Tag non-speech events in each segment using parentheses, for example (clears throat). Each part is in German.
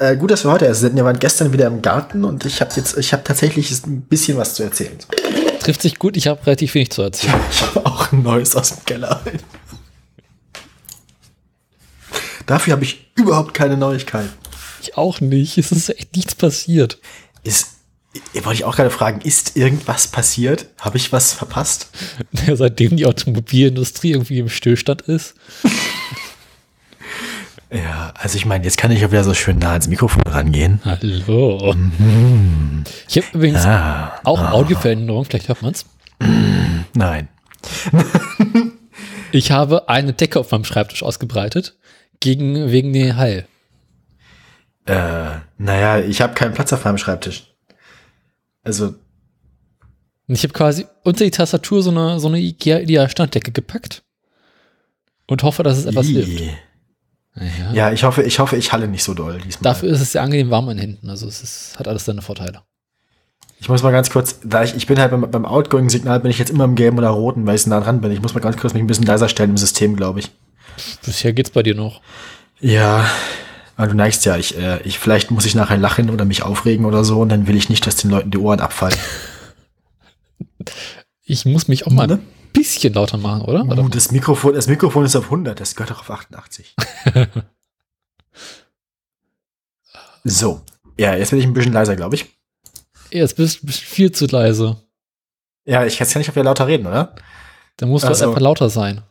Äh, gut, dass wir heute erst sind. Wir waren gestern wieder im Garten und ich habe jetzt, ich habe tatsächlich ein bisschen was zu erzählen. Trifft sich gut, ich habe relativ wenig zu erzählen. (laughs) Ich habe auch ein neues aus dem Keller. Dafür habe ich überhaupt keine Neuigkeiten. Ich auch nicht. Es ist echt nichts passiert. Ist, wollte ich auch gerade fragen, ist irgendwas passiert? Habe ich was verpasst? (laughs) Ja, seitdem die Automobilindustrie irgendwie im Stillstand ist. Ja, also ich meine, jetzt kann ich ja wieder so schön nah ans Mikrofon rangehen. Hallo. Mhm. Ich habe übrigens ah, auch ah. Audioveränderung, vielleicht hört man es. Nein. ich habe eine Decke auf meinem Schreibtisch ausgebreitet, gegen, wegen den Hall. Äh, naja, ich habe keinen Platz auf meinem Schreibtisch. Also. Ich habe quasi unter die Tastatur so eine, so eine IKEA-Standdecke gepackt und hoffe, dass es etwas Ii. hilft. Ja. ja, ich hoffe, ich hoffe, ich halle nicht so doll diesmal. Dafür ist es sehr angenehm warm in den Händen. Also es ist, hat alles seine Vorteile. Ich muss mal ganz kurz, da ich, ich bin halt beim, beim Outgoing-Signal bin ich jetzt immer im Gelben oder Roten, weil ich nah dran bin. Ich muss mal ganz kurz mich ein bisschen leiser stellen im System, glaube ich. Bisher geht's bei dir noch. Ja, aber du neigst ja, ich, äh, ich, vielleicht muss ich nachher lachen oder mich aufregen oder so und dann will ich nicht, dass den Leuten die Ohren abfallen. (laughs) ich muss mich auch mal ne? Bisschen lauter machen, oder? Uh, das, Mikrofon, das Mikrofon ist auf 100, das gehört auch auf 88. (laughs) so. Ja, jetzt bin ich ein bisschen leiser, glaube ich. Jetzt bist du viel zu leise. Ja, ich kann ja nicht auf dir lauter reden, oder? Dann musst du also, einfach lauter sein.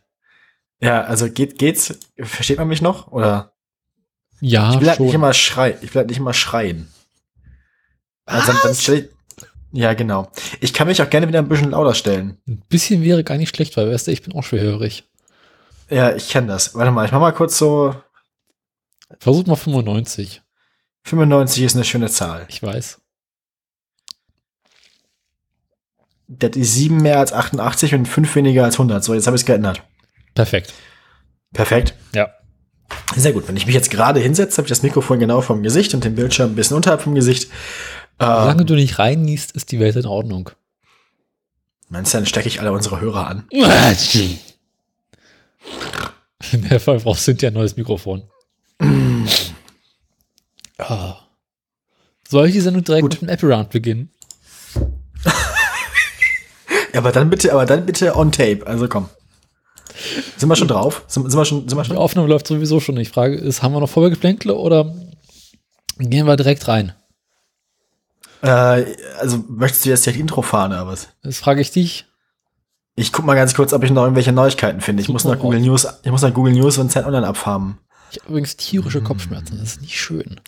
Ja, also geht, geht's? Versteht man mich noch? Oder? Ja, ich will halt nicht immer schreien. Ich will halt nicht immer schreien. Also dann, dann stell, ja, genau. Ich kann mich auch gerne wieder ein bisschen lauter stellen. Ein bisschen wäre gar nicht schlecht, weil weißt du, ich bin auch schwerhörig. Ja, ich kenne das. Warte mal, ich mach mal kurz so. Versuch mal 95. 95 ist eine schöne Zahl. Ich weiß. Das ist 7 mehr als 88 und 5 weniger als 100. So, jetzt habe ich es geändert. Perfekt. Perfekt. Ja. Sehr gut. Wenn ich mich jetzt gerade hinsetze, habe ich das Mikrofon genau vom Gesicht und den Bildschirm ein bisschen unterhalb vom Gesicht. Solange ähm, du nicht reinniest, ist die Welt in Ordnung. Meinst du, dann stecke ich alle unsere Hörer an? (laughs) In der Fall brauchst du ja ein neues Mikrofon. Oh. (clears throat) Soll ich die Sendung direkt Gut. mit dem App-Round beginnen? (laughs) ja, aber dann bitte, aber dann bitte on tape. Also komm. Sind wir schon drauf? Sind, sind, wir schon, sind wir schon? Die Aufnahme läuft sowieso schon. Ich frage ist, haben wir noch Vorbeigeplänkle oder gehen wir direkt rein? Äh, also möchtest du jetzt die Intro fahren oder was? Das frage ich dich. Ich guck mal ganz kurz, ob ich noch irgendwelche Neuigkeiten finde. Ich muss nach Google News, ich muss nach Google News und Zeit Online abfarmen. Ich habe übrigens tierische Kopfschmerzen. Das ist nicht schön.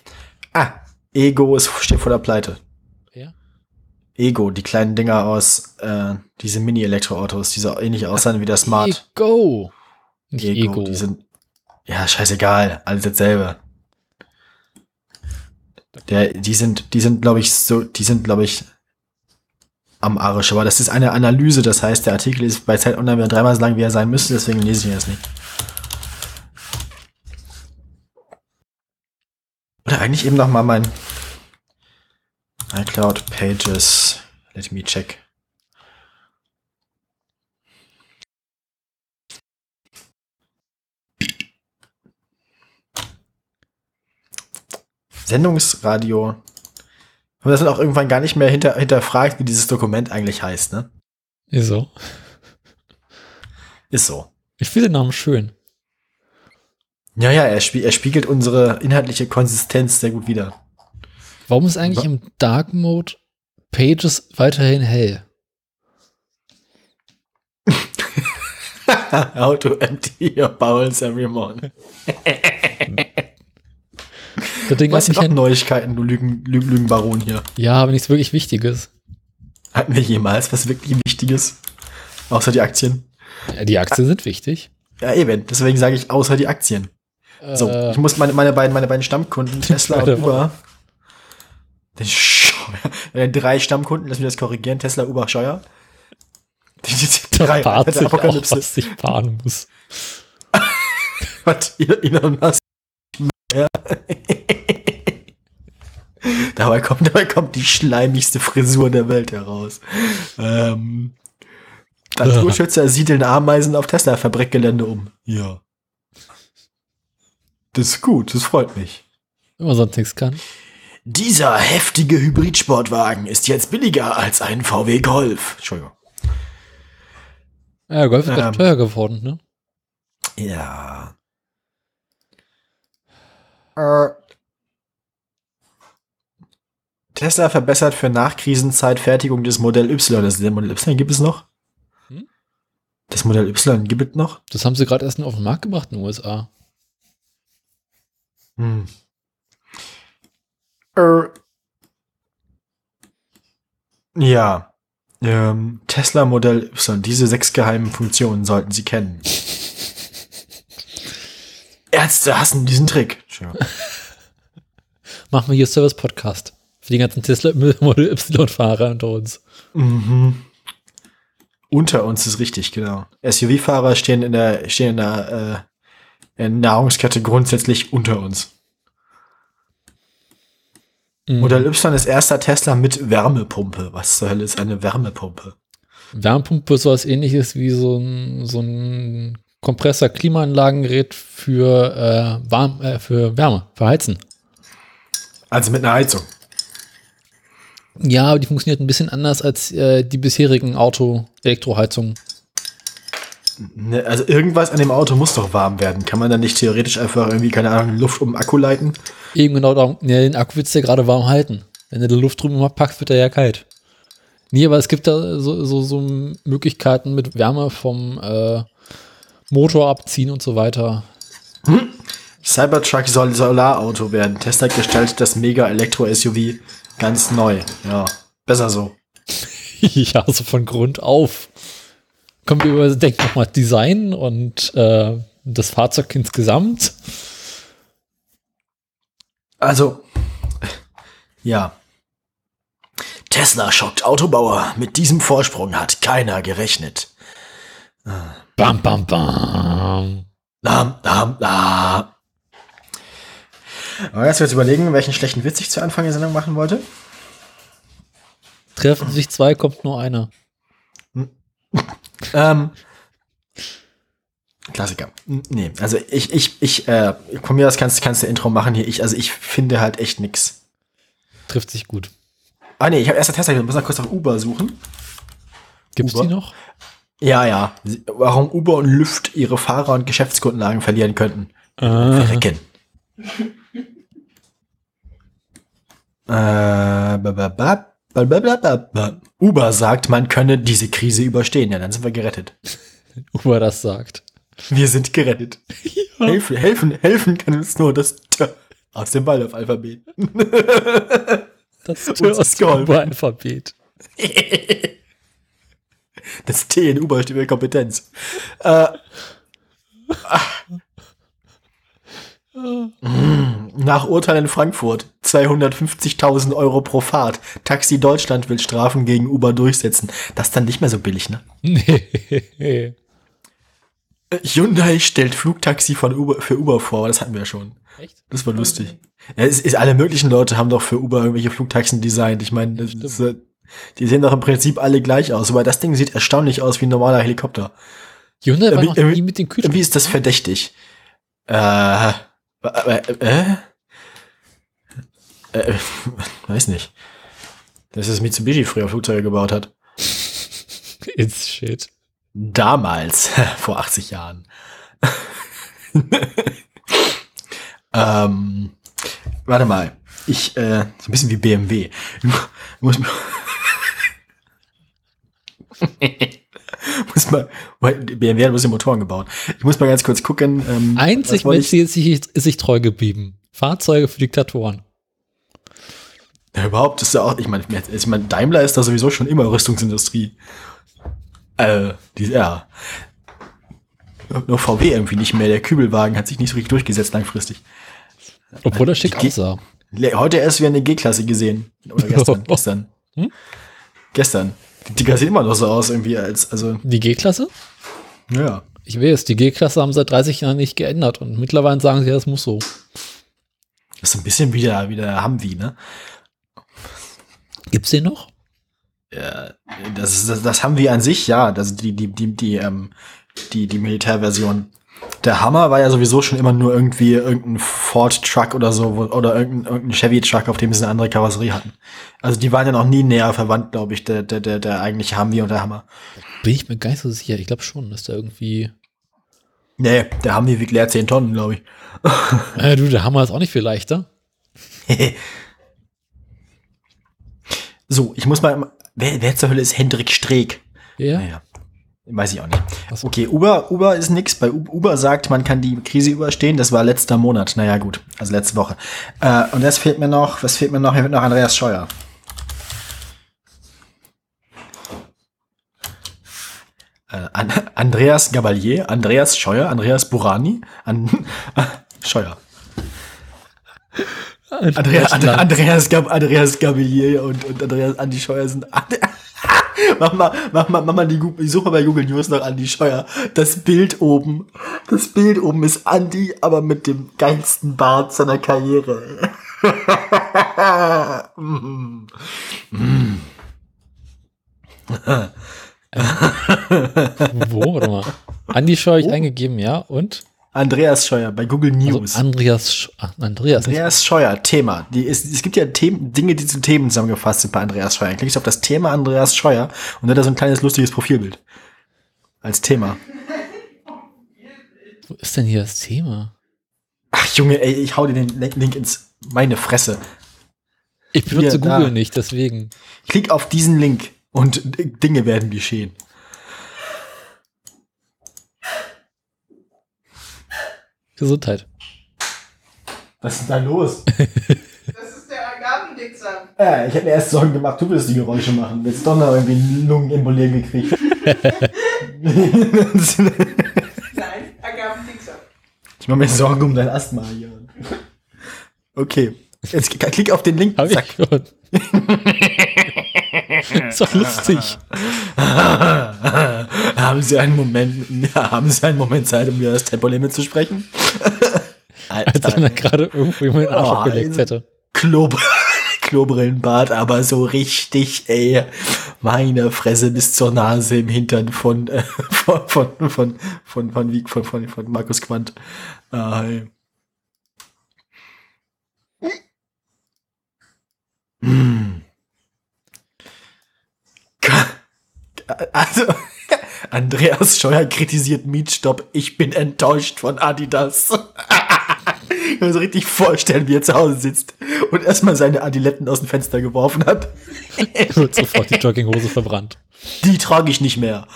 Ah, Ego ist, steht vor der Pleite. Ja? Ego, die kleinen Dinger aus, äh, diese Mini-Elektroautos, die so ähnlich aussehen wie der Smart. Ego. Nicht Ego. Ego. Die sind, ja, scheißegal, alles dasselbe. Der, die sind, die sind, glaube ich, so, die sind, glaube ich, am Arsch. Aber das ist eine Analyse, das heißt, der Artikel ist bei Zeit Online dreimal so lang, wie er sein müsste, deswegen lese ich ihn jetzt nicht. Oder eigentlich eben noch mal mein iCloud Pages. Let me check. Sendungsradio. Und das wird auch irgendwann gar nicht mehr hinter, hinterfragt, wie dieses Dokument eigentlich heißt, ne? Ist so. Ist so. Ich finde den Namen schön. Ja, ja, er, spie er, spiegelt unsere inhaltliche Konsistenz sehr gut wider. Warum ist eigentlich im Dark Mode Pages weiterhin hell? (laughs) How to empty your bowels every morning. (laughs) Das Ding Was sind noch Neuigkeiten, du Lügen, Lügen, Lügenbaron hier? Ja, aber nichts wirklich Wichtiges. Hatten wir jemals was wirklich Wichtiges? Außer die Aktien? Ja, die Aktien sind wichtig. Ja, eben. Deswegen sage ich außer die Aktien. Äh, so, ich muss meine, meine, beiden, meine beiden Stammkunden, (laughs) Tesla und Uber. Den Scheuer. (laughs) drei Stammkunden, lass mich das korrigieren. Tesla, Uber, Scheuer. (laughs) Die, die, die drei Reiter der Apokalypse. Auch, was ich fahren muss. was? Elon Musk. Ja. (laughs) dabei, kommt, dabei kommt die schleimigste Frisur der Welt heraus. Ähm, Naturschützer siedeln Ameisen auf Tesla-Fabrikgelände um. Ja. Das ist gut, das freut mich. Wenn man sonst nichts kann. Dieser heftige Hybridsportwagen ist jetzt billiger als ein VW Golf. Entschuldigung. Ja, Golf ist ähm, teuer geworden, ne? Ja. Äh, Tesla verbessert für Nachkrisenzeit Fertigung des Modell Y. Das Modell Y gibt es noch? Hm? Das Modell Y gibt es noch? Das haben sie gerade erst noch auf den Markt gebracht in den USA. Hm. Äh, ja. Ähm, Tesla Modell Y. Diese sechs geheimen Funktionen sollten Sie kennen. (laughs) Ärzte hassen diesen Trick. Machen wir hier Service-Podcast. Für die ganzen Tesla (laughs) Model Y-Fahrer unter uns. Mhm. Unter uns ist richtig, genau. SUV-Fahrer stehen in der, stehen in der äh, Nahrungskette grundsätzlich unter uns. Mhm. Modell Y ist erster Tesla mit Wärmepumpe. Was zur Hölle ist eine Wärmepumpe? Wärmepumpe ist sowas ähnliches wie so ein, so ein Kompressor-Klimaanlagengerät für, äh, warm, äh, für Wärme, für Heizen. Also mit einer Heizung. Ja, aber die funktioniert ein bisschen anders als äh, die bisherigen Auto-Elektroheizungen. Ne, also irgendwas an dem Auto muss doch warm werden. Kann man dann nicht theoretisch einfach irgendwie, keine Ahnung, Luft um den Akku leiten? Eben genau darum. Ja, den Akku willst du ja gerade warm halten. Wenn du die Luft drüben mal packst, wird er ja kalt. Nee, aber es gibt da so, so, so Möglichkeiten mit Wärme vom äh, Motor abziehen und so weiter. Hm? Cybertruck soll Solarauto werden. Tesla gestellt das Mega-Elektro-SUV Ganz neu, ja. Besser so. (laughs) ja, so von Grund auf. Kommen wir über, denken nochmal Design und äh, das Fahrzeug insgesamt. Also, ja. Tesla schockt Autobauer. Mit diesem Vorsprung hat keiner gerechnet. Bam, bam, bam. Lam, lam, lam. Aber jetzt jetzt überlegen, welchen schlechten Witz ich zu Anfang der Sendung machen wollte. Treffen sich zwei, kommt nur einer. ähm, Klassiker. Nee, also ich, ich, ich, äh, von mir aus kannst, kannst du Intro machen hier. Ich, also ich finde halt echt nix. Trifft sich gut. Ah nee, ich habe erst einen Test, ich muss mal kurz auf Uber suchen. Gibt's Uber? die noch? Ja, ja. Warum Uber und Lyft ihre Fahrer- und Geschäftsgrundlagen verlieren könnten. Ah. Verrecken. Äh, Uber sagt, man könne diese Krise überstehen. Ja, dann sind wir gerettet. (laughs) Uber das sagt. Wir sind gerettet. (laughs) Ja. Helfen, helfen, helfen kann uns nur das T aus dem Waldorf-Alphabet. (laughs) Das T aus dem Uber-Alphabet. Das T in Uber steht für Kompetenz. Äh, Nach Urteil in Frankfurt 250.000 Euro pro Fahrt. Taxi Deutschland will Strafen gegen Uber durchsetzen. Das ist dann nicht mehr so billig, ne? Nee. Hyundai stellt Flugtaxi von Uber, für Uber vor. Das hatten wir ja schon. Echt? Das war lustig. Ja, es ist, alle möglichen Leute haben doch für Uber irgendwelche Flugtaxen designt. Ich meine, die sehen doch im Prinzip alle gleich aus. Aber das Ding sieht erstaunlich aus wie ein normaler Helikopter. Hyundai war noch nie mit den Kühlschrank. Wie ist das verdächtig? Äh, äh, äh? (laughs) Weiß nicht. Dass es Mitsubishi früher Flugzeuge gebaut hat. It's shit. Damals, (laughs) vor 80 Jahren. (laughs) ähm, warte mal. Ich, äh, so ein bisschen wie BMW. muss, muss mal, BMW hat ein bisschen Motoren gebaut. Ich muss mal ganz kurz gucken. Ähm, Einzig Mercedes ist sich treu geblieben. Fahrzeuge für Diktatoren. Ja, überhaupt ist ja auch, ich meine, ich mein, Daimler ist da sowieso schon immer Rüstungsindustrie. Äh, die, ja. Nur VW irgendwie nicht mehr. Der Kübelwagen hat sich nicht so richtig durchgesetzt langfristig. Obwohl er schick aussah. Heute erst wieder eine G-Klasse gesehen. Oder gestern. (laughs) gestern. Hm? Gestern. Die Dinger sehen immer noch so aus irgendwie als, also. Die G-Klasse? Ja. Ich weiß, die G-Klasse haben seit 30 Jahren nicht geändert und mittlerweile sagen sie, das muss so. Das ist ein bisschen wieder, wieder Humvee, ne? Gibt's den noch? Ja, das, das, das haben wir an sich, ja. Das, die, die, die, die, ähm, die, die Militärversion. Der Hammer war ja sowieso schon immer nur irgendwie irgendein Ford Truck oder so oder irgendein, irgendein Chevy Truck, auf dem sie eine andere Karosserie hatten. Also die waren ja noch nie näher verwandt, glaube ich, der, der, der, der eigentliche Humvee und der Hammer. Bin ich mir gar nicht so sicher. Ich glaube schon, dass da irgendwie. Nee, der Humvee wiegt leer 10 Tonnen, glaube ich. (laughs) Äh, du, der Hammer ist auch nicht viel leichter. (laughs) so, ich muss mal. Wer, wer zur Hölle ist Hendrik Streeck? Ja. Naja. Weiß ich auch nicht. Okay, Uber, Uber ist nix. Bei Uber sagt, man kann die Krise überstehen. Das war letzter Monat. Naja, gut. Also letzte Woche. Äh, und das fehlt mir noch. Was fehlt mir noch? Hier wird noch Andreas Scheuer. Äh, An Andreas Gabalier, Andreas Scheuer, Andreas Burani, An (laughs) Scheuer. Andreas, Deutschland. Andreas, Gab Andreas Gabalier und, und Andreas Andi Scheuer sind. (laughs) mach mal, mach mal, mach mal die, Gu- ich suche mal bei Google News nach Andi Scheuer. Das Bild oben, das Bild oben ist Andi, aber mit dem geilsten Bart seiner Karriere. Mm. (laughs) Wo? Warte mal. Andi Scheu ich eingegeben, ja. Und? Andreas Scheuer bei Google News. Also Andreas, Sch Ach, Andreas. Andreas Scheuer, Thema. Die ist, es gibt ja Themen, Dinge, die zu Themen zusammengefasst sind bei Andreas Scheuer. Klickst du auf das Thema Andreas Scheuer und dann hat er so ein kleines lustiges Profilbild. Als Thema. Wo ist denn hier das Thema? Ach Junge, ey, ich hau dir den Link ins meine Fresse. Ich benutze Hier, da. Google nicht, deswegen. Klick auf diesen Link und Dinge werden geschehen. Gesundheit. Was ist denn da los? (laughs) Das ist der Agavendicksaft. äh, ich hätte mir erst Sorgen gemacht, du willst die Geräusche machen. Jetzt doch noch irgendwie Lungenembolien gekriegt. (laughs) Nein, ich mache mir Sorgen um dein Asthma hier. Okay. Jetzt klick auf den Link. Hab Zack. ich gehört. (laughs) (laughs) ist doch lustig. (laughs) haben Sie einen Moment, ja, (laughs) haben Sie einen Moment Zeit, um über das Tempolimit zu sprechen? Als wenn er gerade irgendwo jemand Arsch Oh, abgeleckt also- hätte. Klob Klobrillenbart, aber so richtig, ey. Meine Fresse bis zur Nase im Hintern von, äh, von, von, von, von, von, wie- von, von, von Markus Quandt. Ah, ey. Hm. Ka- Also, (laughs) Andreas Scheuer kritisiert Mietstopp. Ich bin enttäuscht von Adidas. (laughs) Ich kann mir so richtig vorstellen, wie er zu Hause sitzt und erstmal seine Adiletten aus dem Fenster geworfen hat. Wird (laughs) sofort die Jogginghose verbrannt. Die trage ich nicht mehr.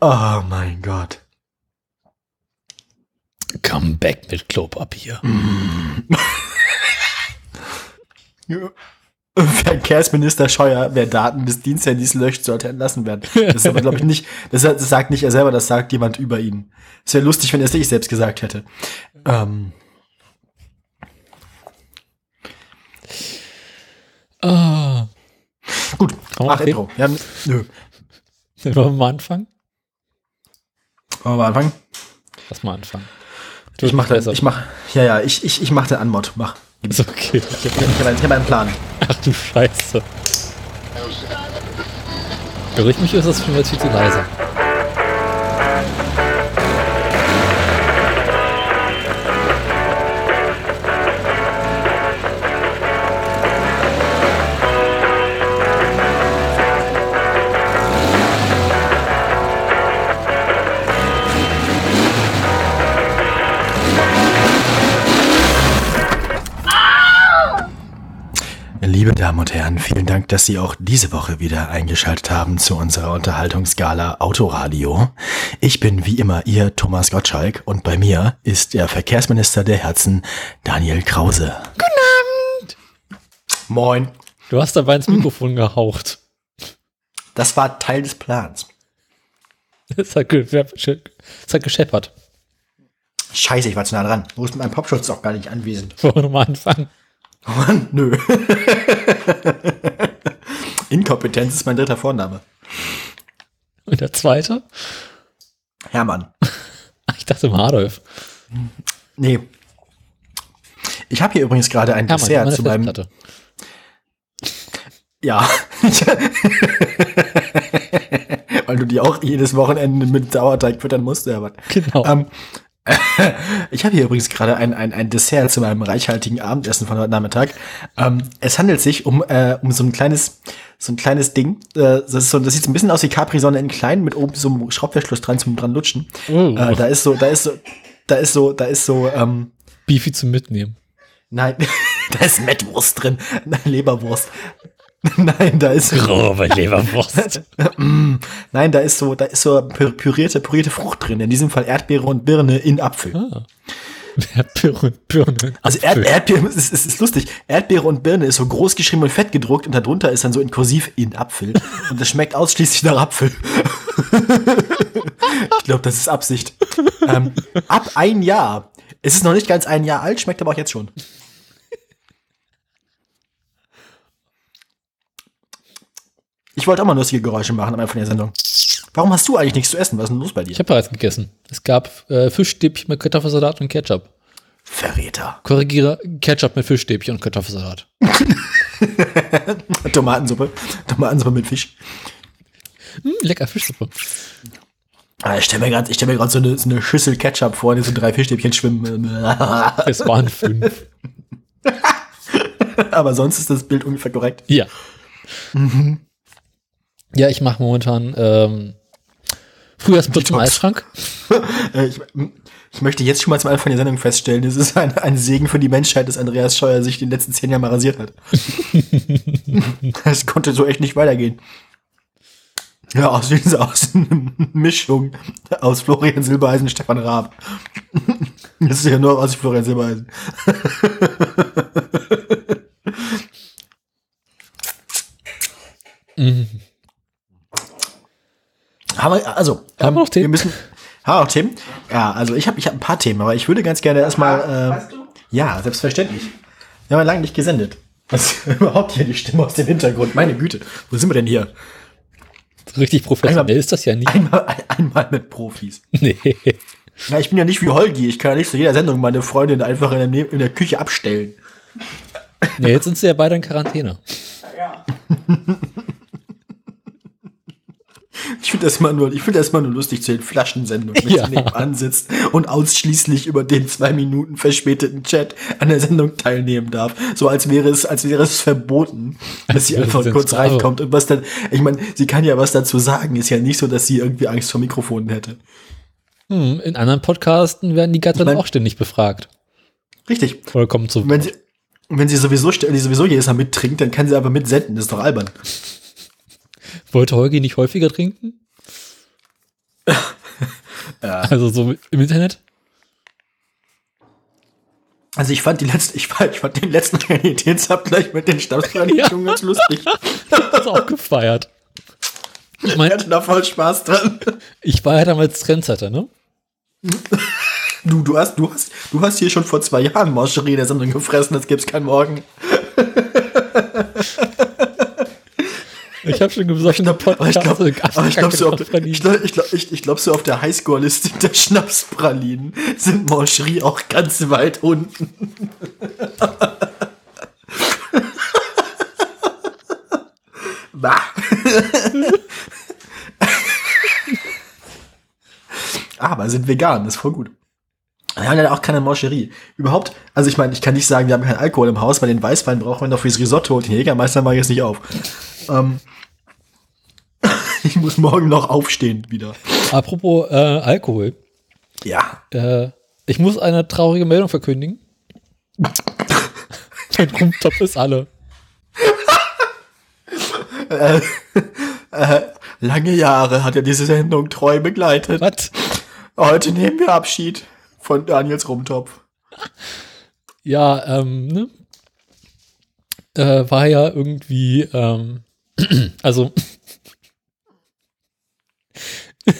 Oh mein Gott. Come back mit Klopapier. Verkehrsminister Scheuer, wer Daten des Diensthandys löscht, sollte entlassen werden. Das ist aber, glaube ich, nicht, das, das sagt nicht er selber, das sagt jemand über ihn. Es wäre lustig, wenn er es nicht selbst gesagt hätte. Ähm, Ah. gut, Kann man aufheben? Intro. Ja, nö. Wollen wir mal anfangen? Wollen wir mal anfangen? Lass mal anfangen. Ich mach, besser. dann, ich mach, ja, ja, ich, ich, ich mach den Anmod. Mach. Ist okay. Ich habe hab einen, ich hab einen Plan. Ach du Scheiße. Ich mich, ist das schon jetzt viel zu leise? Liebe Damen und Herren, vielen Dank, dass Sie auch diese Woche wieder eingeschaltet haben zu unserer Unterhaltungsgala Autoradio. Ich bin wie immer Ihr Thomas Gottschalk und bei mir ist der Verkehrsminister der Herzen, Daniel Krause. Guten Abend. Moin. Du hast dabei ins Mikrofon gehaucht. Das war Teil des Plans. Es hat, hat gescheppert. Scheiße, ich war zu nah dran. Wo ist mein Popschutz auch gar nicht anwesend? Wollen wir nochmal anfangen? Mann, nö. (laughs) Inkompetenz ist mein dritter Vorname. Und der zweite? Hermann. Ach, (laughs) ich dachte mal Adolf. Nee. Ich habe hier übrigens gerade ein Hermann, Dessert zu meinem. Ja, (laughs) Weil du die auch jedes Wochenende mit Sauerteig füttern musst, was? Genau. Ähm, (laughs) ich habe hier übrigens gerade ein, ein, ein Dessert zu meinem reichhaltigen Abendessen von heute Nachmittag. Ähm, es handelt sich um, äh, um so ein kleines, so ein kleines Ding. Äh, das, ist so, das sieht so ein bisschen aus wie Capri-Sonne in klein, mit oben so einem Schraubverschluss dran zum dran lutschen. Oh. Äh, da ist so, da ist so, da ist so, da ist so, ähm, Beefy zum Mitnehmen. nein, (laughs) da ist Mettwurst drin, Nein, Leberwurst. (laughs) Nein, da ist Grobe Leberwurst. (laughs) Nein, da ist so, da ist so pü- pürierte, pürierte Frucht drin. In diesem Fall Erdbeere und Birne in Apfel. ah. Erdbeere und Birne. Also Erd, Erdbeere, es ist, es ist lustig. Erdbeere und Birne ist so groß geschrieben und fett gedruckt und darunter ist dann so in kursiv in Apfel. (laughs) Und das schmeckt ausschließlich nach Apfel. ich glaube, das ist Absicht. Ähm, ab ein Jahr. Es ist noch nicht ganz ein Jahr alt, schmeckt aber auch jetzt schon. Ich wollte auch mal lustige Geräusche machen am Anfang der Sendung. Warum hast du eigentlich nichts zu essen? Was ist denn los bei dir? Ich habe bereits gegessen. Es gab äh, Fischstäbchen mit Kartoffelsalat und Ketchup. Verräter. Korrigiere Ketchup mit Fischstäbchen und Kartoffelsalat. (laughs) Tomatensuppe. Tomatensuppe mit Fisch. Hm, lecker Fischsuppe. Ah, Ich stelle mir gerade stell so, eine, so eine Schüssel Ketchup vor, in der so drei Fischstäbchen schwimmen. (laughs) Es waren fünf. Aber sonst ist das Bild ungefähr korrekt. Ja. Ja, ich mache momentan ähm, Frühjahrsputz im. Eisschrank. (laughs) Äh, Ich, ich möchte jetzt schon mal zum Anfang der Sendung feststellen, es ist ein, ein Segen für die Menschheit, dass Andreas Scheuer sich in den letzten zehn Jahren mal rasiert hat. (laughs) Es konnte so echt nicht weitergehen. Ja, aus, wie (laughs) aus einer Mischung aus Florian Silbereisen und Stefan Raab. Das ist ja nur aus Florian Silbereisen. Haben wir, also, Haben wir noch Themen? Wir müssen, haben wir noch Themen? Ja, also ich habe ich hab ein paar Themen, aber ich würde ganz gerne erstmal. Äh, Hast du? ja, selbstverständlich. Wir haben ja lange nicht gesendet. Was ist (laughs) überhaupt hier die Stimme aus dem Hintergrund? Meine Güte, wo sind wir denn hier? Richtig professionell Einmal- ist das ja nicht. Einmal, ein, einmal mit Profis. (laughs) Nee. Ja, ich bin ja nicht wie Holgi. Ich kann ja nicht zu jeder Sendung meine Freundin einfach in der, Ne- in der Küche abstellen. nee. Jetzt sind sie ja beide in Quarantäne. Ja. (laughs) Ich finde das mal nur, ich finde das mal nur lustig zu den Flaschensendungen, wenn Ja. sie nebenan sitzt und ausschließlich über den zwei Minuten verspäteten Chat an der Sendung teilnehmen darf. So als wäre es, als wäre es verboten, dass sie einfach kurz reinkommt und was dann, ich meine, sie kann ja was dazu sagen. Ist ja nicht so, dass sie irgendwie Angst vor Mikrofonen hätte. Hm, in anderen Podcasten werden die Gattinnen mein- auch ständig befragt. Richtig. Oder kommen zu. Wenn sie, wenn sie sowieso, wenn sie sowieso jedes Mal mittrinkt, dann kann sie aber mitsenden. Das ist doch albern. Wollte Holgi nicht häufiger trinken? (laughs) Also so im Internet? Also ich fand die letzte, ich fand, ich fand den letzten (laughs) Realitätsabgleich mit den Stabsplanen Ja. schon ganz lustig. (laughs) Das auch gefeiert. Ich Ich meine, hatte da voll Spaß dran. ich war ja damals Trendsetter, ne? Du, du hast, du hast, du hast hier schon vor zwei Jahren Mancherie in der Sendung gefressen, das gibt's keinen Morgen. Ich habe schon gesagt, in der Podcast. glaube, aber ich glaube so, auf der- ich glaub, ich glaub, ich, ich glaub, so auf der Highscore-Liste der Schnapspralinen sind Mancherie auch ganz weit unten. Bah. Aber sind vegan, das ist voll gut. Wir haben ja auch keine Mancherie. Überhaupt, also ich meine, ich kann nicht sagen, wir haben keinen Alkohol im Haus, weil den Weißwein brauchen wir noch fürs Risotto und den Jägermeister mache ich jetzt nicht auf. Ähm, (laughs) ich muss morgen noch aufstehen wieder. Apropos äh, Alkohol. Ja. Äh, ich muss eine traurige Meldung verkündigen. (laughs) mein Rumtopf ist alle. Lange Jahre hat er diese Sendung treu begleitet. Was? Heute nehmen wir Abschied von Daniels Rumtopf. Ja, ähm, ne? Äh, war ja irgendwie, ähm, (clears throat) also, (laughs)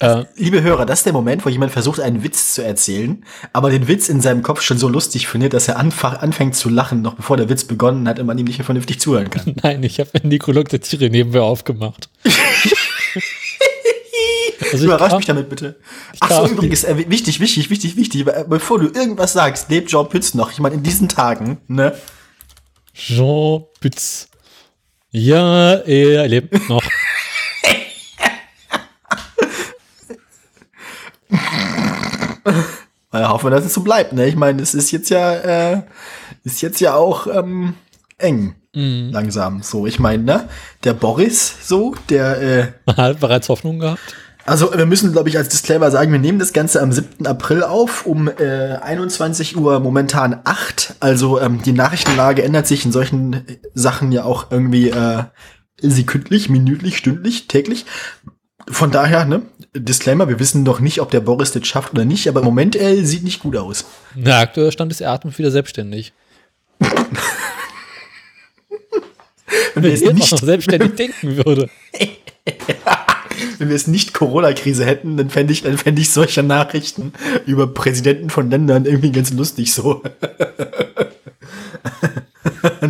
äh, Liebe Hörer, das ist der Moment, wo jemand versucht, einen Witz zu erzählen, aber den Witz in seinem Kopf schon so lustig findet, dass er anfängt zu lachen, noch bevor der Witz begonnen hat und man ihm nicht mehr vernünftig zuhören kann. (laughs) nein, ich habe Nikolog der Tiere nebenher aufgemacht. (laughs) also Überrasch kam, mich damit bitte. Ach so, kam- übrigens, äh, wichtig, wichtig, wichtig, wichtig, äh, bevor du irgendwas sagst, lebt Jean Pütz noch. Ich meine, in diesen Tagen, ne? Jean Pütz. Ja, er lebt noch. (laughs) Na, hoffen wir, dass es so bleibt. Ne? Ich meine, es ist jetzt ja, äh, ist jetzt ja auch ähm, eng. Langsam. So, ich meine, ne? Der Boris, so, der, äh, Hat bereits Hoffnung gehabt. Also wir müssen, glaube ich, als Disclaimer sagen, wir nehmen das Ganze am 7. April auf, um äh, 21 Uhr momentan 8. Also ähm, die Nachrichtenlage ändert sich in solchen äh, Sachen ja auch irgendwie äh, sekündlich, minütlich, stündlich, täglich. Von daher, ne, Disclaimer, wir wissen noch nicht, ob der Boris das schafft oder nicht, aber im Moment äh, sieht nicht gut aus. Der aktuelle Stand ist, er atmet wieder selbstständig. (laughs) Wenn Wenn es er noch nicht, selbstständig denken würde. (laughs) wenn wir es nicht Corona-Krise hätten, dann fände ich, dann fände ich solche Nachrichten über Präsidenten von Ländern irgendwie ganz lustig so. (laughs)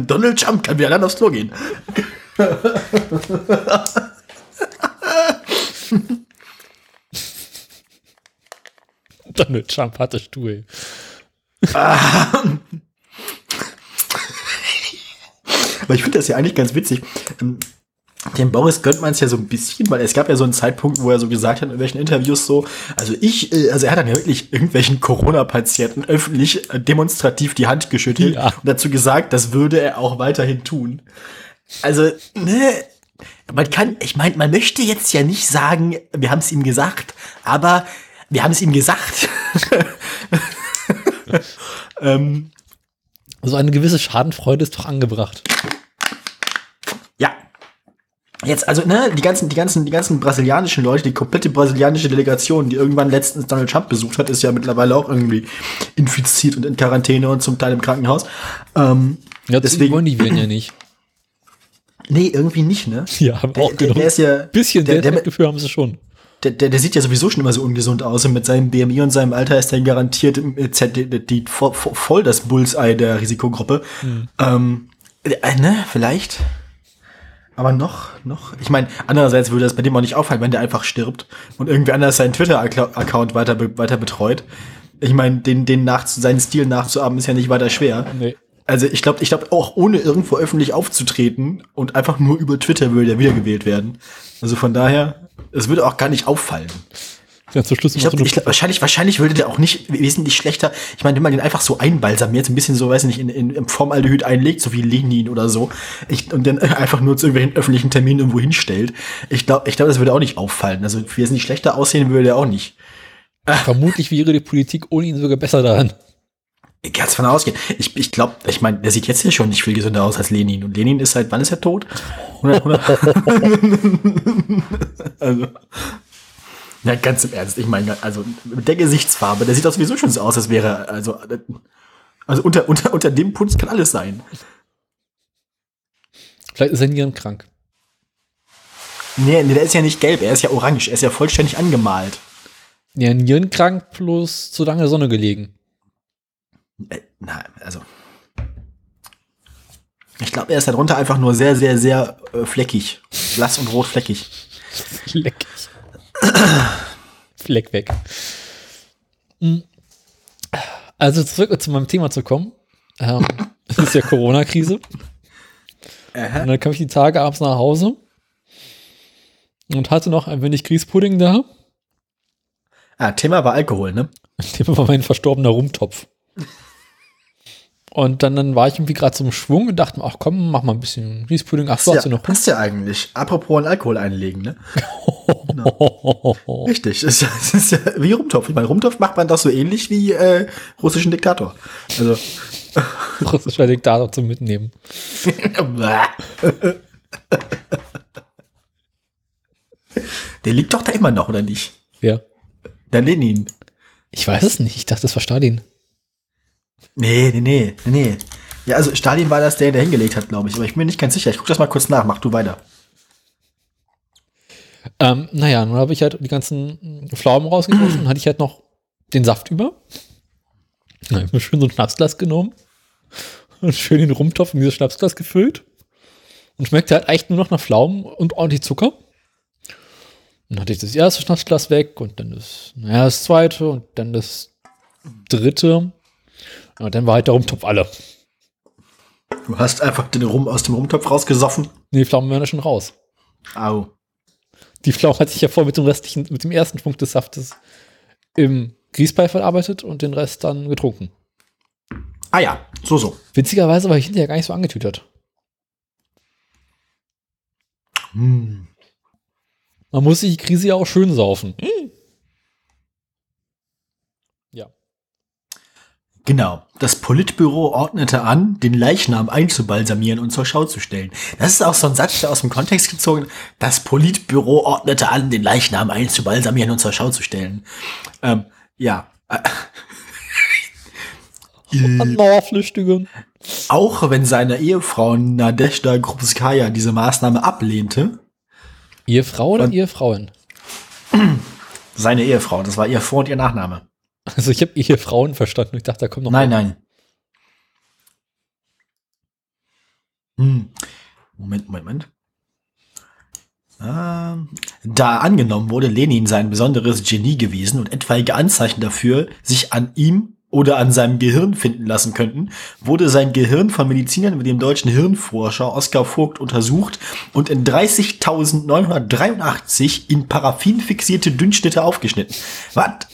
Donald Trump kann wieder allein aufs Klo gehen. (laughs) Donald Trump hatte Stuhl. (laughs) Aber ich finde das ja eigentlich ganz witzig. Dem Boris gönnt man es ja so ein bisschen, weil es gab ja so einen Zeitpunkt, wo er so gesagt hat in irgendwelchen Interviews so, also ich, äh, also er hat dann ja wirklich irgendwelchen Corona-Patienten öffentlich äh, demonstrativ die Hand geschüttelt Ja. und dazu gesagt, das würde er auch weiterhin tun. Also, ne, man kann, ich meine, man möchte jetzt ja nicht sagen, wir haben es ihm gesagt, aber wir haben es ihm gesagt. (laughs) ähm, Also eine gewisse Schadenfreude ist doch angebracht. Jetzt, also, ne, die ganzen, die ganzen, die ganzen brasilianischen Leute, die komplette brasilianische Delegation, die irgendwann letztens Donald Trump besucht hat, ist ja mittlerweile auch irgendwie infiziert und in Quarantäne und zum Teil im Krankenhaus. Ähm, Ja, deswegen wollen die werden ja nicht. (laughs) nee, irgendwie nicht, ne? (laughs) Ja, haben Der, auch der, genommen. der ist ja, bisschen der, der, Selbstwertgefühl haben sie schon. der, der, der sieht ja sowieso schon immer so ungesund aus und mit seinem BMI und seinem Alter ist er garantiert äh, die, die, vo- voll das Bullseye der Risikogruppe. Ähm, äh, ne, vielleicht. Aber noch, noch. Ich meine, andererseits würde das bei dem auch nicht auffallen, wenn der einfach stirbt und irgendwie anders seinen Twitter-Account weiter, be- weiter betreut. Ich meine, den, den nach, seinen Stil nachzuahmen ist ja nicht weiter schwer. Nee. Also ich glaube, ich glaube auch ohne irgendwo öffentlich aufzutreten und einfach nur über Twitter würde er wiedergewählt werden. Also von daher, es würde auch gar nicht auffallen. Ja, zum Schluss Ich glaube, so ich glaub, wahrscheinlich, wahrscheinlich würde der auch nicht wesentlich schlechter. Ich meine, wenn man den einfach so einbalsamiert, ein bisschen so, weiß nicht, in, in, in Formaldehyd einlegt, so wie Lenin oder so, ich, und dann (laughs) einfach nur zu irgendwelchen öffentlichen Terminen irgendwo hinstellt. Ich glaube, ich glaube, das würde auch nicht auffallen. Also wesentlich schlechter aussehen würde er auch nicht. (laughs) Vermutlich wäre die Politik ohne ihn sogar besser daran. Ich kann davon ausgehen. Ich, ich glaube, ich meine, der sieht jetzt ja schon nicht viel gesünder aus als Lenin. Und Lenin ist seit, wann ist er tot? 100, 100 (laughs) also. Ja, ganz im Ernst. Ich meine, also mit der Gesichtsfarbe, der sieht doch sowieso schon so aus, als wäre, er- also, also unter, unter, unter dem Punkt kann alles sein. Vielleicht ist er nierenkrank. Nee, nee, der ist ja nicht gelb, er ist ja orange, er ist ja vollständig angemalt. Ja, nierenkrank plus zu lange Sonne gelegen. Äh, na, also. Ich glaube, er ist darunter einfach nur sehr, sehr, sehr äh, fleckig. Blass und rot (laughs) fleckig. Fleckig. (coughs) Fleck weg. Hm. Also zurück zu meinem Thema zu kommen. Ähm, (coughs) es ist ja Corona-Krise. Und dann kam ich die Tage abends nach Hause und hatte noch ein wenig Grießpudding da. Ah, Thema war Alkohol, ne? (laughs) Thema war mein verstorbener Rumtopf. Und dann, dann war ich irgendwie gerade zum Schwung und dachte mir, ach komm, mach mal ein bisschen Grießpudding. Ach so, hast du noch passt ja eigentlich. Apropos an Alkohol einlegen, ne? (laughs) Richtig. Das ist, ja- ist ja wie Rumtopf. Ich meine, Rumtopf macht man doch so ähnlich wie äh, russischen Diktator. Also. (laughs) russischer Diktator zum Mitnehmen. (laughs) Der liegt doch da immer noch, oder nicht? Ja. Der Lenin. Ich weiß es nicht. Ich dachte, das war Stalin. Nee, nee, nee, nee. Ja, also Stalin war das, der ihn da hingelegt hat, glaube ich. Aber ich bin mir nicht ganz sicher. Ich guck das mal kurz nach. Mach du weiter. Ähm, naja, dann habe ich halt die ganzen Pflaumen rausgeworfen und hatte ich halt noch den Saft über. Dann habe ich mir schön so ein Schnapsglas genommen und schön den Rumtopf in dieses Schnapsglas gefüllt. Und schmeckte halt echt nur noch nach Pflaumen und ordentlich Zucker. Dann hatte ich das erste Schnapsglas weg und dann das, naja, das zweite und dann das dritte. Und dann war halt der Rumtopf alle. Du hast einfach den Rum aus dem Rumtopf rausgesoffen. Nee, die Pflaumen werden ja schon raus. Au. Die Pflaume hat sich ja vorher mit dem restlichen, mit dem ersten Punkt des Saftes im Grießbrei verarbeitet und den Rest dann getrunken. Ah ja, so, so. Witzigerweise war ich hinterher gar nicht so angetütert. Hm. Man muss sich die Krise ja auch schön saufen. Ja. Genau. Das Politbüro ordnete an, den Leichnam einzubalsamieren und zur Schau zu stellen. Das ist auch so ein Satz, der aus dem Kontext gezogen. Das Politbüro ordnete an, den Leichnam einzubalsamieren und zur Schau zu stellen. Ähm, ja. (laughs) An Mauerflüchtigen. Auch wenn seine Ehefrau Nadezhda Krupskaya diese Maßnahme ablehnte, Ehefrau oder Und- Ehefrauen? (clears throat) seine Ehefrau, das war ihr Vor- und ihr Nachname. Also ich habe Ehefrauen verstanden. Ich dachte, da kommt noch Nein, nein. Hm. Moment, Moment, Moment. Ähm, da angenommen wurde, Lenin sei ein besonderes Genie gewesen und etwaige Anzeichen dafür sich an ihm oder an seinem Gehirn finden lassen könnten, wurde sein Gehirn von Medizinern mit dem deutschen Hirnforscher Oskar Vogt untersucht und in 30.983 in Paraffin fixierte Dünnschnitte aufgeschnitten. Was?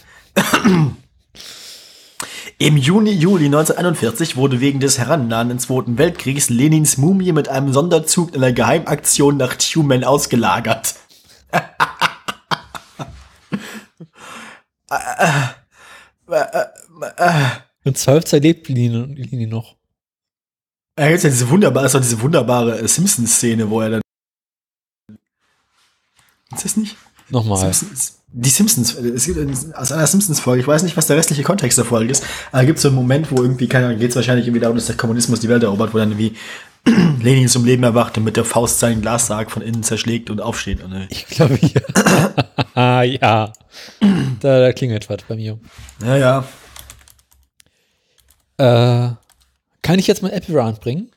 Im Juni, Juli 1941 wurde wegen des herannahenden Zweiten Weltkriegs Lenins Mumie mit einem Sonderzug in einer Geheimaktion nach Tumen ausgelagert. In Zwölfzeit lebt Linie, Linie noch. Da gibt's ja diese wunderbare, ist doch diese wunderbare äh, Simpsons-Szene, wo er dann. Ist das nicht? Nochmal. Simpsons, die Simpsons, es gibt aus einer Simpsons-Folge, ich weiß nicht, was der restliche Kontext der Folge ist, aber gibt so einen Moment, wo irgendwie, keine Ahnung, geht es wahrscheinlich irgendwie darum, dass der Kommunismus die Welt erobert, wo dann irgendwie (clears throat) Lenin zum Leben erwacht und mit der Faust seinen Glassarg von innen zerschlägt und aufsteht. Und, äh, Ich glaube (clears throat) hier. ah, ja. Da, da klingelt was bei mir. ja, ja. Äh, kann ich jetzt mein Apple Round bringen?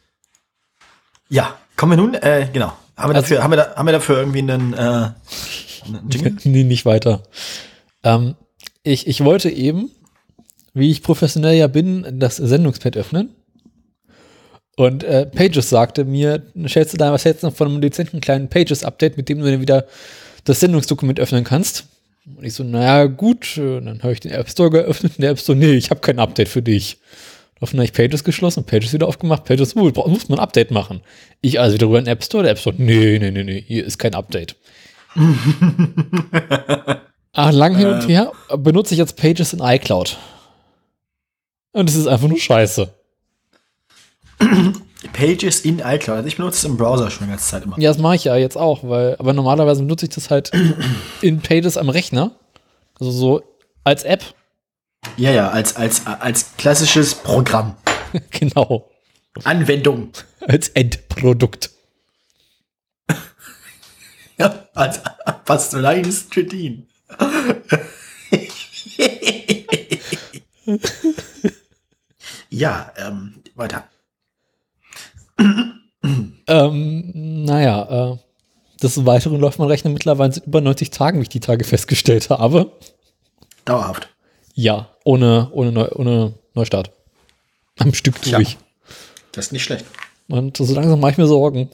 Ja, kommen wir nun, äh, genau. Haben wir Also- dafür, haben wir, da, haben wir dafür irgendwie einen, äh, einen (laughs) Nee, nicht weiter. Ähm, ich, ich wollte eben, wie ich professionell ja bin, das Sendungspad öffnen. Und äh, Pages sagte mir, stellst du da was jetzt noch von einem dezenten kleinen Pages-Update, mit dem du dann wieder das Sendungsdokument öffnen kannst? Und ich so, naja, gut. Und dann habe ich den App Store geöffnet und der App Store, nee, ich habe kein Update für dich. Daraufhin habe ich Pages geschlossen, Pages wieder aufgemacht, Pages, bra- muss man ein Update machen. Ich also wieder rüber in den App Store, der App Store, nee, nee, nee, nee, hier ist kein Update. Ach, (laughs) lang hin und her benutze ich jetzt Pages in iCloud. Und es ist einfach nur scheiße. Pages in iCloud. Also ich benutze es im Browser schon die ganze Zeit immer. Ja, das mache ich ja jetzt auch, weil, aber normalerweise benutze ich das halt (clears throat) in Pages am Rechner. Also so als App. Ja, ja, als, als, als klassisches Programm. (laughs) genau. Anwendung. Als Endprodukt. Ja, als Pastelein Stradin. ja, ähm, weiter. Ähm, naja, äh, des Weiteren läuft mein Rechner mittlerweile seit über 90 Tagen, wie ich die Tage festgestellt habe. Dauerhaft. Ja, ohne, ohne, Neu ohne Neustart. Am Stück durch. Das ist nicht schlecht. Und so langsam mache ich mir Sorgen.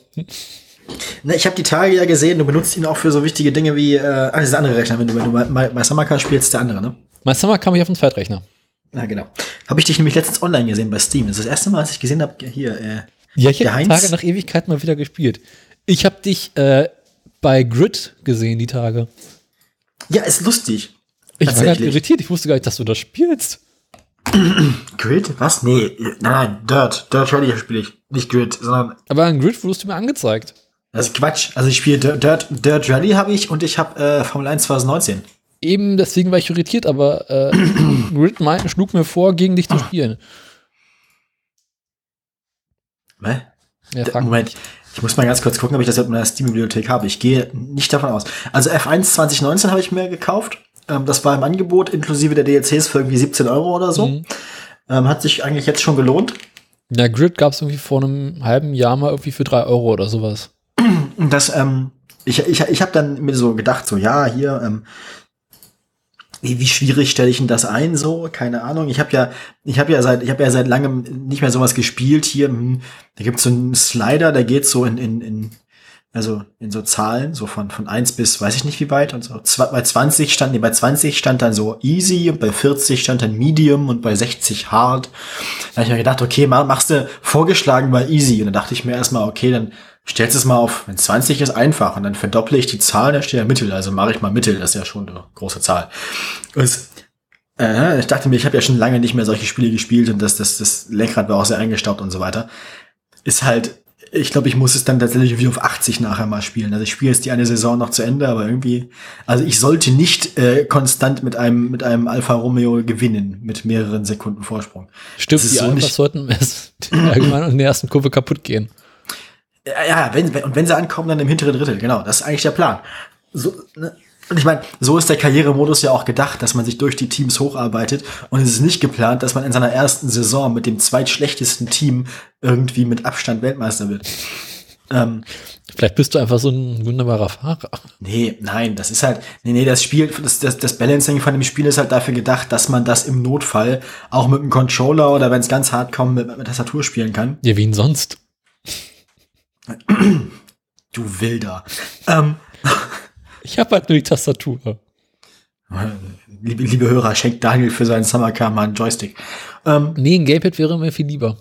Ne, ich habe die Tage ja gesehen, du benutzt ihn auch für so wichtige Dinge wie, äh, ach, das ist der andere Rechner, wenn du, wenn du bei, bei, bei Samaka spielst, der andere, ne? Mein Summer kam ich auf den Zweitrechner. Ja, genau. Habe ich dich nämlich letztens online gesehen bei Steam. Das ist das erste Mal, als ich gesehen habe, hier, äh, Ja, ich habe die Tage nach Ewigkeit mal wieder gespielt. Ich habe dich äh, bei Grid gesehen, die Tage. ja, ist lustig. Ich war Tatsächlich. irritiert. Ich wusste gar nicht, dass du das spielst. (clears throat) Grid? Was? Nee, nein, nein, Dirt. Dirt Rally spiele ich. Nicht Grid, sondern Aber ein Grid wurdest du mir angezeigt. Das ist Quatsch. Also ich spiele Dirt, Dirt, Rally habe ich und ich habe äh, Formel 1 2019. Eben deswegen war ich irritiert, aber äh, (clears throat) Grid meint, schlug mir vor, gegen dich zu spielen. Hä? Ja, Moment, ich muss mal ganz kurz gucken, ob ich das in meiner Steam-Bibliothek habe. Ich gehe nicht davon aus. Also F1 2019 habe ich mir gekauft. Ähm, das war im Angebot inklusive der DLCs für irgendwie 17 Euro oder so. Mhm. Ähm, hat sich eigentlich jetzt schon gelohnt. Ja, Grid gab es irgendwie vor einem halben Jahr mal irgendwie für drei Euro oder sowas. Das, ähm, ich, ich, ich habe dann mir so gedacht, so, ja, hier, ähm, wie, wie schwierig stelle ich denn das ein? So, keine Ahnung. Ich habe ja, ich habe ja seit, ich habe ja seit langem nicht mehr sowas gespielt hier. Hm, Da gibt's so einen Slider, der geht so in, in, in also in so Zahlen, so von, von eins bis weiß ich nicht wie weit und so. Bei 20 stand, nee, bei 20 stand dann so easy und bei 40 stand dann medium und bei 60 hard. Da habe ich mir gedacht, okay, mach, machst du vorgeschlagen bei easy. Und dann dachte ich mir erstmal, okay, dann stellst es mal auf, wenn 20 ist einfach und dann verdopple ich die Zahl, da steht ja Mittel, also mache ich mal Mittel, das ist ja schon eine große Zahl. Und äh, ich dachte mir, ich habe ja schon lange nicht mehr solche Spiele gespielt und das, das, das Lenkrad war auch sehr eingestaubt und so weiter. Ist halt ich glaube, ich muss es dann tatsächlich wie auf 80 nachher mal spielen. Also ich spiele jetzt die eine Saison noch zu Ende, aber irgendwie, also ich sollte nicht äh, konstant mit einem mit einem Alfa Romeo gewinnen mit mehreren Sekunden Vorsprung. Stimmt, die so Alphas nicht- sollten (laughs) irgendwann in der ersten Kurve kaputt gehen. Ja, ja wenn, wenn- und wenn sie ankommen, dann im hinteren Drittel, genau. Das ist eigentlich der Plan. So, ne? Und ich meine, so ist der Karrieremodus ja auch gedacht, dass man sich durch die Teams hocharbeitet. Und es ist nicht geplant, dass man in seiner ersten Saison mit dem zweitschlechtesten Team irgendwie mit Abstand Weltmeister wird. Ähm, Vielleicht bist du einfach so ein wunderbarer Fahrer. Nee, nein, das ist halt, nee, nee, das Spiel, das, das, das Balancing von dem Spiel ist halt dafür gedacht, dass man das im Notfall auch mit einem Controller oder wenn es ganz hart kommt, mit, mit Tastatur spielen kann. Ja, wie ihn sonst? (clears throat) Du Wilder. Ähm, (laughs) Ich habe halt nur die Tastatur. liebe, liebe Hörer, schenkt Daniel für seinen Summercar mal einen Joystick. Ähm, Nee, ein Gamepad wäre mir viel lieber.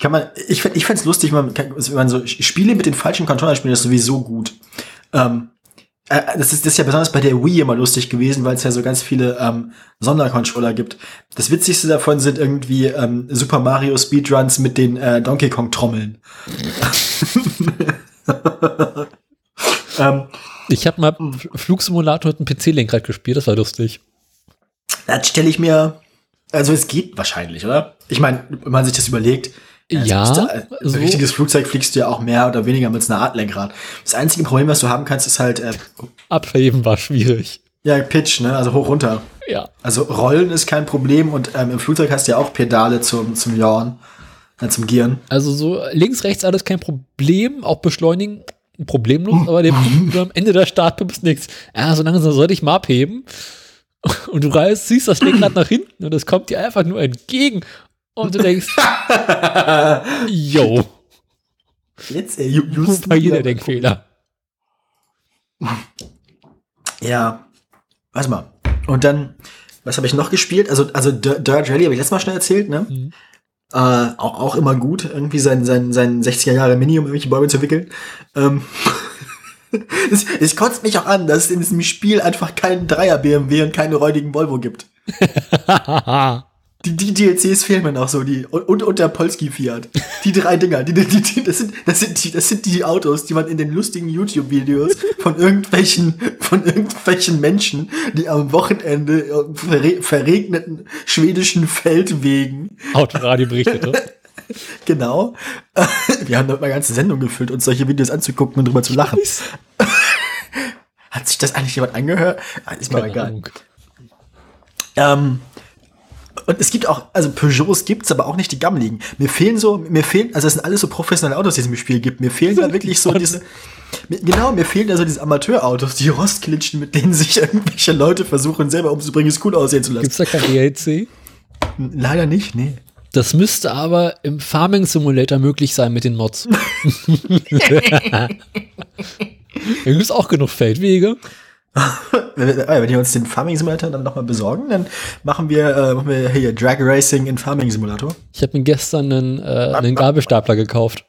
kann man, ich, ich fänd's lustig, wenn man, wenn man so Spiele mit den falschen Controller spielt, das ist sowieso gut. Ähm, äh, das, ist, das ist ja besonders bei der Wii immer lustig gewesen, weil es ja so ganz viele ähm, Sondercontroller gibt. Das Witzigste davon sind irgendwie ähm, Super Mario Speedruns mit den äh, Donkey Kong Trommeln. (laughs) ähm, Ich habe mal F- Flugsimulator mit einem PC-Lenkrad gespielt, das war lustig. das stelle ich mir, also es geht wahrscheinlich, oder? Ich meine, wenn man sich das überlegt, Ja, du- als so- richtiges Flugzeug fliegst du ja auch mehr oder weniger mit einer Art Lenkrad. Das einzige Problem, was du haben kannst, ist halt, äh, Abheben war schwierig. ja, Pitch, ne? Also hoch runter. Ja. Also Rollen ist kein Problem und ähm, im Flugzeug hast du ja auch Pedale zum, zum Jauen, äh, zum Gieren. Also so links, rechts alles kein Problem, auch beschleunigen problemlos, aber der (laughs) Punkt, am Ende der Startpumpe ist nichts. Ja, so langsam sollte ich mal abheben. (laughs) Und du reißt, ziehst das Lenkrad nach hinten und es kommt dir einfach nur entgegen. Und du denkst, (laughs) yo, Jetzt, ey, just war hier der Denkfehler? Ja, warte mal. Und dann, was habe ich noch gespielt? Also, also Dirt Rally habe ich letztes Mal schon erzählt, ne? Mhm. Äh, auch, auch immer gut, irgendwie sein, sein, sein 60er Jahre Mini, um irgendwelche Bäume zu wickeln. Ähm, (laughs) es, es kotzt mich auch an, dass es in diesem Spiel einfach keinen Dreier BMW und keine räudigen Volvo gibt. (laughs) Die, die DLCs fehlen mir noch so, die, und, und, der Polski Fiat. Die drei Dinger, die, die, die, das, sind, das, sind die, das sind die Autos, die man in den lustigen YouTube-Videos von irgendwelchen, von irgendwelchen Menschen, die am Wochenende auf verre verregneten schwedischen Feldwegen, Autoradio berichtete. (laughs) genau, (laughs) wir haben dort mal ganze Sendung gefüllt, uns solche Videos anzugucken und drüber zu lachen. (laughs) Hat sich das eigentlich jemand angehört? Ah, Ist mir egal. Ähm, und es gibt auch, also Peugeots gibt's, aber auch nicht die gammeligen. Mir fehlen so, mir fehlen, also es sind alles so professionelle Autos, die es im Spiel gibt. Mir fehlen da wirklich so diese, mir, genau, mir fehlen da so diese Amateurautos, die Rostklitschen, mit denen sich irgendwelche Leute versuchen, selber umzubringen, es cool aussehen zu lassen. Gibt's da kein DLC? Leider nicht, nee. Das müsste aber im Farming Simulator möglich sein mit den Mods. (laughs) (laughs) da gibt's auch genug Feldwege. (laughs) Wenn, wir- wenn wir uns den Farming Simulator dann nochmal besorgen, dann machen wir, äh, machen wir hier Drag Racing in Farming Simulator. Ich habe mir gestern einen, äh, einen Gabelstapler gekauft.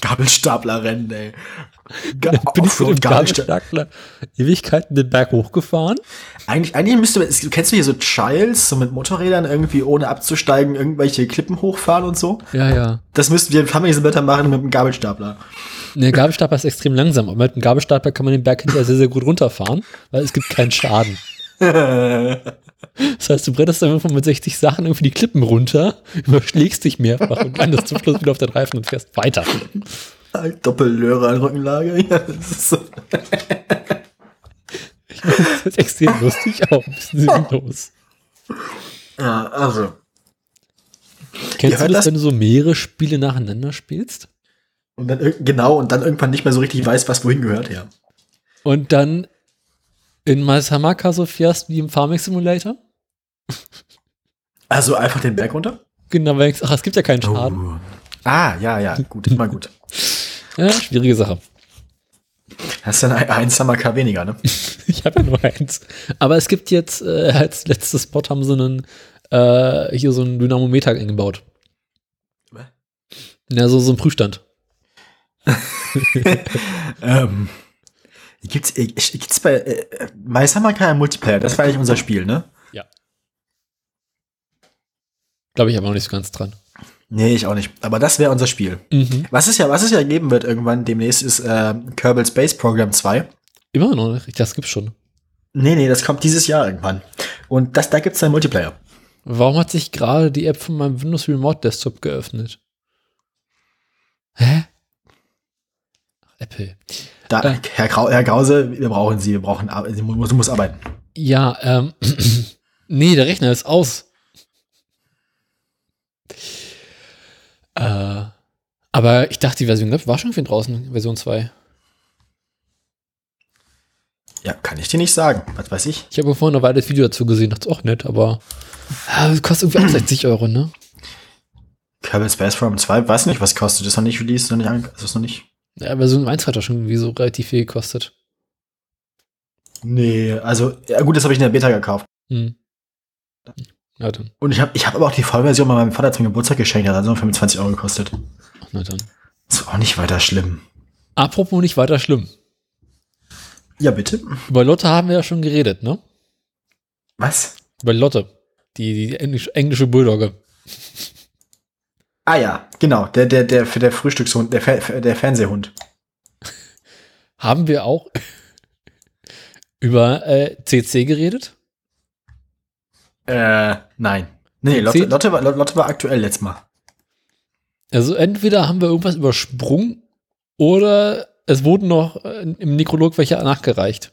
Gabelstaplerrennen, ey. Ga Bin ich mit dem Gabelstapler Ewigkeiten den Berg hochgefahren. Eigentlich, eigentlich müsste man, kennst du hier so Childs, so mit Motorrädern irgendwie ohne abzusteigen, irgendwelche Klippen hochfahren und so? Ja, ja. Das müssten wir im Farming Simulator machen mit einem Gabelstapler. Der Gabelstapler ist extrem langsam, aber mit dem Gabelstapler kann man den Berg hinterher sehr, sehr gut runterfahren, weil es gibt keinen Schaden. (laughs) Das heißt, du brettest dann einfach mit 60 Sachen irgendwie die Klippen runter, (laughs) überschlägst dich mehrfach und landest zum Schluss wieder auf den Reifen und fährst weiter. Doppellöhre an Rückenlage. (laughs) Ja, das ist so. (laughs) Das ist extrem lustig, auch ein bisschen sinnlos. Ja, also. Kennst du das, das? wenn du so mehrere Spiele nacheinander spielst? Und dann, genau, und dann irgendwann nicht mehr so richtig weiß, was wohin gehört, ja. Und dann in Maisamaka so fährst wie im Farming Simulator. Also einfach den Berg runter? Genau, weil ich, ach, es gibt ja keinen Schaden. Oh. Ah, ja, ja, gut, ist mal gut. Ja, schwierige Sache. Hast dann ein, ein Samaka weniger, ne? (laughs) Ich habe ja nur eins. Aber es gibt jetzt, äh, als letztes Spot haben sie einen, äh, hier so einen Dynamometer eingebaut. Was? Ja, so, so ein Prüfstand. (laughs) ähm, gibt's, äh, gibt's bei äh, My Samaka im Multiplayer? Das war eigentlich unser Spiel, ne? Ja. Glaube ich aber noch nicht so ganz dran. Nee, ich auch nicht. Aber das wäre unser Spiel. Mhm. Was es ja, was es ja geben wird irgendwann demnächst ist äh, Kerbal Space Program 2. Immer noch nicht. Das gibt's schon. Nee, nee, das kommt dieses Jahr irgendwann. Und das, da gibt's dann Multiplayer. Warum hat sich gerade die App von meinem Windows Remote Desktop geöffnet? Hä? Ach, Apple. Da, Äh. Herr, Grau, Herr Grause, wir brauchen Sie, wir brauchen, Ar- Sie muss, muss arbeiten. Ja, ähm, (clears throat) nee, der Rechner ist aus. Äh, aber ich dachte, die Version war schon für draußen, Version 2. Ja, kann ich dir nicht sagen. Was weiß ich? Ich habe vorhin noch weiter das Video dazu gesehen, dachte auch nett, aber das kostet irgendwie (clears throat) auch 60 Euro, ne? Kerbal Space Program 2, weiß nicht, was kostet. Ist noch nicht released, noch nicht, ist noch nicht. Ja, Version 1 hat doch schon irgendwie so relativ viel gekostet. Nee, also, ja gut, das habe ich in der Beta gekauft. Hm. Ja, dann. Und ich habe ich hab aber auch die Vollversion bei meinem Vater zum Geburtstag geschenkt, hat also 25 Euro gekostet. Ach, na dann. Ist auch nicht weiter schlimm. Apropos nicht weiter schlimm. Ja, bitte. Über Lotte haben wir ja schon geredet, ne? Was? Über Lotte. Die, die englisch, englische Bulldogge. Ah ja, genau, der, der, der, der Frühstückshund, der, der Fernsehhund. Haben wir auch (laughs) über äh, CC geredet? Äh, nein. Nee? Lotte, Lotte, war, Lotte war aktuell letztes Mal. Also entweder haben wir irgendwas übersprungen oder es wurden noch äh, im Nekrolog welche nachgereicht.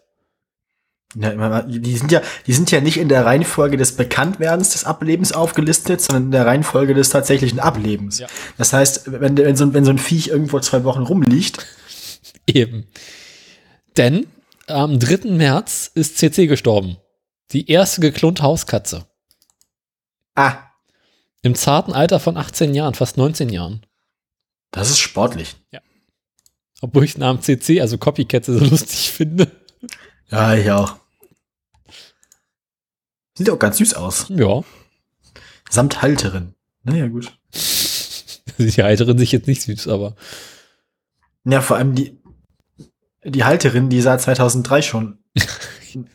Ja, die sind ja, die sind ja nicht in der Reihenfolge des Bekanntwerdens des Ablebens aufgelistet, sondern in der Reihenfolge des tatsächlichen Ablebens. Ja. Das heißt, wenn, wenn, so, ein- wenn so ein Viech irgendwo zwei Wochen rumliegt, (laughs) Eben. Denn am 3. März ist CC gestorben. Die erste geklonte Hauskatze. ah, Im zarten Alter von 18 Jahren, fast 19 Jahren. das ist sportlich. Obwohl ich den Namen CC, also Copycat, so lustig finde. Ja, ich auch. Sieht auch ganz süß aus. Ja. Samt Halterin. Naja, gut. Die Halterin sich jetzt nicht süß, aber Ja, vor allem die, die Halterin, die sah 2003 schon. (laughs)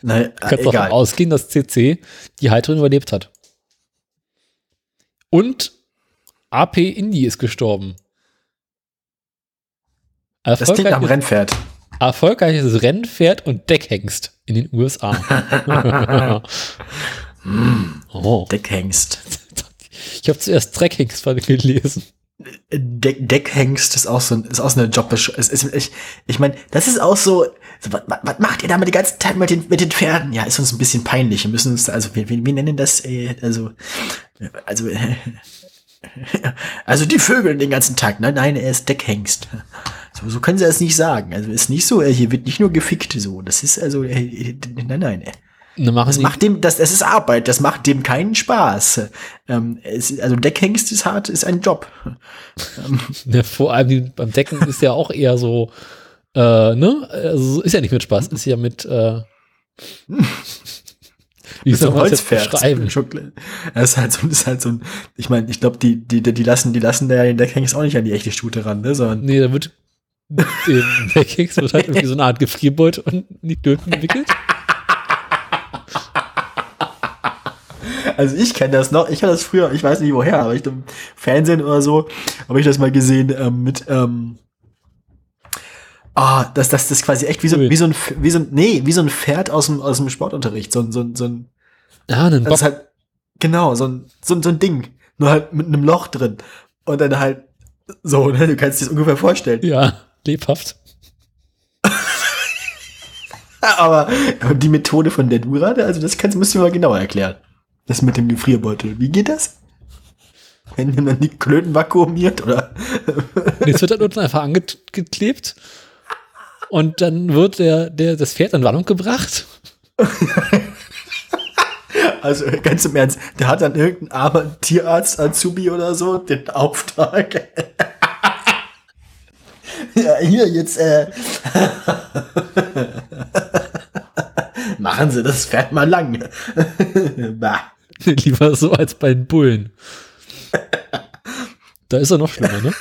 naja, kannst äh, davon egal. ausgehen, dass CC die Halterin überlebt hat. Und AP Indy ist gestorben. Das klingt Erfolgreiches, Rennpferd. erfolgreiches Rennpferd und Deckhengst in den USA. (laughs) (laughs) oh. Deckhengst. Ich habe zuerst Dreckhengst gelesen. Deck, Deckhengst ist auch so, ein- ist auch so eine Jobbeschreibung. Ich, ich meine, das ist auch so, so was, was, macht ihr da mal die ganze Zeit mit den, mit den Pferden? Ja, ist uns ein bisschen peinlich. Wir müssen uns, also, wir, wir, wir nennen das, äh, also, also, äh, (laughs) also die Vögel den ganzen Tag. Nein, nein, er ist Deckhengst. So, so können sie das nicht sagen. Also ist nicht so, äh, hier wird nicht nur gefickt, so. Das ist also, äh, äh, nein, nein. äh. Das macht dem, das, das ist Arbeit, das macht dem keinen Spaß. Ähm, es, also Deckhengst ist hart, ist ein Job. (laughs) ne, vor allem beim Decken ist ja auch eher so, äh, ne? Also ist ja nicht mit Spaß, ist ja mit, äh, (laughs) wie Mit so einem Holzpferd. (laughs) Das ist halt so, ist halt so ein, ich meine, ich glaube, die, die, die lassen, die lassen da ja den Deckhengst auch nicht an die echte Stute ran, ne, sondern, Nee, da wird (laughs) dem Deckhengst wird halt irgendwie so eine Art Gefrierbeut und in die Klöten gewickelt. also ich kenne das noch, ich habe das früher, ich weiß nicht woher, aber ich im Fernsehen oder so, habe ich das mal gesehen, ähm, mit, ähm, Ah, das, das, das ist quasi echt wie so, wie so ein, wie so ein, nee, wie so ein Pferd aus dem, aus dem Sportunterricht, so ein, so ein, so ein, Ah, einen Das Bock. ist halt, genau, so ein, so, ein- so ein Ding. Nur halt mit einem Loch drin. Und dann halt so, ne? Du kannst dir das ungefähr vorstellen. Ja, lebhaft. Aber, (laughs) aber die Methode von der Dura, also das kannst, musst du mir mal genauer erklären. Das mit dem Gefrierbeutel. Wie geht das? Wenn man die Klöten vakuumiert oder? Jetzt wird dann unten einfach angeklebt. Und dann wird der, der, das Pferd in Wallung gebracht. (laughs) Also ganz im Ernst, der hat dann irgendein armer Tierarzt, Azubi oder so, den Auftrag. (laughs) ja, hier jetzt, äh. (laughs) Machen Sie das Pferd mal lang. Lieber so als bei den Bullen. Da ist er noch schlimmer, ne?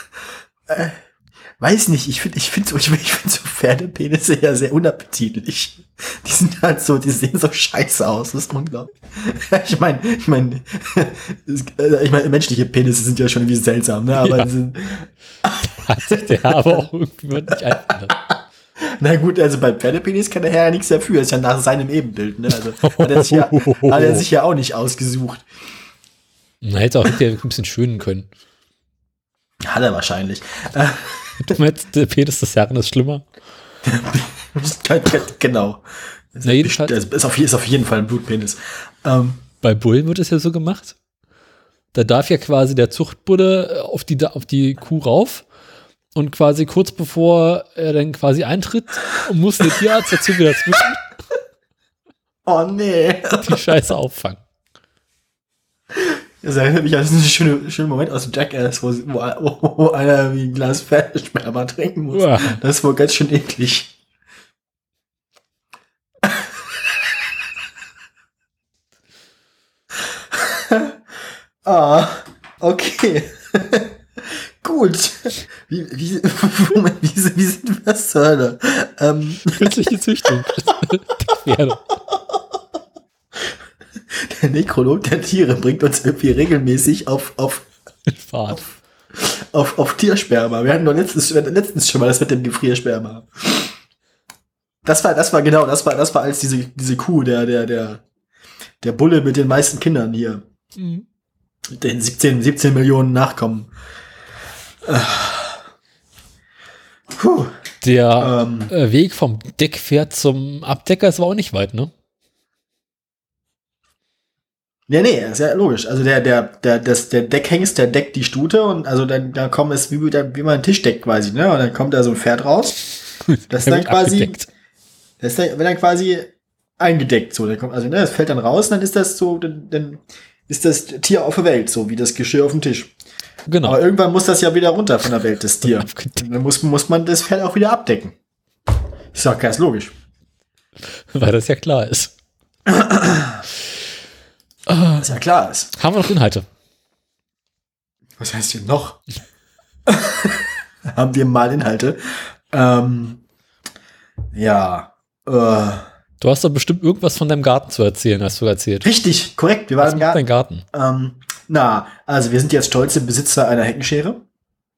Weiß nicht, ich finde ich find so, (laughs) ich find so Pferdepenisse ja sehr unappetitlich. Die sind halt so, die sehen so scheiße aus, das ist unglaublich. (laughs) Ich meine, ich meine, (laughs) ich meine, menschliche Penisse sind ja schon irgendwie seltsam, ne? Aber Ja. sind, Hat sich der aber auch irgendwie nicht einfallen. na gut, also bei Pferdepenis kann der Herr ja nichts dafür, ist ja nach seinem Ebenbild, ne? Also hat er sich ja, hat er sich ja auch nicht ausgesucht. Man hätte auch hinterher ein bisschen schönen können. Hat er wahrscheinlich. Äh, Du meinst, der Penis des Herren ist schlimmer? (laughs) genau. Na, jedenfalls, ist auf, ist auf jeden Fall ein Blutpenis. Ähm, bei Bullen wird es ja so gemacht. Da darf ja quasi der Zuchtbulle auf die, auf die Kuh rauf und quasi kurz bevor er dann quasi eintritt, muss der Tierarzt dazu wieder zwischen (laughs) oh nee. die Scheiße auffangen. Das erinnert mich an diesen schönen, schönen Moment aus Jackass, wo, wo, wo einer wie ein Glas Pferdesperma trinken muss. Uah. Das ist wohl ganz schön eklig. ah, okay. Gut. Wie, wie, Moment, wie, wie sind wir zur Hölle? Ähm, Künstliche Züchtung. (laughs) Pferde. Der Nekrolog der Tiere bringt uns irgendwie regelmäßig auf, auf, Fahrt. auf, auf Tiersperma. Wir hatten doch letztens, letztens schon mal das mit dem Gefriersperma. Das war, das war genau, das war, das war als diese, diese Kuh, der, der, der, der Bulle mit den meisten Kindern hier. Mhm. Mit den 17, 17 Millionen Nachkommen. Äh. Puh. Der Ähm, äh, Weg vom Deckpferd zum Abdecker ist aber auch nicht weit, ne? Ja, nee, ist ja logisch. Also der, der, der, das, der Deckhengst, der deckt die Stute und also dann, da kommt es wie, wie man einen Tisch deckt quasi, ne? Und dann kommt da so ein Pferd raus. (laughs) Das ist dann quasi, das ist dann, dann quasi eingedeckt, so. Dann kommt, also, ne, das fällt dann raus, und dann ist das so, dann, dann ist das Tier auf der Welt, so wie das Geschirr auf dem Tisch. Genau. Aber irgendwann muss das ja wieder runter von der Welt, das (laughs) Tier. Abgedeckt. Dann muss, muss man das Pferd auch wieder abdecken. Ist doch ganz logisch. Weil das ja klar ist. (clears throat) Was ja klar ist. Haben wir noch Inhalte? Was heißt hier noch? (laughs) Haben wir mal Inhalte. Ähm, ja. Äh, Du hast doch bestimmt irgendwas von deinem Garten zu erzählen, hast du erzählt. richtig, korrekt. Wir Was waren macht ja. dein Garten? Ähm, na, also wir sind jetzt stolze Besitzer einer Heckenschere.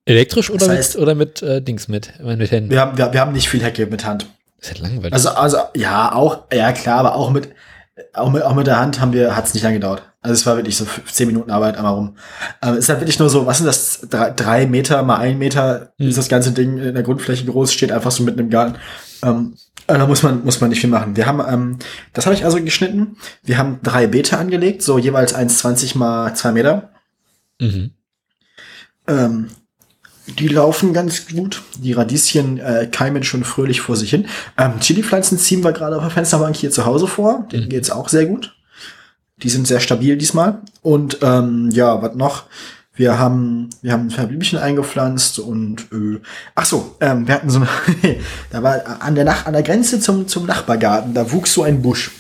Elektrisch oder Das heißt- mit, oder mit äh, Dings mit, äh, mit Händen? Wir haben, wir, wir haben nicht viel Hecke mit Hand. ist ja langweilig. Also, also, ja, auch, ja klar, aber auch mit, auch mit, auch mit der Hand haben wir, hat es nicht lange gedauert. Also es war wirklich so zehn Minuten Arbeit einmal rum. Ähm, es ist halt wirklich nur so, was sind das, drei, drei Meter mal ein Meter Hm. ist das ganze Ding in der Grundfläche groß, steht einfach so mitten im Garten. Ähm, äh, da muss man, muss man nicht viel machen. Wir haben, ähm, das habe ich also geschnitten. Wir haben drei Beete angelegt, so jeweils 1,20 mal zwei Meter. mhm. Ähm, die laufen ganz gut. Die Radieschen äh, keimen schon fröhlich vor sich hin. Ähm, Chili-Pflanzen ziehen wir gerade auf der Fensterbank hier zu Hause vor. Denen Mhm. geht's auch sehr gut. Die sind sehr stabil diesmal. Und ähm, ja, was noch? Wir haben, wir haben ein paar Blümchen eingepflanzt und äh, ach so, ähm, wir hatten so eine, (laughs) da war an der Nach an der Grenze zum, zum Nachbargarten, da wuchs so ein Busch.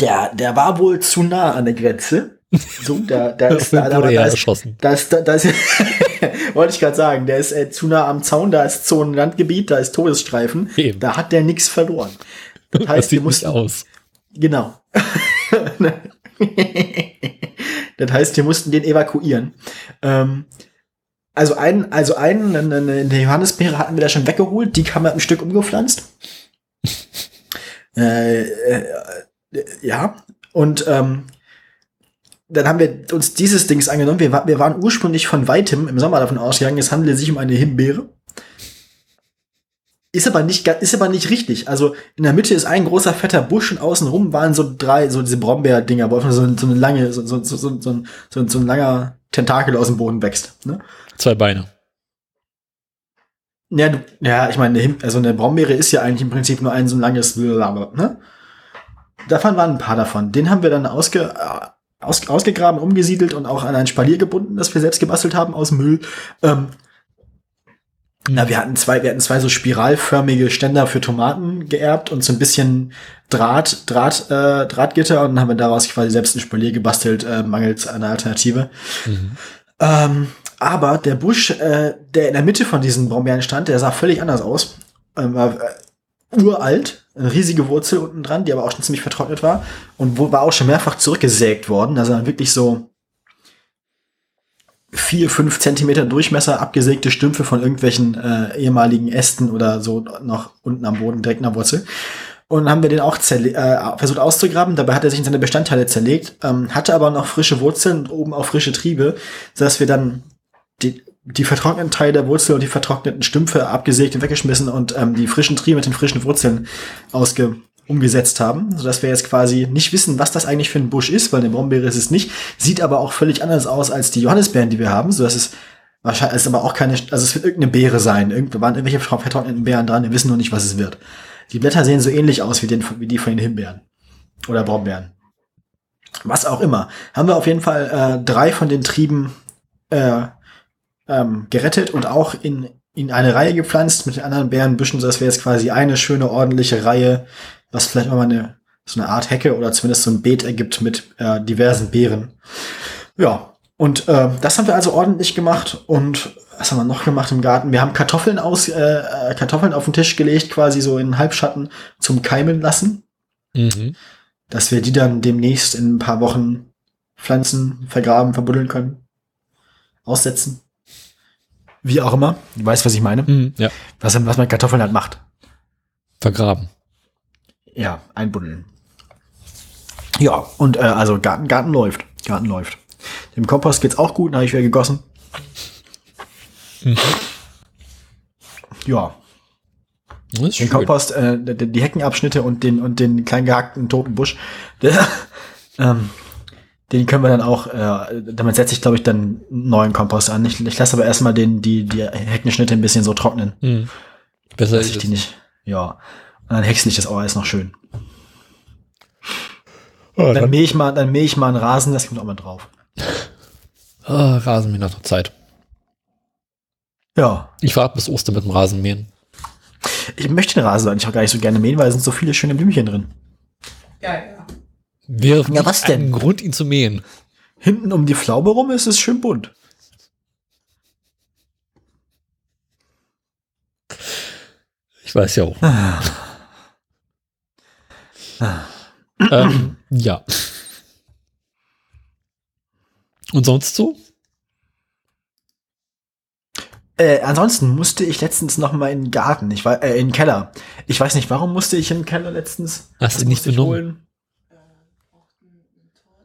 Der, der war wohl zu nah an der Grenze. So, da, da ist, da, da, da, ist, erschossen. da ist, da, da ist (laughs) wollte ich gerade sagen, der ist äh, zu nah am Zaun, da ist Zonenlandgebiet, da ist Todesstreifen. Eben. Da hat der nichts verloren. Das Das heißt, wir sieht nicht mussten, aus. genau. (laughs) das heißt, wir mussten den evakuieren. Ähm, also einen, also einen, eine, eine Johannisbeere hatten wir da schon weggeholt, die haben wir ein Stück umgepflanzt. (laughs) äh, äh, ja, und ähm, dann haben wir uns dieses Dings angenommen. Wir, wir waren ursprünglich von weitem im Sommer davon ausgegangen, es handele sich um eine Himbeere. Ist aber nicht, ist aber nicht richtig. Also in der Mitte ist ein großer fetter Busch und außenrum waren so drei, so diese Brombeerdinger, wo einfach so, so eine lange, so, so, so, so, so, ein- so, ein- so ein langer Tentakel aus dem Boden wächst. Ne? Zwei Beine. Ja, du, ja, ich meine, also eine Brombeere ist ja eigentlich im Prinzip nur ein so ein langes ne? Davon waren ein paar davon. Den haben wir dann ausge, aus, ausgegraben, umgesiedelt und auch an ein Spalier gebunden, das wir selbst gebastelt haben aus Müll. Ähm, na, wir hatten zwei, wir hatten zwei so spiralförmige Ständer für Tomaten geerbt und so ein bisschen Draht, Draht, äh, Drahtgitter und haben wir daraus quasi selbst ein Spalier gebastelt, äh, mangels einer Alternative. Mhm. Ähm, aber der Busch, äh, der in der Mitte von diesen Brombeeren stand, der sah völlig anders aus. Ähm, war äh, uralt, eine riesige Wurzel unten dran, die aber auch schon ziemlich vertrocknet war und wo, war auch schon mehrfach zurückgesägt worden. Also dann wirklich so vier, fünf Zentimeter Durchmesser abgesägte Stümpfe von irgendwelchen äh, ehemaligen Ästen oder so noch unten am Boden, direkt in der Wurzel. Und haben wir den auch äh, versucht auszugraben. Dabei hat er sich in seine Bestandteile zerlegt, ähm, hatte aber noch frische Wurzeln und oben auch frische Triebe, sodass wir dann die, die vertrockneten Teile der Wurzel und die vertrockneten Stümpfe abgesägt und weggeschmissen und ähm, die frischen Triebe mit den frischen Wurzeln ausge umgesetzt haben, sodass wir jetzt quasi nicht wissen, was das eigentlich für ein Busch ist, weil eine Brombeere ist es nicht, sieht aber auch völlig anders aus als die Johannisbeeren, die wir haben, sodass es wahrscheinlich ist aber auch keine, also es wird irgendeine Beere sein, irgendwo waren irgendwelche vertrockneten Beeren dran, wir wissen nur nicht, was es wird. Die Blätter sehen so ähnlich aus wie, den, wie die von den Himbeeren oder Brombeeren. Was auch immer. Haben wir auf jeden Fall äh, drei von den Trieben äh, ähm, gerettet und auch in, in eine Reihe gepflanzt mit den anderen Beerenbüschen, sodass wir jetzt quasi eine schöne, ordentliche Reihe, was vielleicht mal eine, so eine Art Hecke oder zumindest so ein Beet ergibt mit äh, diversen Beeren. Ja, und äh, das haben wir also ordentlich gemacht und was haben wir noch gemacht im Garten? Wir haben Kartoffeln aus, äh, äh, Kartoffeln auf den Tisch gelegt, quasi so in Halbschatten zum Keimen lassen, Mhm. dass wir die dann demnächst in ein paar Wochen pflanzen, vergraben, verbuddeln können, aussetzen. Wie auch immer. Du weißt, was ich meine. Mhm. Ja, Was, was man Kartoffeln halt macht. vergraben. Ja, einbuddeln. Ja, und äh, also Garten, Garten läuft. Garten läuft. Dem Kompost geht's auch gut, den habe ich wieder gegossen. Ja, Das ist den schön. Kompost, äh, die die Heckenabschnitte und den und den klein gehackten toten Busch, der, (laughs) ähm, den können wir dann auch, äh, damit setze ich glaube ich dann einen neuen Kompost an. Ich, ich lasse aber erstmal den die die Heckenschnitte ein bisschen so trocknen, Mhm. Besser ist ich es. die nicht. Ja, und dann häcksel ich das auch alles noch schön. Ah, Dann dann, mähe ich mal, dann mähe ich mal einen Rasen, das kommt auch mal drauf. ah, Rasenmähen hat noch Zeit. Ja, Ich warte bis Ostern mit dem Rasenmähen. ich möchte den Rasen eigentlich auch gar nicht so gerne mähen, weil es sind so viele schöne Blümchen drin. Ja, ja. Wäre Ja, was denn? Grund, ihn zu mähen. Hinten um die Pflaume rum ist es schön bunt. Ich weiß ja auch. ähm, ja. Und sonst so? Äh, ansonsten musste ich letztens noch mal in den Garten, ich war äh, in den Keller. Ich weiß nicht, warum musste ich in den Keller letztens? Hast du nicht musste ich genommen? holen?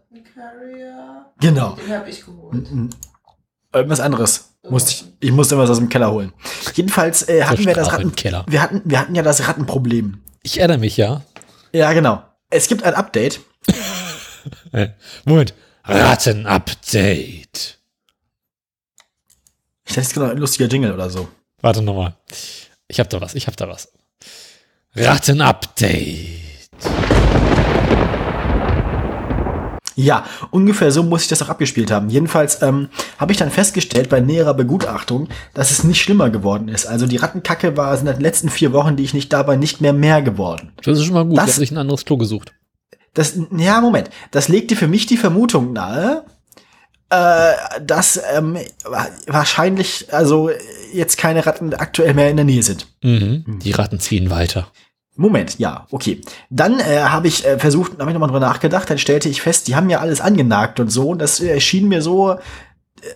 Tortencarrier. Genau. Den habe ich geholt. N- n- Irgendwas anderes musste ich. Ich musste irgendwas aus dem Keller holen. Jedenfalls äh, hatten wir das Ratten. Keller. Wir hatten, wir hatten ja das Rattenproblem. Ich erinnere mich, ja. Ja, genau. Es gibt ein Update. (laughs) Äh, Moment. Ratten-Update. Ich dachte, es gibt noch ein lustiger Jingle oder so. Warte nochmal. Ich hab da was, ich hab da was. Ratten-Update. Ja, ungefähr so muss ich das auch abgespielt haben. Jedenfalls ähm, habe ich dann festgestellt bei näherer Begutachtung, dass es nicht schlimmer geworden ist. Also die Rattenkacke war in den letzten vier Wochen, die ich nicht da war, nicht mehr mehr geworden. Das ist schon mal gut. Das- Ich habe sich ein anderes Klo gesucht. Das, ja, Moment. Das legte für mich die Vermutung nahe, äh, dass ähm, wa- wahrscheinlich also jetzt keine Ratten aktuell mehr in der Nähe sind. Mhm. Die Ratten ziehen weiter. Moment, ja, okay. Dann äh, habe ich äh, versucht, habe ich nochmal drüber nachgedacht, dann stellte ich fest, die haben ja alles angenagt und so. Und das äh, schien mir so, äh,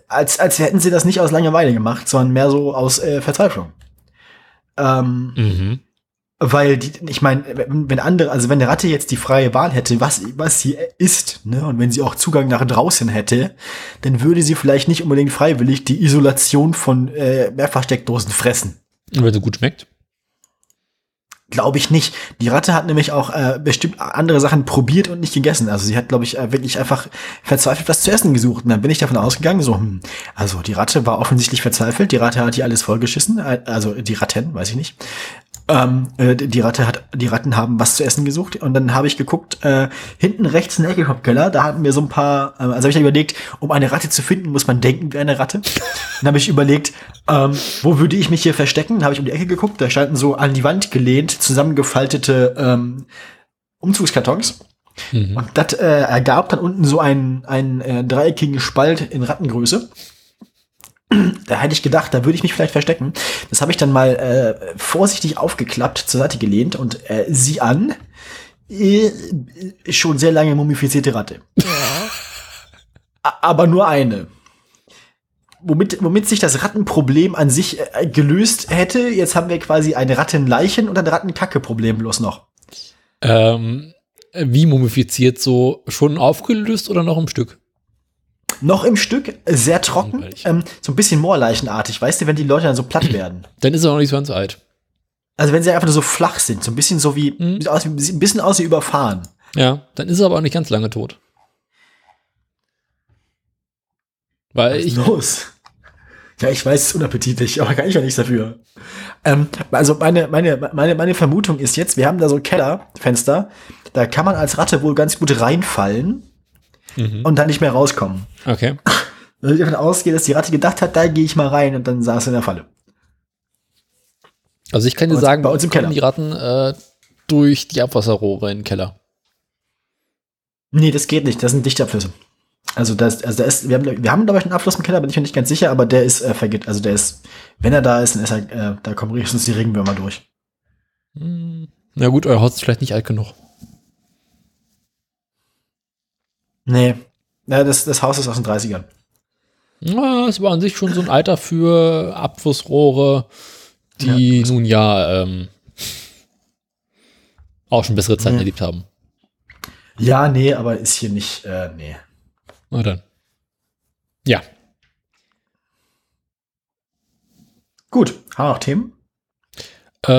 als, als hätten sie das nicht aus Langeweile gemacht, sondern mehr so aus äh, Verzweiflung. Ähm, Mhm. weil die, ich meine, wenn, wenn andere, also wenn eine Ratte jetzt die freie Wahl hätte, was, was sie isst, ne, und wenn sie auch Zugang nach draußen hätte, dann würde sie vielleicht nicht unbedingt freiwillig die Isolation von äh, Mehrfachsteckdosen fressen. Und wenn sie gut schmeckt. Glaube ich nicht. Die Ratte hat nämlich auch äh, bestimmt andere Sachen probiert und nicht gegessen. Also sie hat, glaube ich, äh, wirklich einfach verzweifelt was zu essen gesucht. Und dann bin ich davon ausgegangen, so, hm, also die Ratte war offensichtlich verzweifelt. Die Ratte hat hier alles vollgeschissen. Äh, also die Ratten, weiß ich nicht. Ähm, äh, die Ratte hat, die Ratten haben was zu essen gesucht und dann habe ich geguckt, äh, hinten rechts in der Keller, da hatten wir so ein paar, äh, also habe ich dann überlegt, um eine Ratte zu finden, muss man denken wie eine Ratte. (laughs) Dann habe ich überlegt, ähm, wo würde ich mich hier verstecken? Dann habe ich um die Ecke geguckt, da standen so an die Wand gelehnt, zusammengefaltete ähm, Umzugskartons. Mhm. Und das äh, ergab dann unten so einen, einen äh, dreieckigen Spalt in Rattengröße. Da hätte ich gedacht, da würde ich mich vielleicht verstecken. Das habe ich dann mal äh, vorsichtig aufgeklappt, zur Seite gelehnt und äh, sie an. Äh, schon sehr lange mumifizierte Ratte. A- Aber nur eine. Womit, womit sich das Rattenproblem an sich äh, gelöst hätte. Jetzt haben wir quasi ein Rattenleichen und ein Rattenkacke-Problem bloß noch. Ähm, wie mumifiziert? So schon aufgelöst oder noch im Stück? Noch im Stück, äh, sehr trocken, ähm, so ein bisschen moorleichenartig, weißt du, wenn die Leute dann so platt (clears throat) werden. Dann ist er noch nicht so ganz alt. Also wenn sie einfach nur so flach sind, so ein bisschen so wie, Mhm. sieht aus, ein bisschen aus wie überfahren. Ja, dann ist er aber auch nicht ganz lange tot. Weil Was ich, los? Ja, ich weiß, es ist unappetitlich, aber kann ich ja nichts dafür. Ähm, also meine, meine, meine, meine Vermutung ist jetzt, wir haben da so Kellerfenster, da kann man als Ratte wohl ganz gut reinfallen Mhm. und dann nicht mehr rauskommen. okay. (laughs) Wenn ich davon ausgehe, dass die Ratte gedacht hat, da gehe ich mal rein und dann saß sie in der Falle. Also ich kann dir sagen, bei uns im kommen Keller. die Ratten äh, durch die Abwasserrohre in den Keller. Nee, das geht nicht. Das sind Dichtabflüsse. Also das, also da ist, wir haben, wir haben glaube ich einen Abfluss im Keller, bin ich mir nicht ganz sicher, aber der ist äh, vergibt. Also der ist, wenn er da ist, dann ist er, äh, da kommen höchstens die Regenwürmer durch. Hm. Na gut, euer Haus ist vielleicht nicht alt genug. Nee. Ja, das, das Haus ist aus den 30ern. Ja, es war an sich schon so ein Alter für Abflussrohre, die nun ja ähm, auch schon bessere Zeiten Ja. erlebt haben. Ja, nee, aber ist hier nicht, äh, nee. Na dann. Ja. Gut, haben wir noch Themen? Äh,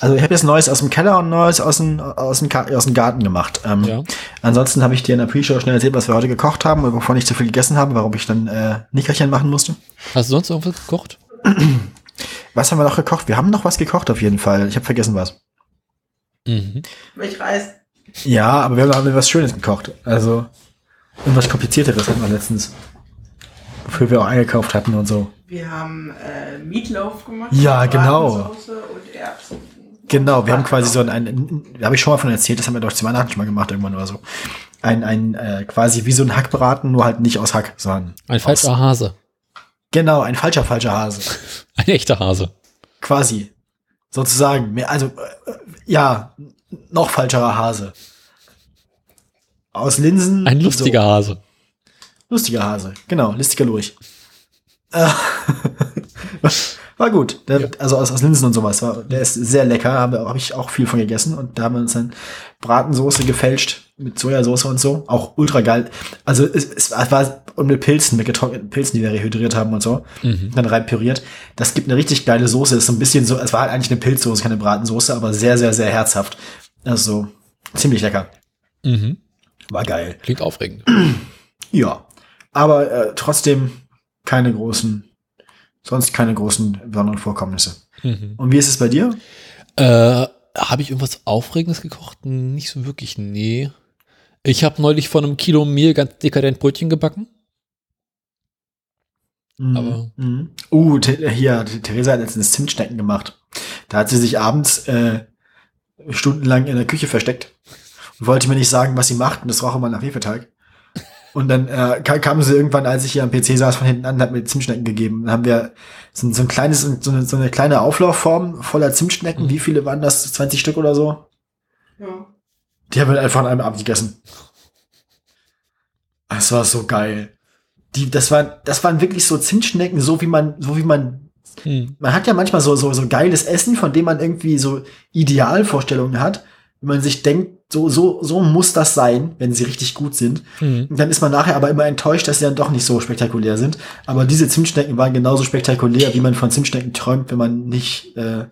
Also ich habe jetzt Neues aus dem Keller und Neues aus dem, aus dem, aus dem Garten gemacht. Ähm, ja. Ansonsten habe ich dir in der Pre-Show schnell erzählt, was wir heute gekocht haben und wovon ich zu viel gegessen habe, warum ich dann äh, Nickerchen machen musste. Hast du sonst irgendwas gekocht? (clears throat) Was haben wir noch gekocht? Wir haben noch was gekocht auf jeden Fall. Ich habe vergessen was. Mhm. Milch Reis. Ja, aber wir haben noch was Schönes gekocht. Also irgendwas Komplizierteres hatten wir letztens. Wofür wir auch eingekauft hatten und so. Wir haben äh, Meatloaf gemacht. Ja, genau. Und Erbsen. Genau, wir haben quasi so ein, ein, habe ich schon mal von erzählt, das haben wir doch zu Weihnachten schon mal gemacht irgendwann oder so. Ein, ein äh, quasi wie so ein Hackbraten, nur halt nicht aus Hack, sondern Ein falscher Hase. genau, ein falscher, falscher Hase. (laughs) Ein echter Hase. Quasi. Sozusagen. Also, äh, ja, noch falscherer Hase. Aus Linsen. Ein lustiger Hase. Lustiger Hase. Genau, lustiger Lurch. Äh, (laughs) war gut. Der, Also aus, aus Linsen und sowas. War, der ist sehr lecker. Habe hab ich auch viel von gegessen. Und da haben wir uns dann Bratensoße gefälscht mit Sojasauce und so. Auch ultra geil. Also es, es war und mit Pilzen, mit getrockneten Pilzen, die wir rehydriert haben und so. Mhm. Dann rein püriert. Das gibt eine richtig geile Soße. Ist so ein bisschen so, es war halt eigentlich eine Pilzsoße, keine Bratensoße, aber sehr, sehr, sehr herzhaft. Also ziemlich lecker. Mhm. War geil. Klingt aufregend. (clears throat) Ja. Aber äh, trotzdem keine großen, sonst keine großen besonderen Vorkommnisse. Mhm. Und wie ist es bei dir? Äh, habe ich irgendwas Aufregendes gekocht? Nicht so wirklich, nee. Ich habe neulich von einem Kilo Mehl ganz dekadent Brötchen gebacken. Mhm. Aber- Mhm. Uh, hier, Th- Theresa hat letztens Zimtschnecken gemacht. Da hat sie sich abends äh, stundenlang in der Küche versteckt und wollte mir nicht sagen, was sie macht. Und das roch immer nach Hefeteig. Und dann äh, ka- kam sie irgendwann, als ich hier am PC saß, von hinten an, und hat mir Zimtschnecken gegeben. Dann haben wir so, ein- so ein kleines, so eine, so eine kleine Auflaufform voller Zimtschnecken. Mhm. Wie viele waren das? 20 Stück oder so? Ja. Die haben wir einfach an einem Abend gegessen. Das war so geil. Die, das war, das waren wirklich so Zimtschnecken, so wie man, so wie man, Hm. man hat ja manchmal so, so, so geiles Essen, von dem man irgendwie so Idealvorstellungen hat, wenn man sich denkt, so, so, so muss das sein, wenn sie richtig gut sind. Hm. Und dann ist man nachher aber immer enttäuscht, dass sie dann doch nicht so spektakulär sind. Aber diese Zimtschnecken waren genauso spektakulär, wie man von Zimtschnecken träumt, wenn man nicht, äh,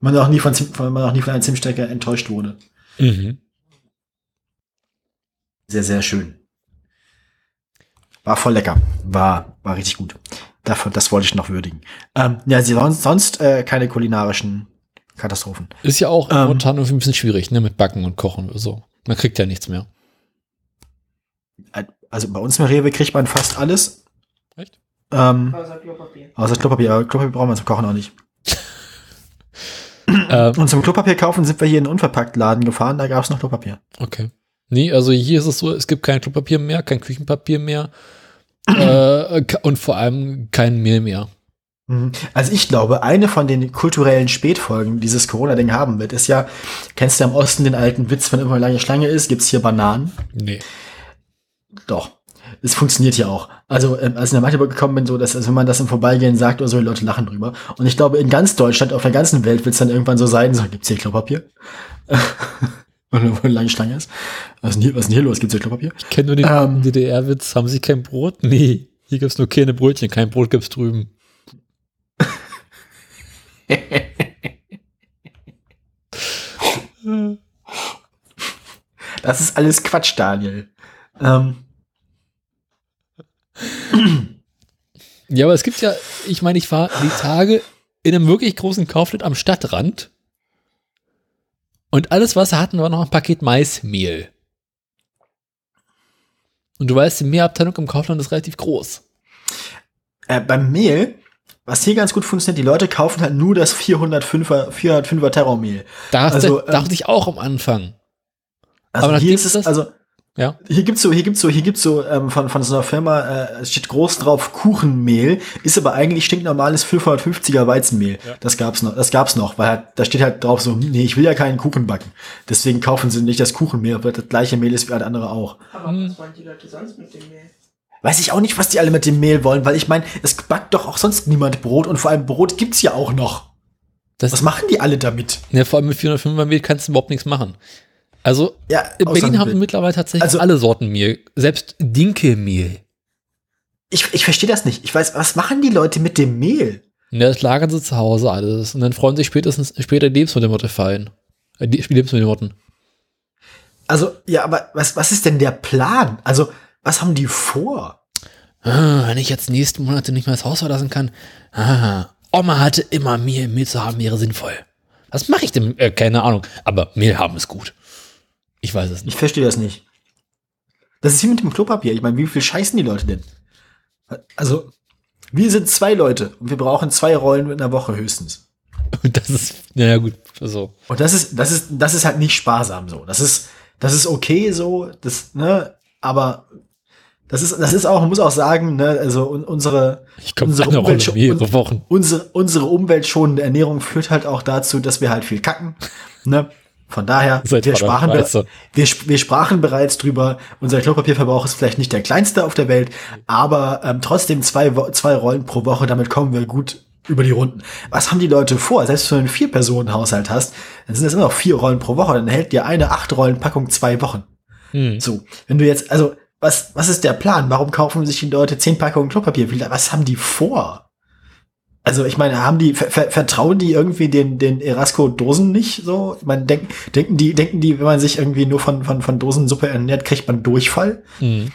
Man auch nie von, Zim- man auch nie von einer Zimtstärke enttäuscht wurde. Mhm. Sehr, sehr schön. War voll lecker. War, war richtig gut. Davon, das wollte ich noch würdigen. Ähm, ja, sie sonst, sonst äh, keine kulinarischen Katastrophen. Ist ja auch Ähm. momentan irgendwie ein bisschen schwierig, ne, mit Backen und Kochen oder so. Man kriegt ja nichts mehr. Also bei uns im Rewe kriegt man fast alles. Echt? Ähm, Außer Klopapier. außer Klopapier. Aber Klopapier brauchen wir zum Kochen auch nicht. (laughs) ähm, Und zum Klopapier kaufen sind wir hier in einen Unverpackt-Laden gefahren. Da gab es noch Klopapier. okay. Nee, also hier ist es so, es gibt kein Klopapier mehr, kein Küchenpapier mehr (clears throat) äh, und vor allem kein Mehl mehr. Mhm. Also ich glaube, eine von den kulturellen Spätfolgen dieses Corona-Ding haben wird, ist ja, kennst du am Osten den alten Witz, wenn immer eine lange Schlange ist, gibt's hier Bananen? Nee. Doch. Es funktioniert ja auch. Also, ähm, als ich nach Magdeburg gekommen bin, so, dass, also wenn man das im Vorbeigehen sagt oder so, die Leute lachen drüber. Und ich glaube, in ganz Deutschland, auf der ganzen Welt wird's dann irgendwann so sein, so, gibt's hier Klopapier? Wenn wo eine lange Schlange ist. Was ist denn hier, was ist denn hier los? Gibt's hier Klopapier? Ich kenne nur den Ähm. DDR-Witz, haben Sie kein Brot? Nee, hier gibt's nur keine Brötchen, kein Brot gibt's drüben. Das ist alles Quatsch, Daniel. Ähm, Ja, aber es gibt ja, ich meine, ich war die Tage in einem wirklich großen Kaufland am Stadtrand und alles, was sie hatten, war noch ein Paket Maismehl. Und du weißt, die Mehlabteilung im Kaufland ist relativ groß. äh, beim Mehl, was hier ganz gut funktioniert, die Leute kaufen halt nur das 405er, 405er Terrormehl. Da Also, also, dachte ich auch am Anfang. Also Aber hier ist es, das- also Ja. hier gibt's so, hier gibt's so, hier gibt's so ähm, von von so einer Firma äh, es steht groß drauf Kuchenmehl, ist aber eigentlich stinknormales 550er Weizenmehl. Das gab's noch, das gab's noch, weil halt, da steht halt drauf so, hm, nee, ich will ja keinen Kuchen backen. Deswegen kaufen sie nicht das Kuchenmehl, weil das gleiche Mehl ist wie alle andere auch. Aber was wollen die Leute sonst mit dem Mehl? Weiß ich auch nicht, was die alle mit dem Mehl wollen, weil ich meine, es backt doch auch sonst niemand Brot und vor allem Brot gibt's ja auch noch. Das, Was machen die alle damit? ja, vor allem mit 405er Mehl kannst du überhaupt nichts machen. Also, Ja, in Berlin haben wir mittlerweile tatsächlich Also- alle Sorten Mehl. Selbst Dinkelmehl. ich, ich verstehe das nicht. Ich weiß, was machen die Leute mit dem Mehl? Ja, das lagern sie zu Hause alles. Und dann freuen sich spätestens später Lebensmittelmotte fallen. Äh, Lebensmittelmotten. Also, ja, aber was, was ist denn der Plan? Also, was haben die vor? Ah, wenn ich jetzt nächsten Monate nicht mehr das Haus verlassen kann. Ah, Oma hatte immer Mehl. Mehl zu haben wäre sinnvoll. Was mache ich denn? Äh, keine Ahnung. Aber Mehl haben ist gut. Ich weiß es nicht. Ich verstehe das nicht. Das ist wie mit dem Klopapier. Ich meine, wie viel scheißen die Leute denn? Also, wir sind zwei Leute und wir brauchen zwei Rollen in der Woche höchstens. Und (laughs) das ist, ja gut, so. Und das ist, das ist, das ist halt nicht sparsam so. Das ist, das ist okay so, das, ne, aber das ist, das ist auch, man muss auch sagen, ne, also un- unsere, unsere mehrere Wochen. unsere, unsere umweltschonende Ernährung führt halt auch dazu, dass wir halt viel kacken. Ne? Von daher, Seid wir sprachen, wir, wir sprachen bereits drüber, unser Klopapierverbrauch ist vielleicht nicht der kleinste auf der Welt, aber ähm, trotzdem zwei, zwei Rollen pro Woche, damit kommen wir gut über die Runden. Was haben die Leute vor? Selbst wenn du einen Vier-Personen-Haushalt hast, dann sind das immer noch vier Rollen pro Woche, dann hält dir eine Acht-Rollen-Packung zwei Wochen. Hm. So, wenn du jetzt, also, was, was ist der Plan? Warum kaufen sich die Leute zehn Packungen Klopapier? Was haben die vor? Also, ich meine, haben die, ver, ver, vertrauen die irgendwie den, den Erasco-Dosen nicht so? Ich meine, denken, die, denken die, wenn man sich irgendwie nur von, von, von Dosensuppe ernährt, kriegt man Durchfall? Hm.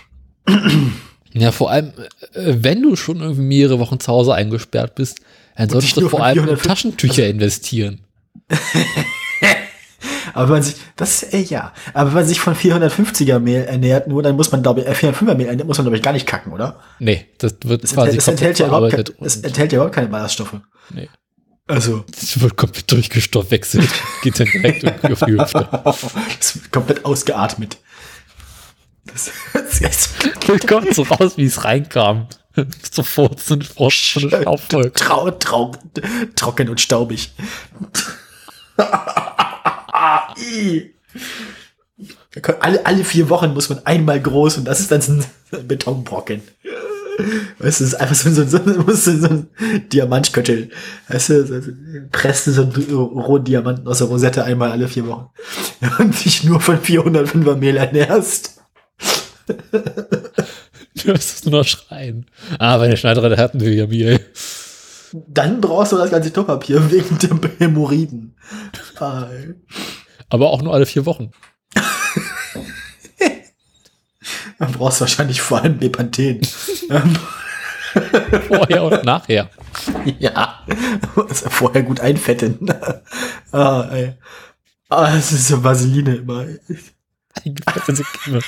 Ja, vor allem, äh, wenn du schon irgendwie mehrere Wochen zu Hause eingesperrt bist, dann solltest du vor allem in 450 Taschentücher investieren. (laughs) Aber wenn man sich, das, äh, ja. Aber wenn man sich von 450er Mehl ernährt, nur, dann muss man, glaube ich, äh, 405er Mehl ernährt, muss man, glaube ich, gar nicht kacken, oder? Nee, das wird Es quasi enthält, komplett enthält, ja überhaupt, es und- enthält ja überhaupt keine Ballaststoffe. nee. Also, Das wird komplett durchgestoffwechselt. (laughs) Geht dann direkt auf die Hüfte. es wird komplett ausgeatmet. Das, (laughs) das ist Das kommt so raus, wie es reinkam. (laughs) Sofort so ein Frosch, so eine Staubwolke. trau, trau, trocken und staubig. I. Da kommt- alle, alle vier Wochen muss man einmal groß und das ist dann so ein Betonbrocken. Weißt du, das ist einfach so, so, so, so, ein Diamantköttel. Weißt du, so, so, presst du so einen rohen Diamanten aus der Rosette einmal alle vier Wochen. (laughs) Und dich nur von 405er Mehl ernährst. Du hörst es nur noch schreien. Ah, meine Schneiderin hatten wir ja Mehl. Dann brauchst du das ganze Klopapier wegen dem Hämorrhoiden. Ah, Aber auch nur alle vier Wochen. (laughs) Dann brauchst du wahrscheinlich vor allem Bepanthen. (laughs) Vorher und nachher. (laughs) ja. Also vorher gut einfetten. ah, ey. Ah, das ist so Vaseline immer. Eingefettete Kimme.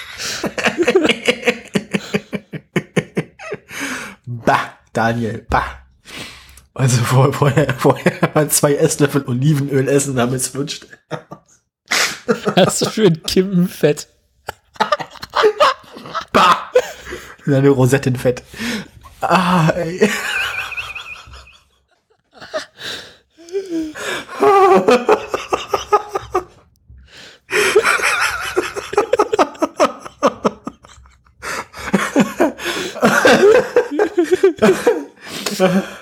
Bah, Daniel, bah. Also vor, vorher, (laughs) vorher mal zwei Esslöffel Olivenöl essen, damit es lutscht. Hast du schön Kimmenfett. Bah! Eine Rosettenfett. Ah, ey. (laughs)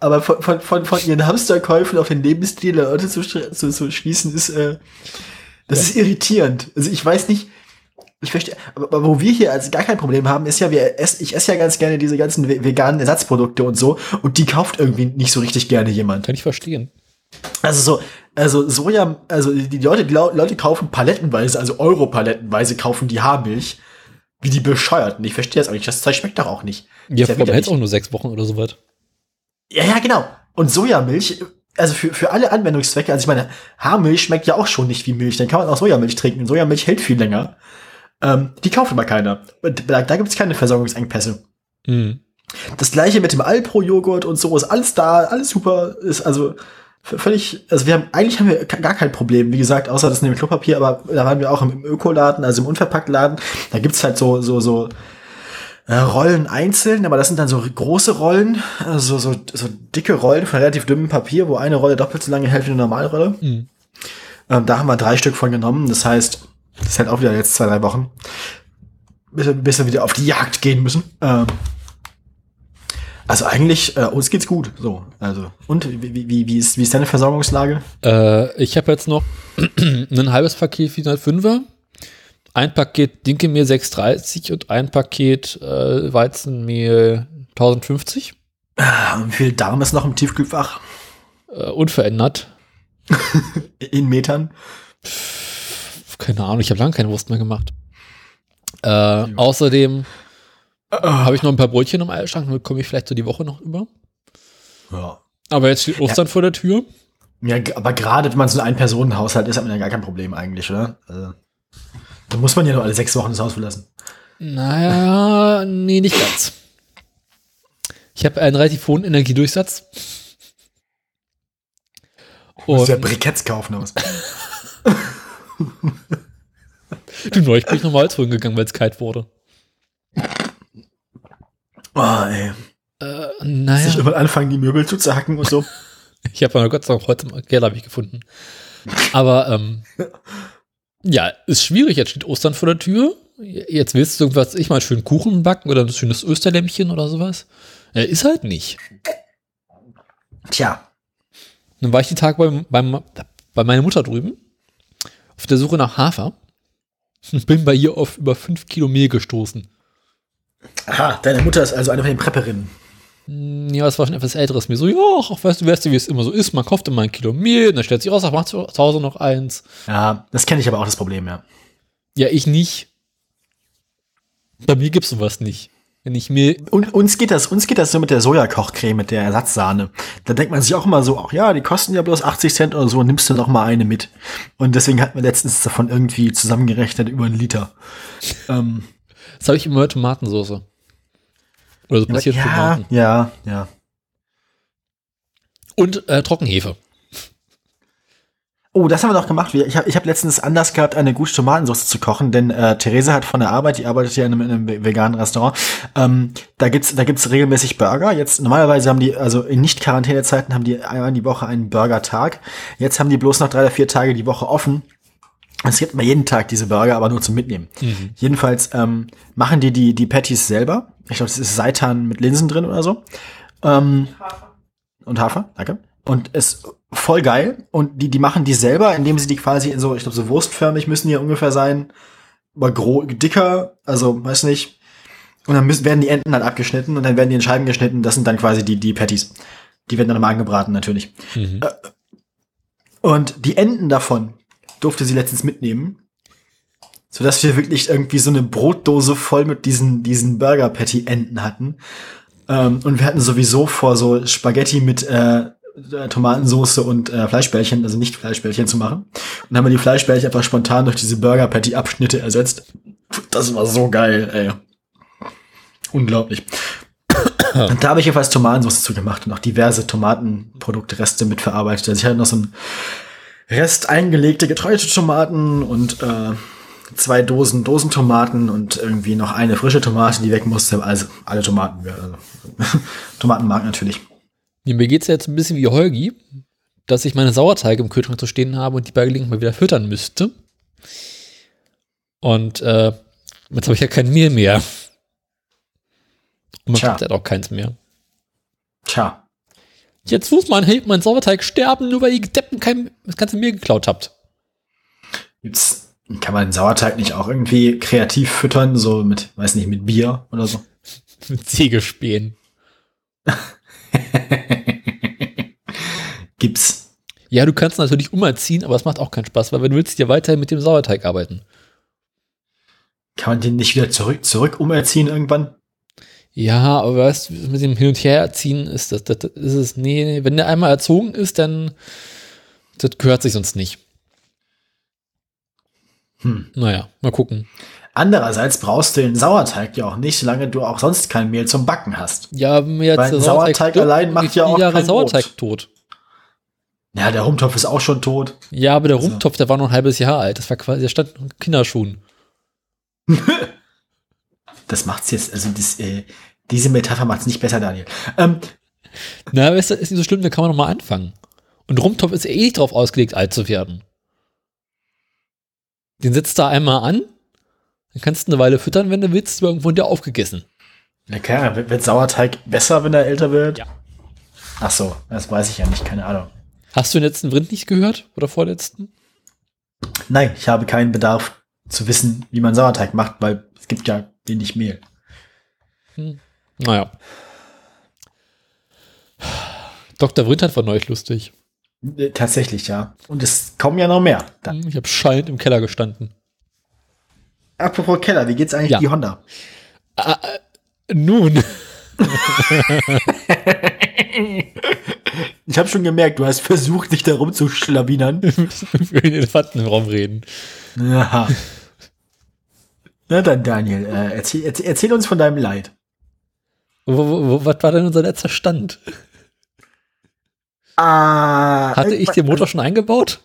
Aber von, von, von, von ihren Hamsterkäufen auf den Lebensstil der Leute zu, zu, zu schließen, ist, äh, das ist irritierend. Also ich weiß nicht, ich verstehe, aber, wo wir hier also gar kein Problem haben, ist ja, wir essen, ich esse ja ganz gerne diese ganzen ve- veganen Ersatzprodukte und so, und die kauft irgendwie nicht so richtig gerne jemand. Kann ich verstehen. Also so, also Soja, also die Leute, die Leute kaufen palettenweise, also Euro-palettenweise kaufen die Haarmilch, wie die Bescheuerten. Ich verstehe das auch nicht. Das Zeug schmeckt doch auch nicht. Ja, ja widerlich. hätte auch nur sechs Wochen oder so was. Ja, ja, genau. Und Sojamilch, also für, für alle Anwendungszwecke, also ich meine, Haarmilch schmeckt ja auch schon nicht wie Milch, dann kann man auch Sojamilch trinken. Sojamilch hält viel länger. Ähm, die kauft aber keiner. Da, da gibt es keine Versorgungsengpässe. Hm. Das gleiche mit dem Alpro-Joghurt und so ist alles da, alles super, ist also völlig, also wir haben, eigentlich haben wir gar kein Problem, wie gesagt, außer das mit dem Klopapier, aber da waren wir auch im, Ökoladen, also im Unverpacktladen, da gibt's halt so, so, so, Rollen einzeln, aber das sind dann so große Rollen, also so, so dicke Rollen von relativ dünnem Papier, wo eine Rolle doppelt so lange hält wie eine normale Rolle. Hm. Ähm, da haben wir drei Stück von genommen. Das heißt, das hält auch wieder jetzt zwei, drei Wochen. Bis wir, bis wir wieder auf die Jagd gehen müssen. Ähm, also eigentlich, äh, uns geht's gut. So, also. Und wie, wie, wie, wie, ist, wie ist deine Versorgungslage? Äh, ich habe jetzt noch (clears throat) ein halbes Paket 405er, ein Paket Dinkelmehl 630 und ein Paket äh, Weizenmehl 1050. Ah, Wie viel Darm ist noch im Tiefkühlfach? Äh, unverändert. (laughs) In Metern? Keine Ahnung, ich habe lange keine Wurst mehr gemacht. Äh, außerdem habe ich noch ein paar Brötchen im Eilschrank, damit komme ich vielleicht so die Woche noch über. Ja. Aber jetzt steht Ostern vor der Tür. Ja, aber gerade wenn man so ein Ein-Personen-Haushalt ist, hat man ja gar kein Problem eigentlich, oder? Also, da muss man ja nur alle sechs Wochen das Haus verlassen. Naja, nee, nicht ganz. Ich habe einen relativ hohen Energiedurchsatz. Du musst ja Briketts kaufen aus. (laughs) du, neulich bin ich nochmal Holz holen gegangen, weil es kalt wurde. Oh, ey. Äh, Sich naja, immer anfangen, die Möbel zu zerhacken und so. (laughs) ich habe ja Gott sei Dank Holz im Keller hab ich gefunden. Aber ähm, (laughs) ja, ist schwierig. Jetzt steht Ostern vor der Tür. Jetzt willst du irgendwas, ich mal schön Kuchen backen oder ein schönes Österlämmchen oder sowas. Äh, ist halt nicht. Tja. Dann war ich die Tage beim, beim, bei meiner Mutter drüben auf der Suche nach Hafer und (laughs) bin bei ihr auf über 5 Kilo Mehl gestoßen. Aha, deine Mutter ist also eine von den Prepperinnen. Hm, Ja, das war schon etwas älteres Mehl. So, ja, ach, weißt du, weißt du, wie es immer so ist. Man kauft immer ein Kilo Mehl, dann stellt sich raus, ach, macht zu Hause noch eins. Ja, das kenne ich aber auch das Problem, ja. Ja, ich nicht. Bei mir gibt's sowas nicht. Wenn ich Mehl, Und uns geht das, uns geht das so mit der Sojakochcreme, mit der Ersatzsahne. Da denkt man sich auch immer so, ach ja, die kosten ja bloß 80 Cent oder so, nimmst du noch mal eine mit. Und deswegen hatten wir letztens davon irgendwie zusammengerechnet über einen Liter. Ähm, das habe ich immer mit Tomatensauce. Oder so passiert ja, Tomaten. ja, ja. Und äh, Trockenhefe. Oh, das haben wir noch gemacht. Ich habe ich hab letztens Anlass gehabt, eine gute Tomatensauce zu kochen, denn äh, Therese hat von der Arbeit, die arbeitet ja in einem, in einem ve- veganen Restaurant, ähm, da gibt's da gibt's regelmäßig Burger. Jetzt normalerweise haben die, also in Nicht-Quarantänezeiten haben die einmal die Woche einen Burger-Tag. Jetzt haben die bloß noch drei oder vier Tage die Woche offen. Es gibt mal jeden Tag diese Burger, aber nur zum Mitnehmen. Jedenfalls ähm, machen die, die die Patties selber. Ich glaube, das ist Seitan mit Linsen drin oder so. Ähm, Hafer. und Hafer, danke. Und ist voll geil. Und die, die machen die selber, indem sie die quasi in so, ich glaube, so wurstförmig müssen die ja ungefähr sein. Aber gro dicker, also weiß nicht. Und dann müssen, werden die Enden halt abgeschnitten und dann werden die in Scheiben geschnitten. Das sind dann quasi die, die Patties. Die werden dann nochmal angebraten, natürlich. Mhm. Und die Enden davon durfte sie letztens mitnehmen. Sodass wir wirklich irgendwie so eine Brotdose voll mit diesen, diesen Burger-Patty-Enden hatten. Ähm, und wir hatten sowieso vor, so Spaghetti mit äh, Tomatensauce und äh, Fleischbällchen, also nicht Fleischbällchen zu machen. Und haben wir die Fleischbällchen einfach spontan durch diese Burger-Patty-Abschnitte ersetzt. Das war so geil, ey. Unglaublich. Und da habe ich jedenfalls Tomatensauce zugemacht und auch diverse Tomatenproduktreste mitverarbeitet. Also ich hatte noch so ein Rest eingelegte getreute Tomaten und äh, zwei Dosen Dosentomaten und irgendwie noch eine frische Tomate, die weg musste. Also alle Tomaten. Also, (laughs) Tomatenmark natürlich. Ja, mir geht's ja jetzt ein bisschen wie Holgi, dass ich meine Sauerteige im Kühlschrank zu stehen habe und die bei Gelegenheit mal wieder füttern müsste. Und äh, jetzt habe ich ja kein Mehl mehr. Und man Tja. hat auch keins mehr. Tja. Jetzt muss mein, mein Sauerteig sterben, nur weil ihr Deppen kein, das ganze Mehl geklaut habt. Gibt's, kann man den Sauerteig nicht auch irgendwie kreativ füttern, so mit, weiß nicht, mit Bier oder so? (laughs) mit Sägespänen. (laughs) Gibt's. Ja, du kannst natürlich umerziehen, aber es macht auch keinen Spaß, weil wenn du willst ja weiterhin mit dem Sauerteig arbeiten. Kann man den nicht wieder zurück, zurück umerziehen irgendwann? Ja, aber weißt du, mit dem Hin- und Herziehen ist das, das, das ist es, nee, wenn der einmal erzogen ist, dann das gehört sich sonst nicht. Hm. Naja, mal gucken. Andererseits brauchst du den Sauerteig ja auch nicht, solange du auch sonst kein Mehl zum Backen hast. Ja, mir jetzt Weil der Sauerteig, Sauerteig allein macht ja auch Jahre kein Sauerteig Brot. tot. Ja, der Rumtopf ist auch schon tot. Ja, aber der also. Rumtopf, der war noch ein halbes Jahr alt. Das war quasi, der stand in Kinderschuhen. (laughs) das macht's jetzt, also das, äh, diese Metapher macht's nicht besser, Daniel. Ähm, Na, du, ist nicht so schlimm, da kann man noch mal anfangen. Und Rumtopf ist eh nicht drauf ausgelegt, alt zu werden. Den setzt da einmal an, dann kannst du eine Weile füttern, wenn du willst, aber irgendwo in dir aufgegessen. Na klar, wird Sauerteig besser, wenn er älter wird? Ja. Ach so, das weiß ich ja nicht, keine Ahnung. Hast du den letzten Vrind nicht gehört? Oder vorletzten? Nein, ich habe keinen Bedarf zu wissen, wie man Sauerteig macht, weil es gibt ja wenig Mehl. Hm. Naja. Dr. Vrind war neulich lustig. Äh, tatsächlich, ja. Und es kommen ja noch mehr. Dann. Ich habe schallend im Keller gestanden. Apropos Keller, wie geht's eigentlich ja. die Honda? Ah, äh, nun. (laughs) ich habe schon gemerkt, du hast versucht, dich da rumzuschlawinern. Für (laughs) den Elefanten im Raum reden. Ja. Na dann, Daniel, äh, erzähl, erzähl, erzähl, uns von deinem Leid. Wo, wo, was war denn unser letzter Stand? Ah, Hatte ich den Motor schon eingebaut?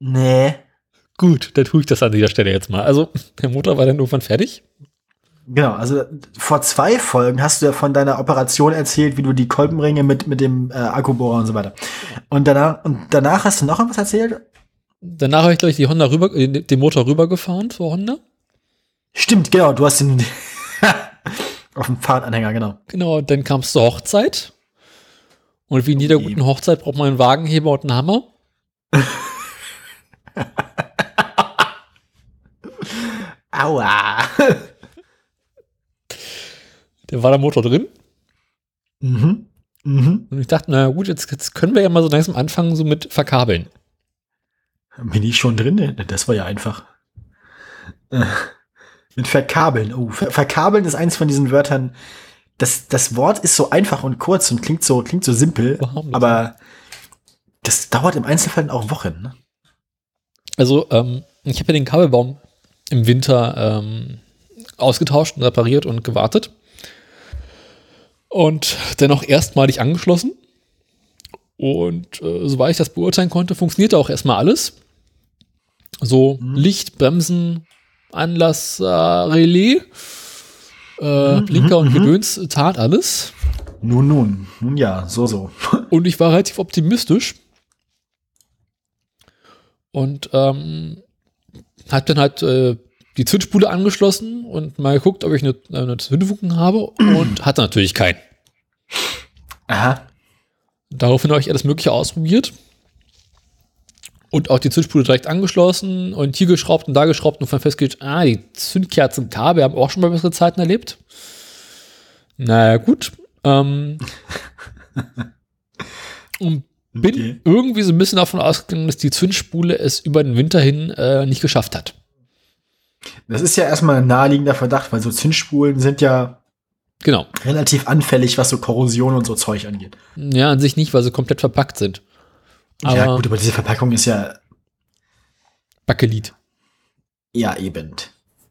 Nee. Gut, dann tue ich das an dieser Stelle jetzt mal. Also, der Motor war dann irgendwann fertig? Genau, also vor zwei Folgen hast du ja von deiner Operation erzählt, wie du die Kolbenringe mit, mit dem äh, Akkubohrer und so weiter. Und danach, und danach hast du noch was erzählt? Danach habe ich, glaube ich, die Honda rüber, äh, den Motor rübergefahren zur Honda. Stimmt, genau, du hast den (laughs) auf dem Fahrtanhänger, genau. Genau, dann kam es zur Hochzeit. Und wie in jeder guten Hochzeit braucht man einen Wagenheber und einen Hammer. (laughs) Aua. Der war der Motor drin. Mhm. Mhm. Und ich dachte, na gut, jetzt, jetzt können wir ja mal so langsam anfangen, so mit verkabeln. Bin ich schon drin? Das war ja einfach. Äh, mit verkabeln. Oh, ver verkabeln ist eins von diesen Wörtern. Das, das Wort ist so einfach und kurz und klingt so, klingt so simpel, aber das dauert im Einzelfall auch Wochen. Ne? Also, ähm, ich habe ja den Kabelbaum im Winter ähm, ausgetauscht und repariert und gewartet. Und dennoch erstmalig angeschlossen. Und äh, soweit ich das beurteilen konnte, funktionierte auch erstmal alles. So mhm. Licht, Bremsen, Anlass, äh, Relais, äh, mhm, Blinker und mhm, mhm. Gedöns tat alles. Nun, nun, nun ja, so, so. (laughs) Und ich war relativ optimistisch. Und ähm, hab dann halt äh, die Zündspule angeschlossen und mal geguckt, ob ich eine, eine Zündfunken habe und hatte natürlich keinen. Aha. Daraufhin habe ich alles Mögliche ausprobiert und auch die Zündspule direkt angeschlossen und hier geschraubt und da geschraubt und dann festgestellt, ah, die Zündkerzenkabel haben auch schon mal bessere Zeiten erlebt. Naja, gut. Ähm, (laughs) Und bin Okay. irgendwie so ein bisschen davon ausgegangen, dass die Zündspule es über den Winter hin äh, nicht geschafft hat. Das ist ja erstmal ein naheliegender Verdacht, weil so Zündspulen sind ja Genau. relativ anfällig, was so Korrosion und so Zeug angeht. Ja, an sich nicht, weil sie komplett verpackt sind. Aber ja, gut, aber diese Verpackung ist ja, Bakelit. ja eben.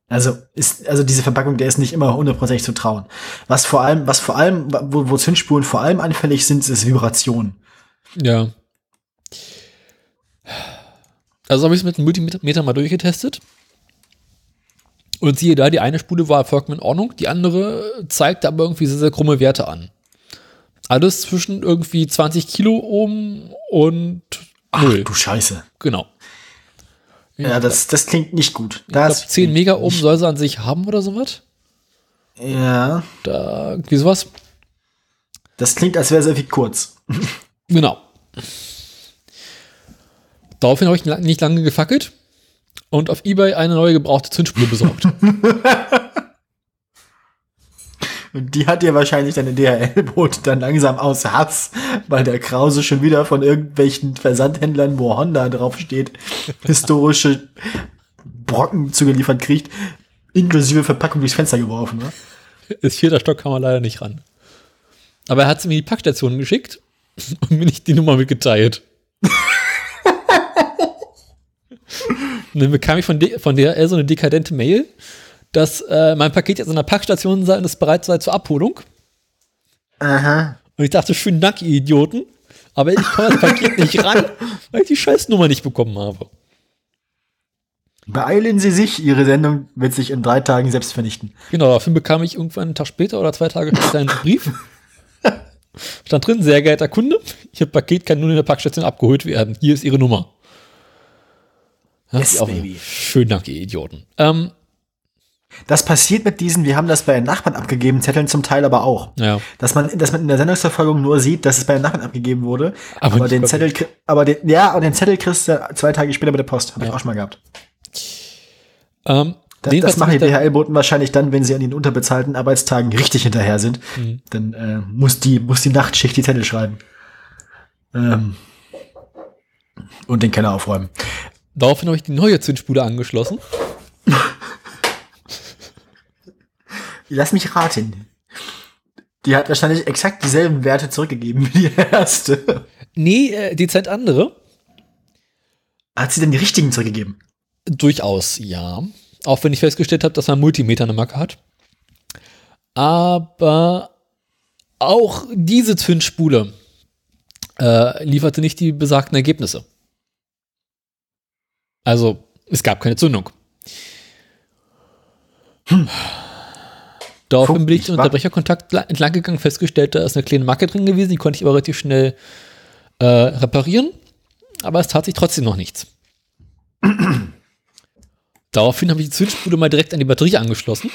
Also, ist, also diese Verpackung, der ist nicht immer hundertprozentig zu trauen. Was vor allem, was vor allem, wo, wo Zündspulen vor allem anfällig sind, ist Vibration. Ja. Also habe ich es mit dem Multimeter mal durchgetestet. Und siehe da, die eine Spule war vollkommen in Ordnung, die andere zeigte aber irgendwie sehr, sehr krumme Werte an. Alles zwischen irgendwie 20 Kilo ohm und Ach, du Scheiße. Genau. Ja, das, das klingt nicht gut. Ich glaube, Das 10 Mega ohm nicht- soll sie an sich haben oder sowas. Ja, Da, irgendwie sowas. das klingt, als wäre es irgendwie kurz. Genau. Daraufhin habe ich nicht lange gefackelt und auf Ebay eine neue gebrauchte Zündspule besorgt. (laughs) Und die hat dir wahrscheinlich deine DHL-Boot dann langsam aus Hass, weil der Krause schon wieder von irgendwelchen Versandhändlern, wo Honda draufsteht, (laughs) historische Brocken zugeliefert kriegt, inklusive Verpackung durchs Fenster geworfen. Ne? Das vierter Stock kam man leider nicht ran. Aber er hat sie mir in die Packstation geschickt (laughs) und mir nicht die Nummer mitgeteilt. (laughs) und dann bekam ich von, D von DHL so eine dekadente Mail, dass äh, mein Paket jetzt an der Packstation sei und es bereit sei zur Abholung. Aha. Und ich dachte, schönen Dank, ihr Idioten. Aber ich komme das Paket nicht (laughs) ran, weil ich die Scheißnummer nicht bekommen habe. Beeilen Sie sich, Ihre Sendung wird sich in drei Tagen selbst vernichten. Genau, dafür bekam ich irgendwann einen Tag später oder zwei Tage später einen Brief. (laughs) Stand drin, sehr geehrter Kunde, Ihr Paket kann nun in der Packstation abgeholt werden. Hier ist Ihre Nummer. Yes, Auch- baby. Schönen Dank, ihr Idioten. Ähm, Das passiert mit diesen, wir haben das bei den Nachbarn abgegeben, Zetteln zum Teil aber auch. ja. Dass man, dass man in der Sendungsverfolgung nur sieht, dass es bei den Nachbarn abgegeben wurde. Aber Aber, den Zettel, aber den, ja, aber den Zettel kriegst du zwei Tage später bei der Post. Habe ich Ja. auch schon mal gehabt. Ähm, Das, das machen die ich DHL-Boten wahrscheinlich dann, wenn sie an den unterbezahlten Arbeitstagen richtig hinterher sind. Mhm. Dann äh, muss, die, muss die Nachtschicht die Zettel schreiben. Ähm, und den Keller aufräumen. Daraufhin habe ich die neue Zündspule angeschlossen. (laughs) Lass mich raten. Die hat wahrscheinlich exakt dieselben Werte zurückgegeben (laughs) wie die erste. Nee, äh, dezent andere. Hat sie denn die richtigen zurückgegeben? Durchaus, ja. Auch wenn ich festgestellt habe, dass mein Multimeter eine Macke hat. Aber auch diese Zündspule äh, lieferte nicht die besagten Ergebnisse. Also, es gab keine Zündung. Daraufhin bin ich den Unterbrecherkontakt la- entlang gegangen, festgestellt, da ist eine kleine Macke drin gewesen, die konnte ich aber relativ schnell äh, reparieren. Aber es tat sich trotzdem noch nichts. (clears throat) Daraufhin habe ich die Zündspule mal direkt an die Batterie angeschlossen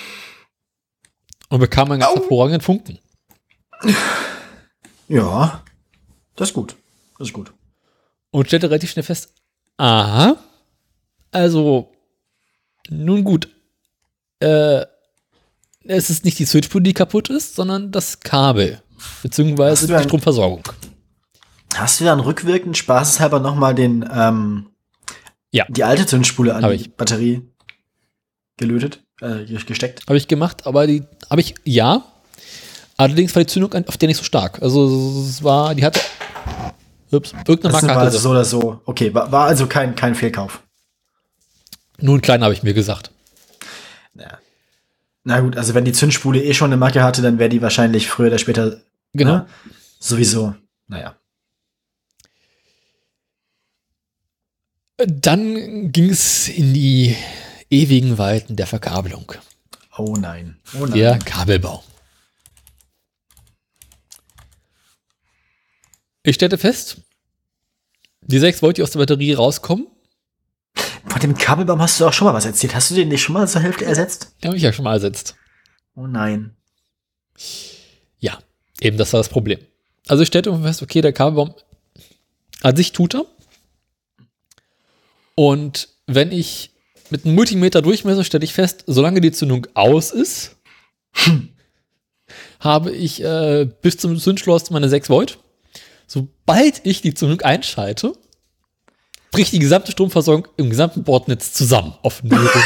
und bekam einen ganz Au. hervorragenden Funken. Ja. Das ist gut. Das ist gut. Und stellte relativ schnell fest, aha, also, nun gut, äh, es ist nicht die Zündspule, die kaputt ist, sondern das Kabel, beziehungsweise die Stromversorgung. Hast du dann rückwirkend spaßeshalber nochmal den, ähm, Ja. die alte Zündspule an die. Batterie gelötet, äh, gesteckt? Habe ich gemacht, aber die habe ich, ja, allerdings war die Zündung auf der nicht so stark. Also, es war, die hatte, ups, irgendeine Das Marke hatte also so oder so. Okay, war, war also kein, kein Fehlkauf. Nur ein kleiner, habe ich mir gesagt. Na gut, also wenn die Zündspule eh schon eine Macke hatte, dann wäre die wahrscheinlich früher oder später Genau. ne, sowieso. Naja. Dann ging es in die ewigen Weiten der Verkabelung. Oh nein. Oh nein. Der Kabelbau. Ich stellte fest, die 6 Volt, die aus der Batterie rauskommen, Von dem Kabelbaum hast du auch schon mal was erzählt. Hast du den nicht schon mal zur Hälfte ersetzt? die habe ich ja schon mal ersetzt. Oh nein. Ja, eben das war das Problem. Also ich stellte fest, okay, der Kabelbaum an sich tut er. Und wenn ich mit einem Multimeter durchmesse, stelle ich fest, solange die Zündung aus ist, (laughs) habe ich äh, bis zum Zündschloss meine 6 Volt. Sobald ich die Zündung einschalte, bricht die gesamte Stromversorgung im gesamten Bordnetz zusammen auf Null runter. (laughs)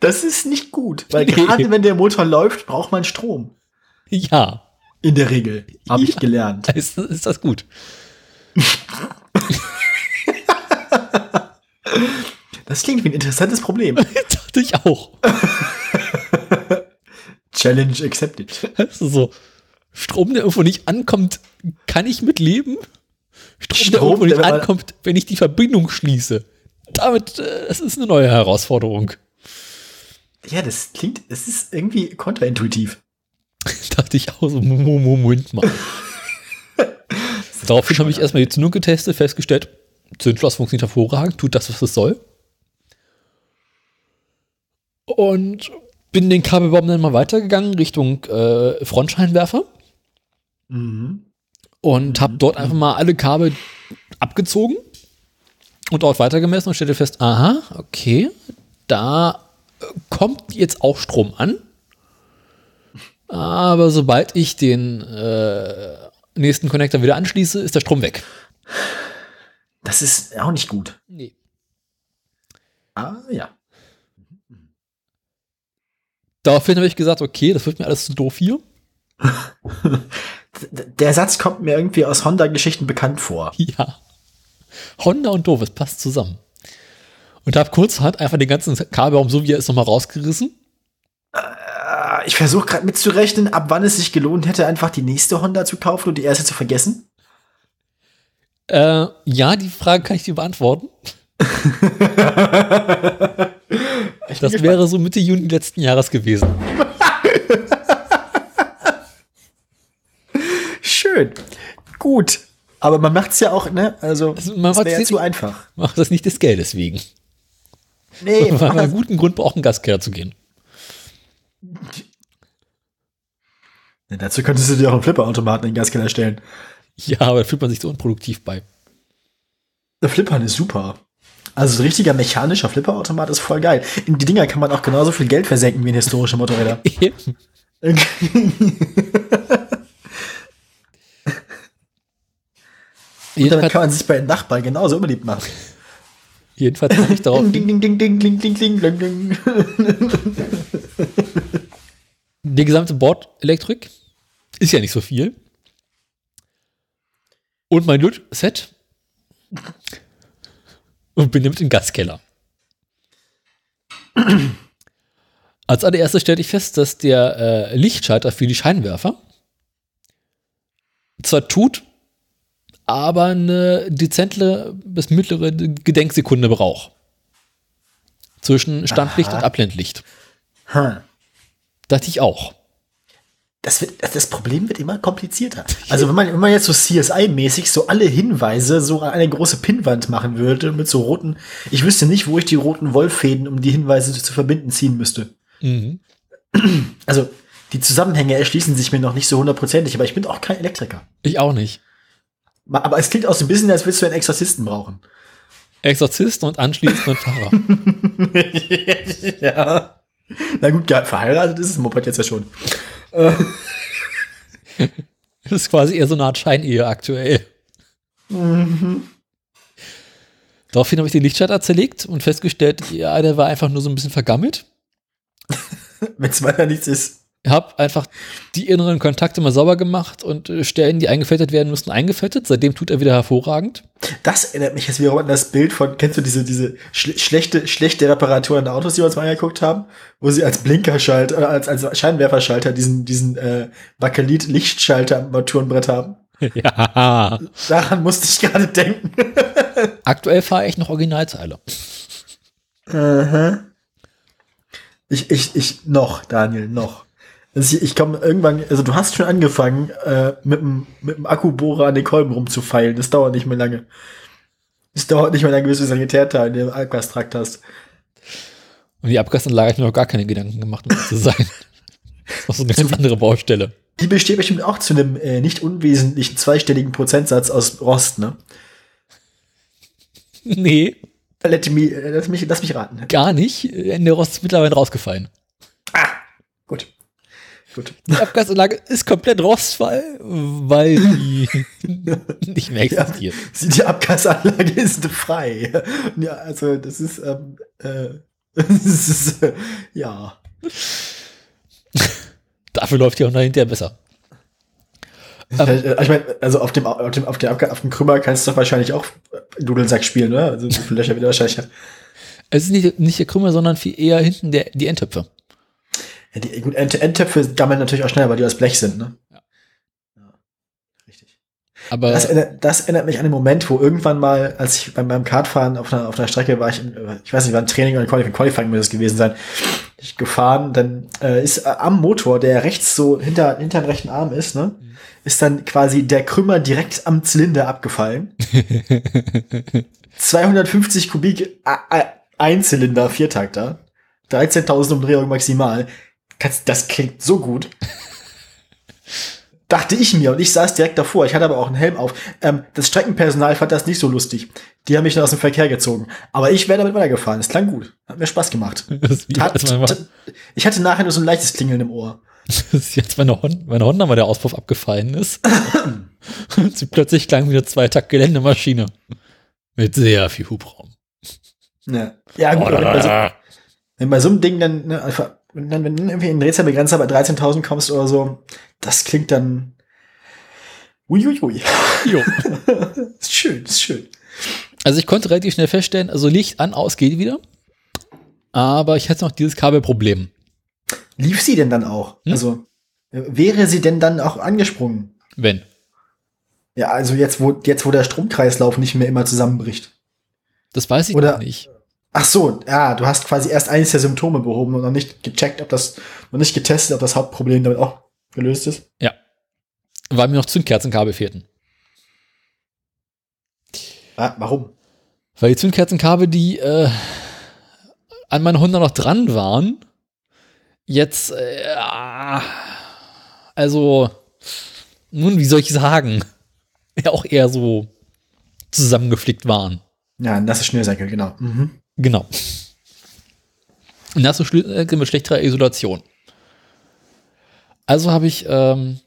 Das ist nicht gut, weil Nee. gerade wenn der Motor läuft, braucht man Strom. ja, In der Regel, habe ich Ja. gelernt. (laughs) ist, ist das gut. (laughs) Das klingt wie ein interessantes Problem. Dachte ich auch. Challenge accepted. Also so, Strom, der irgendwo nicht ankommt, kann ich mitleben. Strom, der Strom, der- ankommt, wenn ich die Verbindung schließe. Damit, äh, das ist eine neue Herausforderung. Ja, das klingt, es ist irgendwie kontraintuitiv. (laughs) Dachte ich auch so, Mo- Mo- Moment mal. (laughs) Daraufhin habe ich erstmal die Zündung getestet, festgestellt, Zündschloss funktioniert hervorragend, tut das, was es soll. Und bin den Kabelbaum dann mal weitergegangen Richtung äh, Frontscheinwerfer Mhm. Und habe dort einfach mal alle Kabel abgezogen und dort weitergemessen und stellte fest, aha, okay, da äh, kommt jetzt auch Strom an. Aber sobald ich den äh, nächsten Connector wieder anschließe, ist der Strom weg. Das ist auch nicht gut. Nee. Ah, ja. Daraufhin habe ich gesagt, okay, das wird mir alles zu doof hier. (laughs) Der Satz kommt mir irgendwie aus Honda-Geschichten bekannt vor. (laughs) Ja. Honda und doof, es passt zusammen. Und habe kurzerhand einfach den ganzen Kabelbaum, so wie er ist, nochmal rausgerissen. Ah, Ich versuche gerade mitzurechnen, ab wann es sich gelohnt hätte, einfach die nächste Honda zu kaufen und die erste zu vergessen. Äh, ja, die Frage kann ich dir beantworten. (laughs) Das wäre so Mitte Juni letzten Jahres gewesen. (laughs) schön. Gut. Aber man macht's ja auch, ne? Also, Also, man wäre ja zu einfach. Mach das nicht des Geldes wegen. Nee, man einen mach- guten Grund braucht, einen Gaskeller zu gehen. Ja, dazu könntest du dir auch einen Flipperautomaten in den Gaskeller stellen. Ja, aber da fühlt man sich so unproduktiv bei. Der Flippern ist super. Also ein richtiger mechanischer Flipperautomat ist voll geil. In die Dinger kann man auch genauso viel Geld versenken wie in historische Motorräder. (laughs) (laughs) Und damit kann man sich bei den Nachbarn genauso unbeliebt machen. jedenfalls habe ich darauf Ding, ding, ding, ding, ding, ding, ding, ding, ding. die gesamte Bordelektrik ist ja nicht so viel. Und mein Lötset. Und bin damit im Gaskeller. Als allererstes stellte ich fest, dass der äh, Lichtschalter für die Scheinwerfer zwar tut, aber eine dezentle bis mittlere Gedenksekunde braucht. Zwischen Standlicht Aha. und Abblendlicht. Hm. Dachte ich auch. Das, wird, das Problem wird immer komplizierter. Also wenn man, wenn man jetzt so CSI-mäßig so alle Hinweise so an eine große Pinnwand machen würde mit so roten, ich wüsste nicht, wo ich die roten Wollfäden, um die Hinweise zu verbinden, ziehen müsste. Mhm. Also die Zusammenhänge erschließen sich mir noch nicht so hundertprozentig, aber ich bin auch kein Elektriker. Ich auch nicht. Aber es klingt auch so ein bisschen, als würdest du einen Exorzisten brauchen. Exorzist und anschließend ein Pfarrer. (laughs) ja. Na gut, ja, verheiratet ist es Moped jetzt ja schon. Das ist quasi eher so eine Art Scheinehe aktuell. Daraufhin habe ich den Lichtschalter zerlegt und festgestellt, ja, der war einfach nur so ein bisschen vergammelt. (laughs) Wenn es weiter nichts ist. Habe einfach die inneren Kontakte mal sauber gemacht und äh, Stellen, die eingefettet werden mussten, eingefettet. Seitdem tut er wieder hervorragend. Das erinnert mich jetzt wiederum an das Bild von, kennst du diese, diese schle schlechte, schlechte Reparatur an Autos, die wir uns mal angeguckt haben, wo sie als Blinkerschalter, oder als, als Scheinwerferschalter diesen, diesen äh, Bakelit-Lichtschalter am Armaturenbrett haben. (laughs) ja. Daran musste ich gerade denken. (laughs) Aktuell fahre ich noch Originalteile. Ich, ich, ich, noch, Daniel, noch. Also ich, ich komme irgendwann, also du hast schon angefangen, äh, mit dem, mit dem Akkubohrer an den Kolben rumzufeilen. Das dauert nicht mehr lange. Es dauert nicht mehr lange, bis du Sanitärteil in dem Abgastrakt hast. Und die Abgasanlage habe ich mir noch gar keine Gedanken gemacht, um ehrlich zu sein. (laughs) Das so eine ganz andere Baustelle. Die besteht bestimmt auch zu einem äh, nicht unwesentlichen zweistelligen Prozentsatz aus Rost, ne? Nee, Let, me, äh, lass, mich, lass mich raten. gar nicht. In der Rost ist mittlerweile rausgefallen. Gut. Die Abgasanlage ist komplett rostfrei, weil die (laughs) nicht mehr existiert. Ja, die Abgasanlage (laughs) ist frei. Ja, also das ist, ähm, äh, (laughs) das ist äh, ja. Dafür läuft die auch hinterher besser. Ähm, ich meine, also auf dem, auf dem, auf dem, auf dem Krümmer kannst du doch wahrscheinlich auch Dudelsack spielen, oder? Also wie viele Löcher wieder wahrscheinlich. Es ist nicht, nicht der Krümmer, sondern viel eher hinten der, die Endtöpfe. Ja, die, gut, End Endtöpfe gammeln natürlich auch schneller, weil die aus Blech sind, ne? Ja. ja richtig. Aber das erinnert, das erinnert mich an den Moment, wo irgendwann mal, als ich beim, beim Kartfahren auf einer, auf einer Strecke war, ich, ich weiß nicht, war ein Training oder ein Qualifying, Qualifying muss es gewesen sein, ich gefahren, dann äh, ist äh, am Motor, der rechts so hinter, hinter dem rechten Arm ist, ne? Mhm. Ist dann quasi der Krümmer direkt am Zylinder abgefallen. (laughs) 250 Kubik, äh, ein Zylinder, Viertakter. 13.000 Umdrehungen maximal. Das klingt so gut. Dachte ich mir und ich saß direkt davor. Ich hatte aber auch einen Helm auf. Ähm, das Streckenpersonal fand das nicht so lustig. Die haben mich dann aus dem Verkehr gezogen. Aber ich wäre damit weitergefahren. Es klang gut. Hat mir Spaß gemacht. (laughs) Tat, ich hatte nachher nur so ein leichtes Klingeln im Ohr. Das ist jetzt meine, Honda, meine Honda, weil der Auspuff abgefallen ist. (laughs) und sie plötzlich klang wieder zwei Takt Geländemaschine. Mit sehr viel Hubraum. Ja, ja gut. Oh, wenn, bei so, (laughs) wenn bei so einem Ding dann, ne, einfach, wenn dann, wenn du irgendwie in Drehzahlbegrenzer bei 13.000 kommst oder so, das klingt dann. Uiuiui. Jo. (laughs) ist schön, ist schön. Also ich konnte relativ schnell feststellen, also Licht an, aus geht wieder. Aber ich hatte noch dieses Kabelproblem. Lief sie denn dann auch? Hm? Also wäre sie denn dann auch angesprungen? Wenn. Ja, also jetzt, wo, jetzt, wo der Stromkreislauf nicht mehr immer zusammenbricht. Das weiß ich Oder, nicht. Ach so, ja, du hast quasi erst eines der Symptome behoben und noch nicht gecheckt, ob das, noch nicht getestet, ob das Hauptproblem damit auch gelöst ist. Ja. Weil mir noch Zündkerzenkabel fehlten. Ah, warum? Weil die Zündkerzenkabel, die äh, an meinen Hunden noch dran waren, jetzt, äh, also, nun, wie soll ich sagen, (laughs) ja auch eher so zusammengeflickt waren. Ja, ein nasser Schnürsenkel, genau. Mhm. Genau. Nasse Schnürsenkel mit schlechterer Isolation. Also habe ich ähm,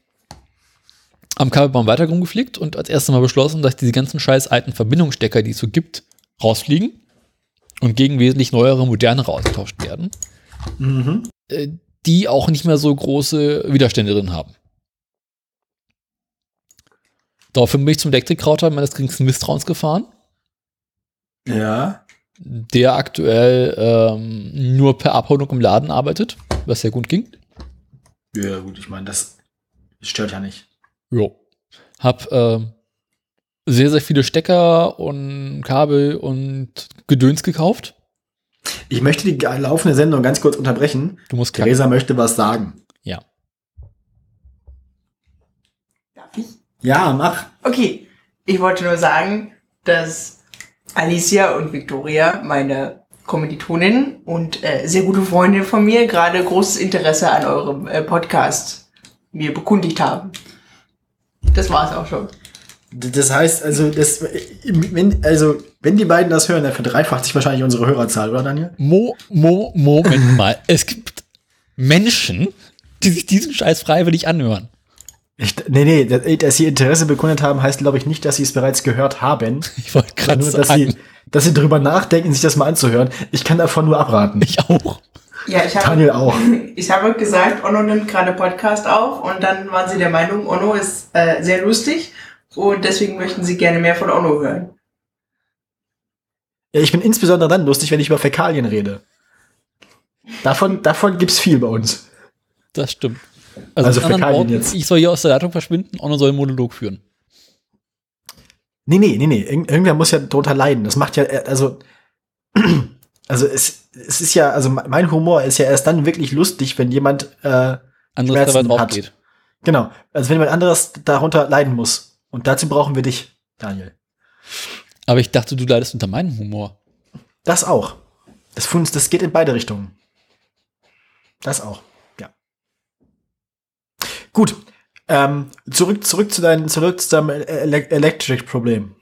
am Kabelbaum weiter rumgeflickt und als erstes mal beschlossen, dass diese ganzen scheiß alten Verbindungsstecker, die es so gibt, rausfliegen und gegen wesentlich neuere, modernere ausgetauscht werden. Mhm. Äh, die auch nicht mehr so große Widerstände drin haben. Daraufhin bin ich zum Elektrikrouter meines geringsten Misstrauens gefahren. Ja. Der aktuell ähm, nur per Abholung im Laden arbeitet, was sehr gut ging. Ja, gut, ich meine, das stört ja nicht. Jo. Hab äh, sehr, sehr viele Stecker und Kabel und Gedöns gekauft. Ich möchte die laufende Sendung ganz kurz unterbrechen. Du musst Theresa möchte was sagen. Ja. Darf ich? Ja, mach. Okay. Ich wollte nur sagen, dass Alicia und Victoria, meine Kommilitonin und äh, sehr gute Freundin von mir, gerade großes Interesse an eurem äh, Podcast mir bekundigt haben. Das war's auch schon. Das heißt, also, das, wenn, also, wenn die beiden das hören, dann verdreifacht sich wahrscheinlich unsere Hörerzahl, oder Daniel? Mo, Mo, Moment mal. Es gibt Menschen, die sich diesen Scheiß freiwillig anhören. Ich, nee, nee, dass sie Interesse bekundet haben, heißt, glaube ich, nicht, dass sie es bereits gehört haben. (laughs) Ich wollte gerade sagen. Dass sie, dass sie drüber nachdenken, sich das mal anzuhören. Ich kann davon nur abraten. Ich auch. Ja, ich habe, Daniel auch. (laughs) Ich habe gesagt, Onno nimmt gerade Podcast auf und dann waren sie der Meinung, Onno ist äh, sehr lustig und deswegen möchten sie gerne mehr von Onno hören. Ja, ich bin insbesondere dann lustig, wenn ich über Fäkalien rede. Davon, davon gibt's viel bei uns. Das stimmt. Also, also Fäkalien Worten, jetzt. Ich soll hier aus der Leitung verschwinden, Onno soll einen Monolog führen. Nee, nee, nee, nee. Ir irgendwer muss ja drunter leiden. Das macht ja, äh, also, (clears throat) also es, es ist ja, also mein Humor ist ja erst dann wirklich lustig, wenn jemand äh, anderes Schmerzen drauf hat. Geht. Genau. Also wenn jemand anderes darunter leiden muss. Und dazu brauchen wir dich, Daniel. Aber ich dachte, du leidest unter meinem Humor. Das auch. Das, das geht in beide Richtungen. Das auch. Gut. Ähm, zurück, zurück zu deinem, zurück zu deinem Ele Electric-Problem.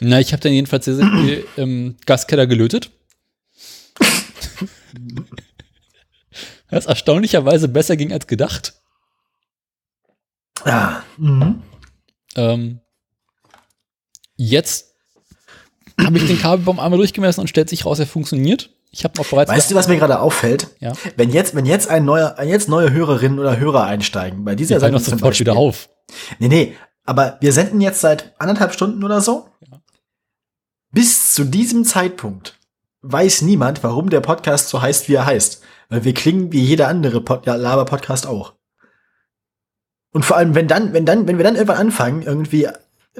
Na, ich habe dann jedenfalls sehr, sehr viel (clears throat) im Gaskeller gelötet. Was erstaunlicherweise besser ging als gedacht. Ah, mhm. Ähm, jetzt habe ich den Kabelbaum einmal durchgemessen und stellt sich raus, er funktioniert. Ich habe noch bereits. Weißt du, was mir gerade auffällt? Ja. Wenn jetzt, wenn jetzt ein neuer, jetzt neue Hörerinnen oder Hörer einsteigen, bei dieser Sendung zum Beispiel. wieder auf. Nee, nee, aber wir senden jetzt seit anderthalb Stunden oder so. Ja. Bis zu diesem Zeitpunkt weiß niemand, warum der Podcast so heißt, wie er heißt. Weil wir klingen wie jeder andere Pod Laber-Podcast auch. Und vor allem, wenn dann, wenn dann, wenn wir dann irgendwann anfangen, irgendwie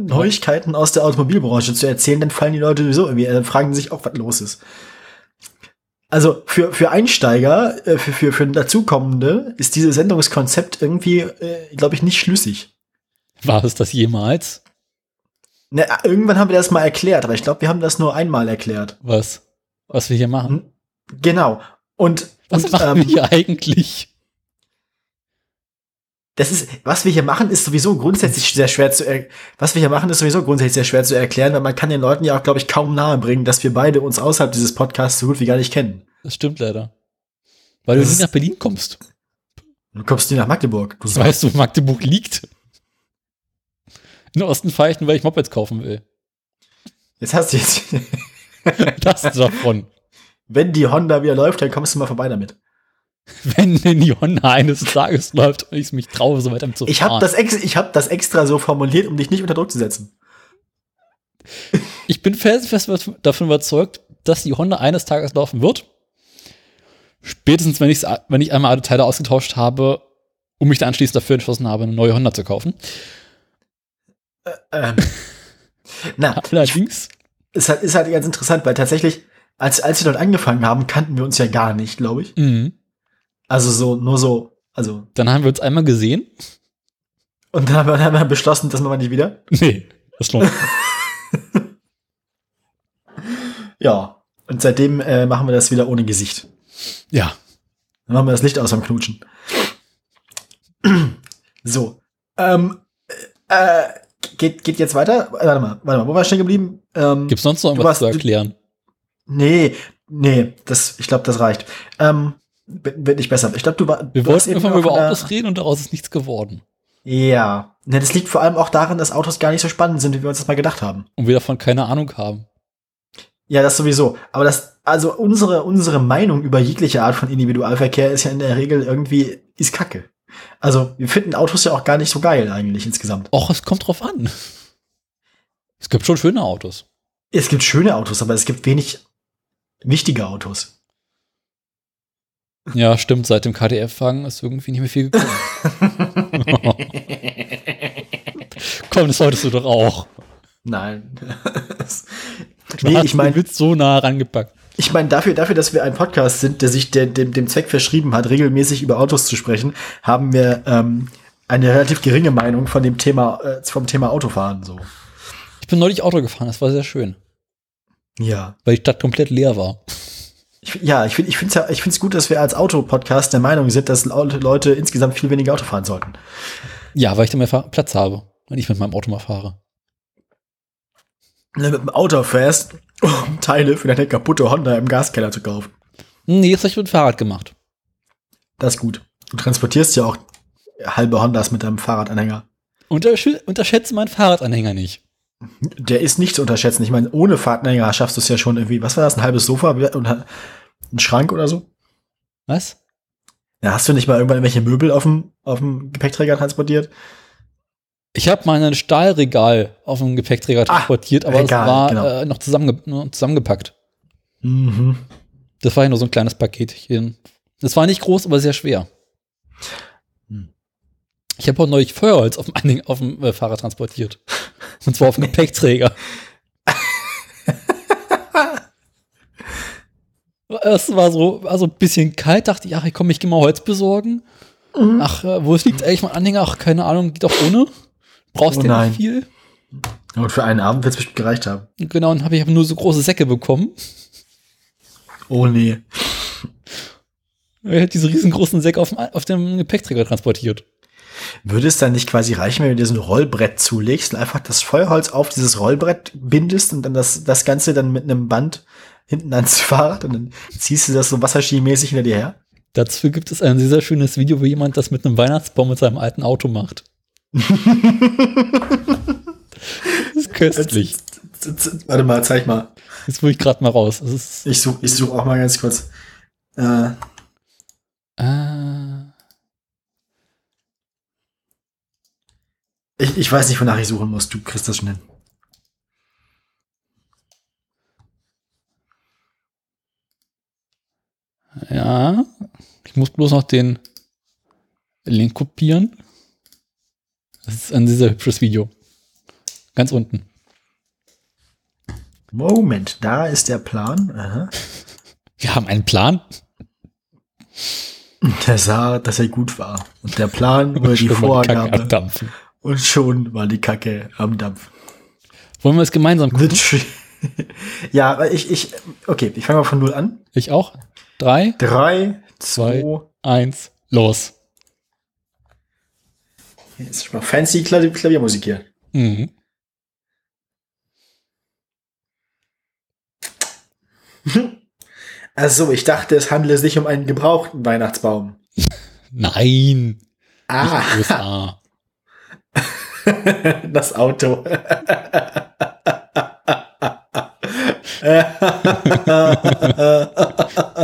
Neuigkeiten aus der Automobilbranche zu erzählen, dann fallen die Leute sowieso irgendwie, äh, fragen sich auch, was los ist. Also für, für Einsteiger, äh, für, für, für Dazukommende ist dieses Sendungskonzept irgendwie, äh, glaube ich, nicht schlüssig. War es das jemals? Ne, irgendwann haben wir das mal erklärt, aber ich glaube, wir haben das nur einmal erklärt. Was? Was wir hier machen? Genau. Und, Was und machen ähm, wir hier eigentlich? Das ist, was wir hier machen, ist sowieso grundsätzlich sehr schwer zu, was wir hier machen, ist sowieso grundsätzlich sehr schwer zu erklären, weil man kann den Leuten ja auch, glaube ich, kaum nahe bringen, dass wir beide uns außerhalb dieses Podcasts so gut wie gar nicht kennen. Das stimmt leider. Weil Das du nie nach Berlin kommst. Du kommst nie nach Magdeburg. Du (laughs) weißt du, wo Magdeburg liegt. In Osten fahre ich nur, weil ich Mopeds kaufen will. Jetzt hast du jetzt, (laughs) Das davon. wenn die Honda wieder läuft, dann kommst du mal vorbei damit. (laughs) Wenn Honda eines Tages läuft und ich mich traue, so weiter zu Ich fahren. habe das, ex ich hab das extra so formuliert, um dich nicht unter Druck zu setzen. (laughs) Ich bin felsenfest davon überzeugt, dass die Honda eines Tages laufen wird. Spätestens, wenn, wenn ich einmal alle Teile ausgetauscht habe und mich dann anschließend dafür entschlossen habe, eine neue Honda zu kaufen. Ähm, (laughs) na, Allerdings, ist halt, ist halt ganz interessant, weil tatsächlich, als, als wir dort angefangen haben, kannten wir uns ja gar nicht, glaube ich. mhm. Also so, nur so, also, dann haben wir uns einmal gesehen. und dann haben wir, wir beschlossen, das machen wir nicht wieder. Nee, das lohnt. (laughs) Ja. Und seitdem äh, machen wir das wieder ohne Gesicht. ja, Dann machen wir das Licht aus beim Knutschen. (clears throat) So. Ähm, äh, geht, geht jetzt weiter? Warte mal, warte mal, wo war ich stehen geblieben? Ähm, gibt's sonst noch Du irgendwas warst- zu erklären? nee, nee, das, ich glaube, das reicht. Ähm, wird wird nicht besser. Ich glaube, du, war, Wir du wollten einfach mal über Autos reden und daraus ist nichts geworden. Ja. Ne, das liegt vor allem auch daran, dass Autos gar nicht so spannend sind, wie wir uns das mal gedacht haben. Und wir davon keine Ahnung haben. Ja, das sowieso. Aber das, also unsere, unsere Meinung über jegliche Art von Individualverkehr ist ja in der Regel irgendwie, ist kacke. Also, wir finden Autos ja auch gar nicht so geil eigentlich insgesamt. Och, es kommt drauf an. Es gibt schon schöne Autos. Es gibt schöne Autos, aber es gibt wenig wichtige Autos. Ja, stimmt. Seit dem KDF-Wagen ist irgendwie nicht mehr viel gekommen. (laughs) Komm, das solltest du doch auch. Nein. (laughs) Du nee, ich meine, Witz so nah rangepackt. ich meine, dafür, dafür, dass wir ein Podcast sind, der sich der, dem, dem Zweck verschrieben hat, regelmäßig über Autos zu sprechen, haben wir ähm, eine relativ geringe Meinung von dem Thema, äh, vom Thema Autofahren. So. Ich bin neulich Auto gefahren, das war sehr schön. Ja. Weil die Stadt komplett leer war. Ich, ja, ich finde ich finde es ja, ich find's gut, dass wir als Autopodcast der Meinung sind, dass Leute insgesamt viel weniger Auto fahren sollten. Ja, weil ich dann mehr Platz habe, wenn ich mit meinem Auto mal fahre. Wenn du mit dem Auto fährst, um Teile für deine kaputte Honda im Gaskeller zu kaufen. Nee, das habe ich mit dem Fahrrad gemacht. Das ist gut. Du transportierst ja auch halbe Hondas mit deinem Fahrradanhänger. Untersch unterschätze meinen Fahrradanhänger nicht. Der ist nicht zu unterschätzen. Ich meine, ohne Fahrradanhänger schaffst du es ja schon irgendwie, was war das, ein halbes Sofa und ein Schrank oder so? Was? Ja, hast du nicht mal irgendwann welche Möbel auf dem, auf dem Gepäckträger transportiert? Ich habe mal ein Stahlregal auf dem Gepäckträger transportiert, aber Regal, es war genau. äh, noch zusammenge zusammengepackt. Mhm. Das war ja nur so ein kleines Paketchen. Das war nicht groß, aber sehr schwer. Hm. Ich habe auch neulich Feuerholz auf dem, (laughs) auf dem äh, Fahrrad transportiert. Und zwar auf dem Gepäckträger. Es war so, war so ein bisschen kalt, dachte ich, ach, ich komm, ich geh mal Holz besorgen. Mhm. Ach, äh, wo es liegt eigentlich mein Anhänger? Ach, keine Ahnung, geht auch ohne. Brauchst Oh du nicht viel? Und für einen Abend wird es bestimmt gereicht haben. Genau, und habe ich aber nur so große Säcke bekommen. Oh nee. Er hat diese riesengroßen Säcke auf dem, auf dem Gepäckträger transportiert. Würde es dann nicht quasi reichen, wenn du dir so ein Rollbrett zulegst und einfach das Feuerholz auf dieses Rollbrett bindest und dann das, das Ganze dann mit einem Band hinten ans (laughs) Fahrrad und dann ziehst du das so wasserskimäßig hinter dir her? Dazu gibt es ein sehr schönes Video, wo jemand das mit einem Weihnachtsbaum mit seinem alten Auto macht. (laughs) das ist köstlich. Warte mal, zeig mal. Jetzt will ich gerade mal raus. Ich suche ich such auch mal ganz kurz. Äh, äh, ich, ich weiß nicht, wonach ich suchen muss. Du kriegst das schon hin. ja. Ich muss bloß noch den Link kopieren. Das ist ein sehr hübsches Video. Ganz unten. Moment, da ist der Plan. Aha. (laughs) Wir haben einen Plan. Der sah, dass er gut war. Und der Plan (laughs) oder die Vorgabe. Und schon war die Kacke am Dampf. Wollen wir es gemeinsam gucken? (laughs) Ja, ich, ich, okay, ich fange mal von null an. Ich auch. Drei, Drei, zwei, Zwei. eins, los. jetzt mal fancy Klavier Klaviermusik hier. Mhm. (laughs) Also, ich dachte, es handele sich um einen gebrauchten Weihnachtsbaum. Nein. Ah. (laughs) (laughs) das Auto. (laughs)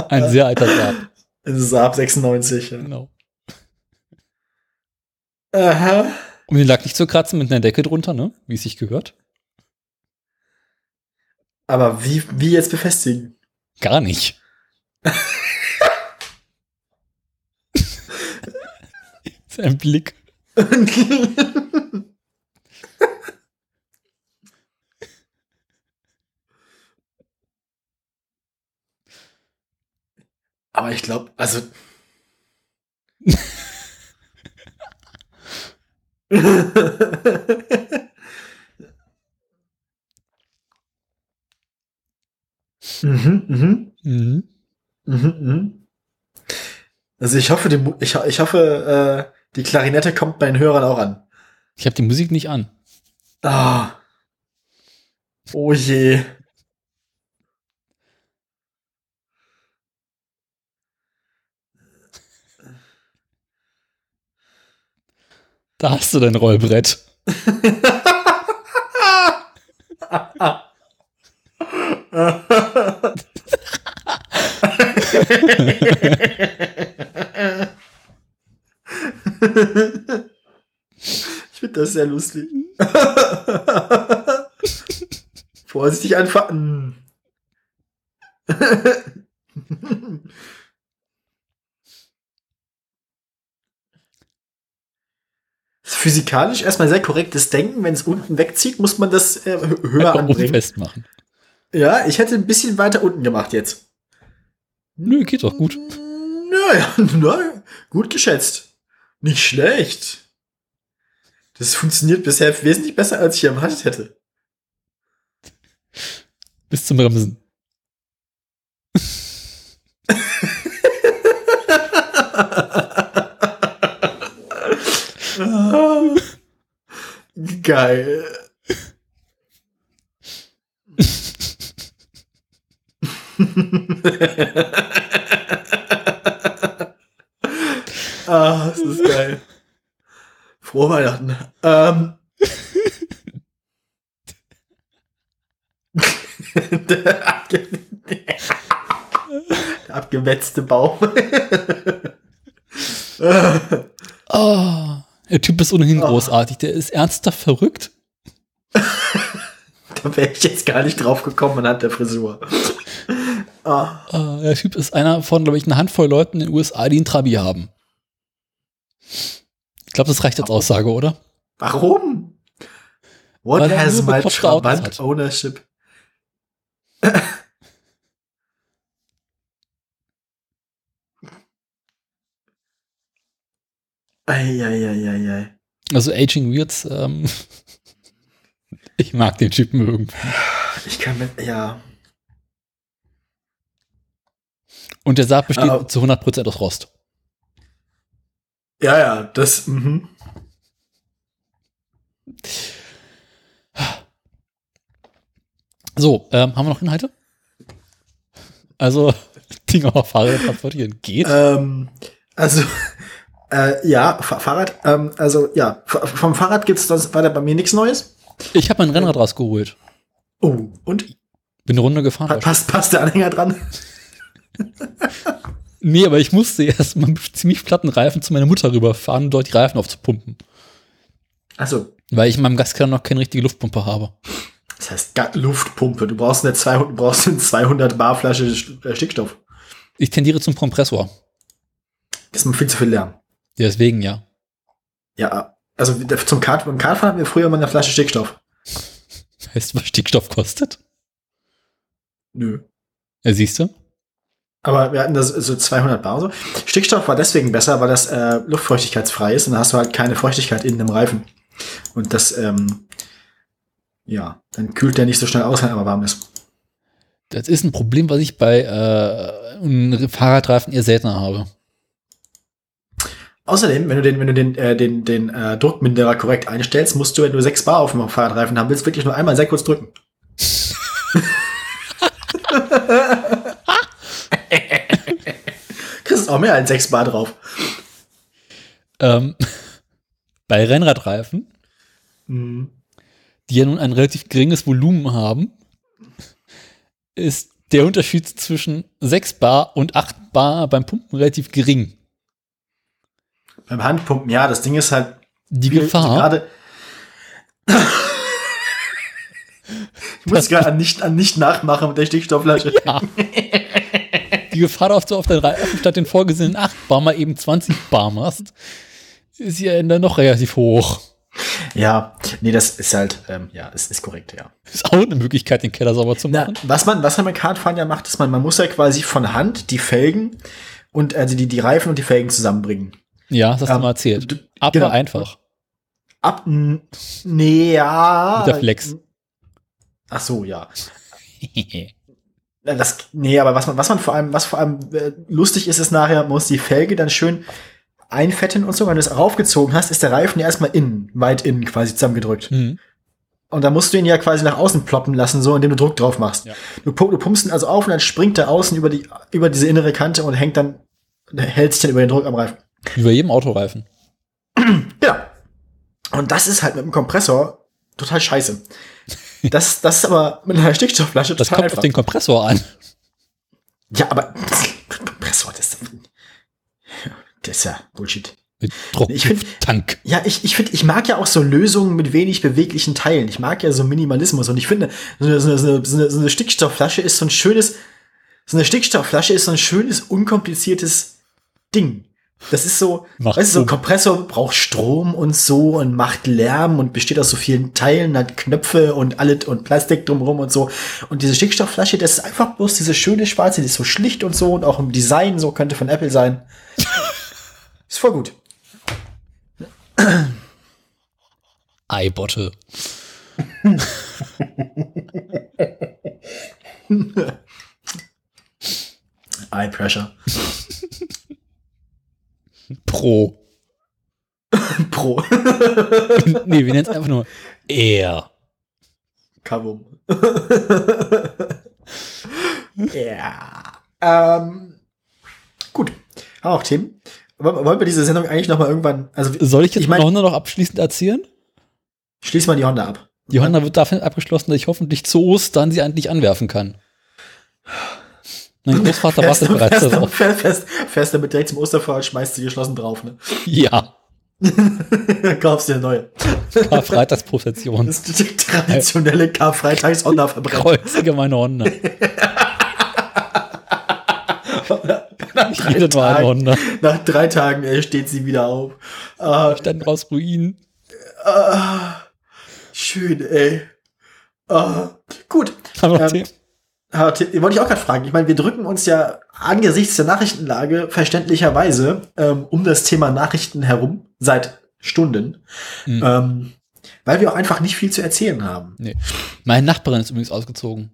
Ein sehr alter Saab. Es ist ab 96. ja. Genau. Aha. Um den Lack nicht zu kratzen mit einer Decke drunter, ne? Wie es sich gehört. Aber wie, wie jetzt befestigen? Gar nicht. (laughs) Sein Blick. Aber ich glaube, also. mhm, mhm, Mhm. mhm, mhm. Also ich hoffe, die, ich, ich hoffe, äh, die Klarinette kommt bei den Hörern auch an. Ich habe die Musik nicht an. Ah. Oh je. Da hast du dein Rollbrett. Ich finde das sehr lustig. Vorsichtig anfassen. Physikalisch erstmal sehr korrektes Denken. Wenn es unten wegzieht, muss man das äh, hö- höher anbringen. festmachen. Ja, ich hätte ein bisschen weiter unten gemacht jetzt. Nö, geht doch gut. Naja, (laughs) na, gut geschätzt. Nicht schlecht. Das funktioniert bisher wesentlich besser, als ich erwartet hätte. Bis zum Bremsen. (laughs) Ah, Geil. ah, das ist geil. Frohe Weihnachten. Ähm. Der, abge Der abgewetzte Baum. Oh, der Typ ist ohnehin Oh. großartig. Der ist ernsthaft verrückt. (laughs) Da wäre ich jetzt gar nicht drauf gekommen anhand der Frisur. (laughs) Ah, der Typ ist einer von, glaube ich, einer Handvoll Leuten in den USA, die einen Trabi haben. Ich glaube, das reicht als Aussage, oder? warum? What Weil has my Trabant ownership? (laughs) Eieieiei. Also Aging Weirds, ähm, (laughs) ich mag den Typen irgendwie. Ich kann mit, ja. Und der Saab besteht Ah. zu 100% aus Rost. Ja, ja, das, mhm. So, ähm, haben wir noch Inhalte? Also, (laughs) Ding auf Fahrradtransportieren geht. Ähm, also, Äh, ja, Fa Fahrrad, ähm, also ja, vom Fahrrad gibt's sonst weiter bei mir nichts Neues. Ich habe mein Rennrad rausgeholt. Oh, und? Bin eine Runde gefahren. Pa passt, passt der Anhänger dran? (laughs) nee, aber ich musste erst mal mit ziemlich platten Reifen zu meiner Mutter rüberfahren, um dort die Reifen aufzupumpen. Achso. Weil ich in meinem Gaskeller noch keine richtige Luftpumpe habe. Das heißt Luftpumpe. Du brauchst eine 200, brauchst eine 200 Bar Flasche äh, Stickstoff. Ich tendiere zum Kompressor. Das ist viel zu viel Lärm. Deswegen, ja. Ja, also zum Kart, beim Kartfahren hatten wir früher mal eine Flasche Stickstoff. (laughs) Weißt du, was Stickstoff kostet? Nö. Ja, siehst du? Aber wir hatten das so 200 Bar so. Stickstoff war deswegen besser, weil das äh, luftfeuchtigkeitsfrei ist und dann hast du halt keine Feuchtigkeit in dem Reifen. Und das, ähm, ja, dann kühlt der nicht so schnell aus, wenn er aber warm ist. Das ist ein Problem, was ich bei äh, Fahrradreifen eher seltener habe. Außerdem, wenn du den, wenn du den, äh, den, den äh, Druckminderer korrekt einstellst, musst du, wenn du 6 Bar auf dem Fahrradreifen haben willst, wirklich nur einmal sehr kurz drücken. (laughs) Kriegst auch mehr als 6 Bar drauf. Ähm, (laughs) bei Rennradreifen, mhm. die ja nun ein relativ geringes Volumen haben, ist der Unterschied zwischen 6 Bar und 8 Bar beim Pumpen relativ gering. Beim Handpumpen, ja, das Ding ist halt. Die Gefahr. Gerade. (laughs) ich muss gerade an nicht, an nicht nachmachen mit der Stickstoffflasche. Ja. Die Gefahr, dass du auf der Reifen statt den vorgesehenen 8 Bar mal eben 20 Bar machst, ist ja dann noch relativ hoch. Ja, nee, das ist halt, ähm, ja, ist, ist korrekt, ja. Ist auch eine Möglichkeit, den Keller sauber zu machen. Na, was man, was man mit Kartfahren ja macht, ist man, man muss ja quasi von Hand die Felgen und also die, die Reifen und die Felgen zusammenbringen. Ja, das hast ähm, du mal erzählt. Aber genau. einfach. Ab, nee, ja. Mit der Flex. Ach so, ja. (laughs) das, nee, aber was man, was man vor allem, was vor allem äh, lustig ist, ist nachher, man muss die Felge dann schön einfetten und so. Wenn du es raufgezogen hast, ist der Reifen ja erstmal innen, weit innen quasi zusammengedrückt. Mhm. Und dann musst du ihn ja quasi nach außen ploppen lassen, so indem du Druck drauf machst. Ja. Du, du pumpst ihn also auf und dann springt er außen über die, über diese innere Kante und hängt dann, hält sich dann über den Druck am Reifen. Wie bei jedem Autoreifen. Ja. Und das ist halt mit dem Kompressor total scheiße. Das, das ist aber mit einer Stickstoffflasche total Das kommt einfach. auf den Kompressor an. Ja, aber Kompressor, das, das ist ja Bullshit. Mit Druck, ich find, Tank. Ja, ich, ich finde, ich mag ja auch so Lösungen mit wenig beweglichen Teilen. Ich mag ja so Minimalismus und ich finde, so eine, so eine, so eine, so eine Stickstoffflasche ist so ein schönes, so eine Stickstoffflasche ist so ein schönes, unkompliziertes Ding. Das ist so, macht weißt du, so ein Kompressor braucht Strom und so und macht Lärm und besteht aus so vielen Teilen, hat Knöpfe und alles und Plastik drumherum und so. Und diese Stickstoffflasche, das ist einfach bloß diese schöne schwarze, die ist so schlicht und so und auch im Design so könnte von Apple sein. (laughs) ist voll gut. Eibotte. (laughs) Eye Pressure. (laughs) Pro. (laughs) Pro. (laughs) nee, wir nennen es einfach nur er. Kabum. (laughs) ja. Ähm, gut. Haben auch Themen. Wollen wir diese Sendung eigentlich noch mal irgendwann. Also, Soll ich jetzt ich mein, Honda noch abschließend erzählen? Schließ mal die Honda ab. Die Honda wird dafür abgeschlossen, dass ich hoffentlich zu Ostern sie endlich anwerfen kann. Mein Großvater wartet bereits fährst, darauf. Fährst, fährst, fährst damit direkt zum Osterfeuer, schmeißt sie geschlossen drauf, ne? Ja. (laughs) Kaufst dir eine neue. Karfreitagsprozession. Das ist die traditionelle Karfreitags-Honda-Verbrennung. Kreuzige meine Honda. ich rede mal eine Honda. Nach drei Tagen ey, steht sie wieder auf. Uh, Stand raus Ruinen. Uh, schön, ey. Uh, gut. Haben wir ähm, wollte ich auch gerade fragen. Ich meine, wir drücken uns ja angesichts der Nachrichtenlage verständlicherweise ähm, um das Thema Nachrichten herum seit Stunden, mhm. ähm, weil wir auch einfach nicht viel zu erzählen haben. Nee. Meine Nachbarin ist übrigens ausgezogen.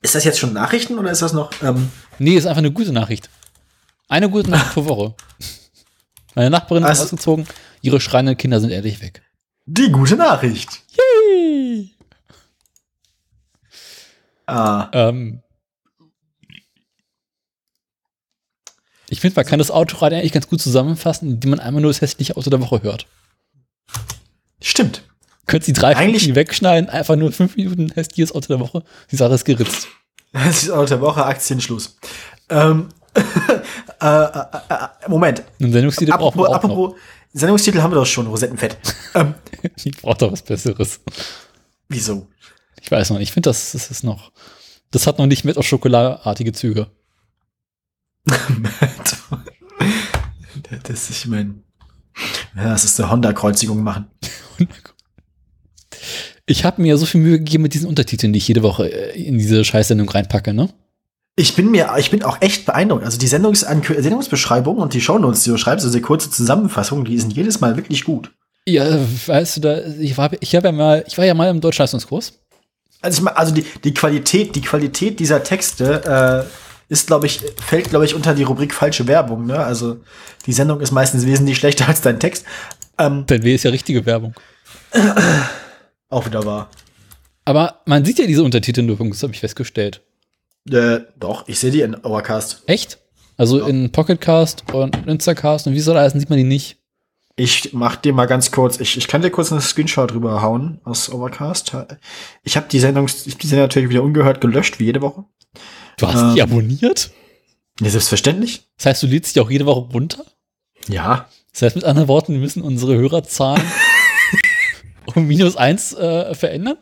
Ist das jetzt schon Nachrichten oder ist das noch? Ähm nee, ist einfach eine gute Nachricht. Eine gute Nachricht pro Woche. (laughs) Meine Nachbarin also, ist ausgezogen, ihre schreienden Kinder sind ehrlich weg. Die gute Nachricht. Yay! Ah. Ähm, Ich finde, man kann das Autoradio eigentlich ganz gut zusammenfassen, indem man einmal nur das hässliche Auto der Woche hört. Stimmt. Könnt Sie drei Eigentlich- Minuten wegschneiden, einfach nur fünf Minuten hässliches Auto der Woche. Die Sache ist geritzt. Ist Auto der Woche, Aktienschluss. Ähm, (laughs) äh, äh, äh, Moment. Einen Sendungstitel brauchen wir Apropos, auch noch. apropos Sendungstitel haben wir doch schon, Rosettenfett. ähm, (laughs) Ich brauche doch was Besseres. wieso? Ich weiß noch nicht. Ich finde, das, das ist noch. Das hat noch nicht mit auf schokoladartige Züge. (laughs) das ist, ich meine, ja, das ist eine Honda-Kreuzigung machen. Ich habe mir so viel Mühe gegeben mit diesen Untertiteln, die ich jede Woche äh, in diese Scheißsendung reinpacke, ne? Ich bin mir, ich bin auch echt beeindruckt. Also die Sendungs Sendungsbeschreibung und die Shownotes, die du schreibst, also die kurze Zusammenfassung, die sind jedes Mal wirklich gut. Ja, weißt du, da, ich war, ich habe ja mal, ich war ja mal im Deutschleistungskurs. Also ich meine, also die, die Qualität, die Qualität dieser Texte äh, ist, glaube ich, fällt, glaube ich, unter die Rubrik falsche Werbung. Ne? Also die Sendung ist meistens wesentlich schlechter (laughs) als dein Text. Ähm, Dann wäre es ja richtige Werbung. (clears throat) auch wieder wahr. Aber man sieht ja diese Untertitel nirgends, habe ich festgestellt. Äh, doch, ich sehe die in Overcast. Echt? Also Ja. in Pocketcast und Instacast und wie soll heißen, sieht man die nicht. Ich mach dir mal ganz kurz, ich, ich kann dir kurz einen Screenshot rüberhauen aus Overcast. Ich habe die Sendung, ich die Sendung natürlich wieder ungehört gelöscht, wie jede Woche. Du hast Ähm. die abonniert? Ja, selbstverständlich. Das heißt, du lädst die auch jede Woche runter? Ja. Das heißt, mit anderen Worten, wir müssen unsere Hörerzahlen (laughs) um minus eins äh, verändern?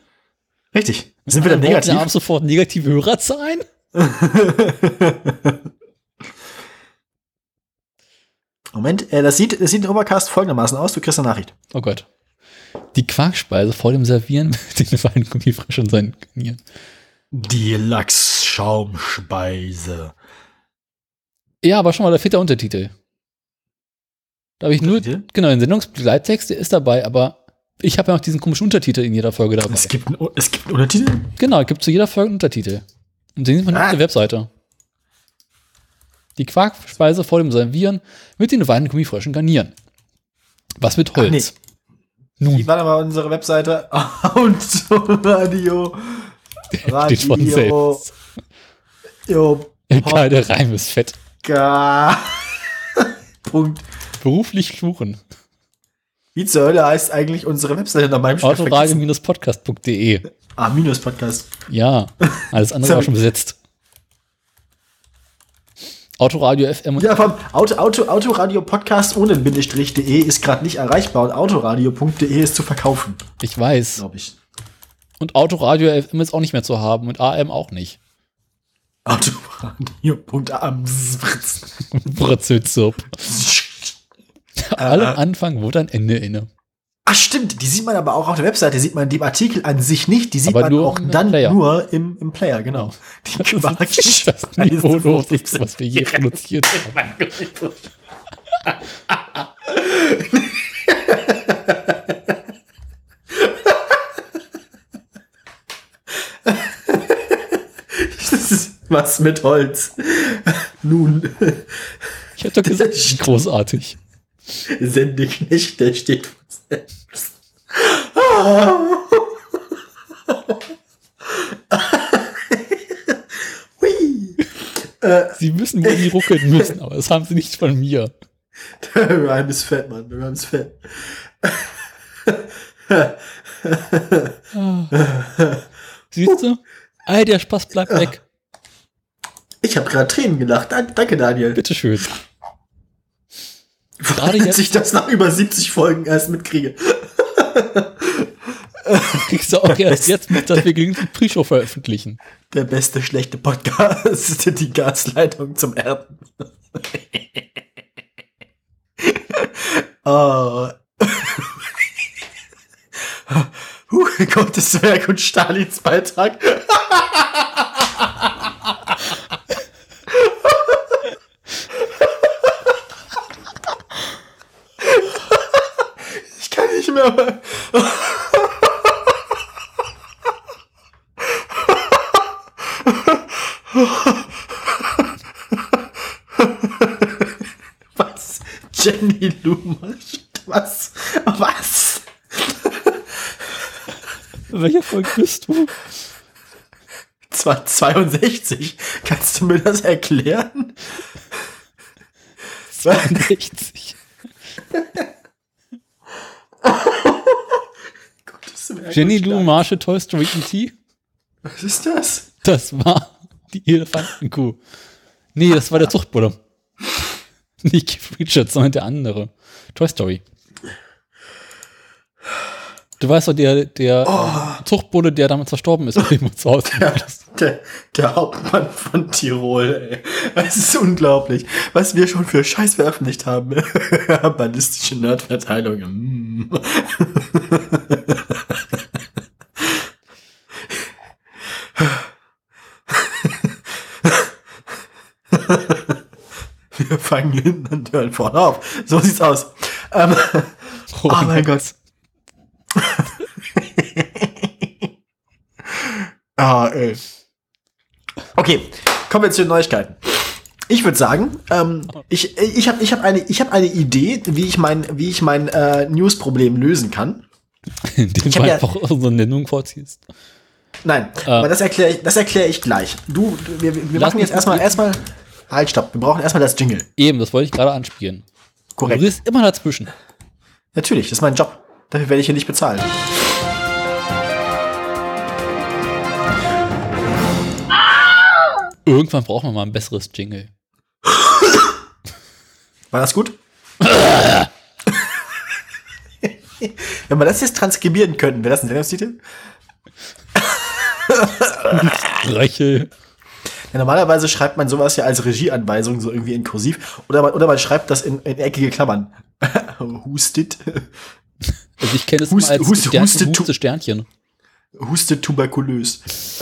Richtig. Sind wir dann anderen Worten, Wir haben negativ? sofort negative Hörerzahlen? (laughs) Moment, äh, das sieht, das sieht in Overcast folgendermaßen aus. Du kriegst eine Nachricht. Oh Gott. Die Quarkspeise vor dem Servieren mit (laughs) den feinen Gummi frisch in seinen Nieren. Die Lachsschaumspeise. Ja, aber schon mal, da fehlt der Untertitel. Da habe ich nur, genau, den Sendungsbegleittext, der ist dabei, aber ich habe ja noch diesen komischen Untertitel in jeder Folge dabei. Es gibt, einen, es gibt einen Untertitel? Genau, gibt zu jeder Folge einen Untertitel. Und den sieht man Ah. auf der Webseite. Die Quarkspeise vor dem Servieren mit den feinen Gummifröschen garnieren. Was mit Holz? Nun, Wie war da mal unsere Webseite? (laughs) Autoradio. steht von Radio. selbst. Jo, Egal, der Reim ist fett. (laughs) Punkt. Beruflich fluchen. Wie zur Hölle heißt eigentlich unsere Webseite nach meinem? Autoradio-podcast.de. Ah, Minus Podcast. Ja, alles andere (laughs) war schon besetzt. Autoradio FM und Ja, vom Auto, Auto, Autoradio Podcast ohne Bindestrich.de ist gerade nicht erreichbar und autoradio.de ist zu verkaufen, ich weiß. glaube ich. Und Autoradio FM ist auch nicht mehr zu haben und AM auch nicht. Autoradio.am. Bratzilzup. (laughs) (laughs) Allem Anfang wurde ein Ende inne. Ach stimmt, die sieht man aber auch auf der Webseite, sieht man dem Artikel an sich nicht, die sieht Aber man auch dann Player. nur im, im Player, genau. (laughs) Die Das ist das (laughs) Niveaulosigste, was wir je produziert haben. (laughs) Das ist was mit Holz. Nun, Ich hätte doch gesagt, das ist großartig. Sendeknecht, der steht. Sie müssen, wo die ruckeln (laughs) müssen, aber das haben sie nicht von mir. Der Rhyme ist fett, Mann. Der Rhyme ist fett. Siehst du? All der Spaß bleibt weg. Ich habe gerade Tränen gelacht. Danke, danke Daniel. Bitteschön. Gerade jetzt- ich das nach über 70 Folgen erst mitkriege. (laughs) Kriegst du auch erst jetzt mit, dass wir gegen die Pre-Show veröffentlichen. Der beste schlechte Podcast, (laughs) die Gasleitung zum Erden. oh. Huh, Gottes Werk und Stalins Beitrag. (laughs) Ich kann nicht mehr. Was? Jenny Lou macht was? Was? Welcher Folge bist du? Zwar 62. Kannst du mir das erklären? 62. Jenny Lou Marshall Toy Story E.T.? Was ist das? Das war die Elefantenkuh. Nee, das war der Zuchtbulle. Nicht Keith Richards, sondern der andere. Toy Story. Du weißt doch, der, der oh. Zuchtbulle, der damals verstorben ist, aus. Der, der, der, Hauptmann von Tirol, ey. Das ist unglaublich, was wir schon für Scheiß veröffentlicht haben. (laughs) Ballistische Nerdverteilung. Mm. wir fangen hinten und hören vorne auf. So sieht's aus. Ähm, oh, oh mein Gott. (laughs) ah, ey. Okay, kommen wir zu den Neuigkeiten. Ich würde sagen, ähm, ich, ich habe ich hab eine, hab eine Idee, wie ich mein, wie ich mein äh, News-Problem lösen kann. (laughs) Indem du einfach ja, unsere Nennung vorziehst. Nein, äh, aber das erkläre ich, erklär ich gleich. Du, wir, wir machen jetzt erstmal, erstmal, halt, stopp, wir brauchen erstmal das Jingle. Eben, das wollte ich gerade anspielen. Korrekt. Du bist immer dazwischen. Natürlich, das ist mein Job. Dafür werde ich hier nicht bezahlen. Irgendwann brauchen wir mal ein besseres Jingle. War das gut? Wenn wir das jetzt transkribieren könnten, wäre das ein Sendungstitel? Röchel. Ja, normalerweise schreibt man sowas ja als Regieanweisung, so irgendwie in kursiv. Oder man, oder man schreibt das in, in eckige Klammern. (laughs) Hustet. Also ich kenne es Hust, als Hust, Sternchen, Huste, Huste Sternchen. Huste tuberkulös. (laughs)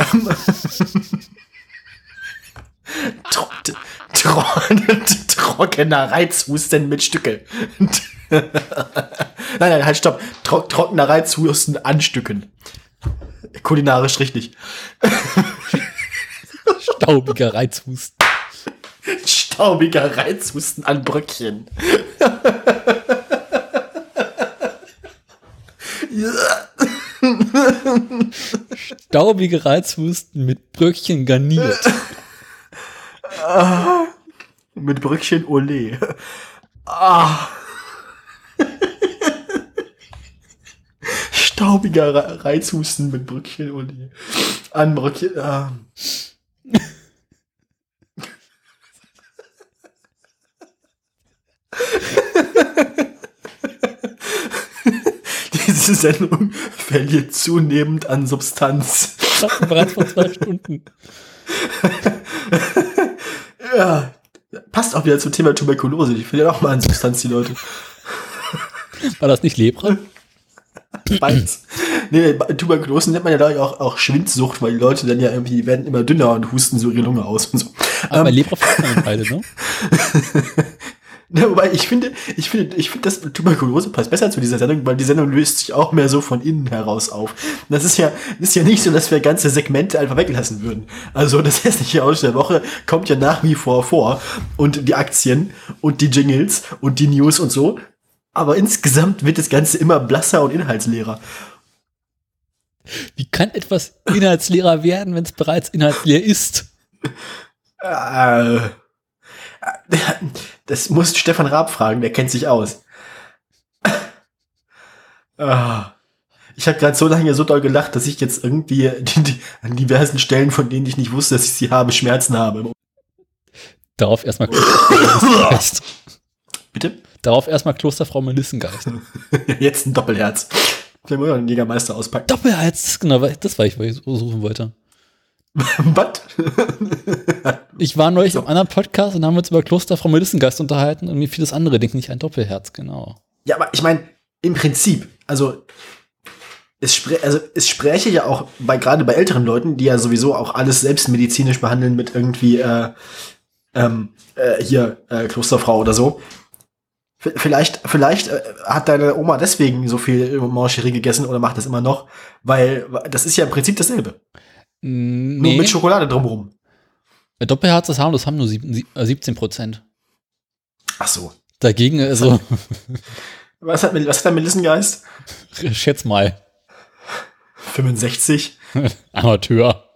Tro tro (laughs) trockener Reizhusten mit Stücke. (laughs) nein, nein, halt, stopp. Tro trockener Reizhusten an Stücken. Kulinarisch richtig. Staubiger Reizhusten. Staubiger Reizhusten an Bröckchen. (laughs) Staubige Reizhusten mit Bröckchen garniert. Ah, (laughs) mit Bröckchen Olé. Ah. (laughs) Staubiger Reizhusten mit Bröckchen Olé. An Bröckchen. Ah. Diese Sendung verliert zunehmend an Substanz. Das bereits vor zwei Stunden. (laughs) ja, passt auch wieder zum Thema Tuberkulose. Die verlieren auch mal an Substanz, die Leute. War das nicht Lepra? Beides. Nee, Tuberkulose nennt man ja da auch, auch Schwindsucht, weil die Leute dann ja irgendwie, werden immer dünner und husten so ihre Lunge aus und so. Aber ähm, bei Lepra man beide, ne? (laughs) Ja, wobei ich finde, ich finde, ich finde, das Tuberkulose passt besser zu dieser Sendung, weil die Sendung löst sich auch mehr so von innen heraus auf. Das ist ja, ist ja nicht so, dass wir ganze Segmente einfach weglassen würden. Also das (laughs) hässliche Aus der Woche kommt ja nach wie vor vor und die Aktien und die Jingles und die News und so. Aber insgesamt wird das Ganze immer blasser und inhaltsleerer. Wie kann etwas inhaltsleerer werden, wenn es bereits inhaltsleer ist? Äh, das muss Stefan Raab fragen, der kennt sich aus. (laughs) Ah. Ich habe gerade so lange so doll gelacht, dass ich jetzt irgendwie die, die, an diversen Stellen, von denen ich nicht wusste, dass ich sie habe, Schmerzen habe. Darauf erstmal Klostergeist. (laughs) Bitte? Darauf erstmal Klosterfrau Melissengeist. (laughs) jetzt ein Doppelherz. Ich will mal einen Jägermeister auspacken. Doppelherz, genau, das war ich, was ich suchen wollte. (laughs) Was? ich war neulich so. im anderen Podcast und haben uns über Kloster Frau Melissengeist unterhalten und mir vieles andere denken nicht ein Doppelherz, genau. Ja, aber ich meine, im Prinzip, also es, sprä also es spräche ja auch bei gerade bei älteren Leuten, die ja sowieso auch alles selbstmedizinisch behandeln mit irgendwie äh, ähm, äh, hier äh, Klosterfrau oder so. V vielleicht, vielleicht äh, hat deine Oma deswegen so viel Mancherie gegessen oder macht das immer noch, weil das ist ja im Prinzip dasselbe. Nee. Nur mit Schokolade drumherum. Doppelherz, das harmlos, haben nur 17 äh, Prozent. Ach so. Dagegen, also. Was hat, was hat der Melissengeist? (laughs) Schätz mal. 65. (laughs) Amateur.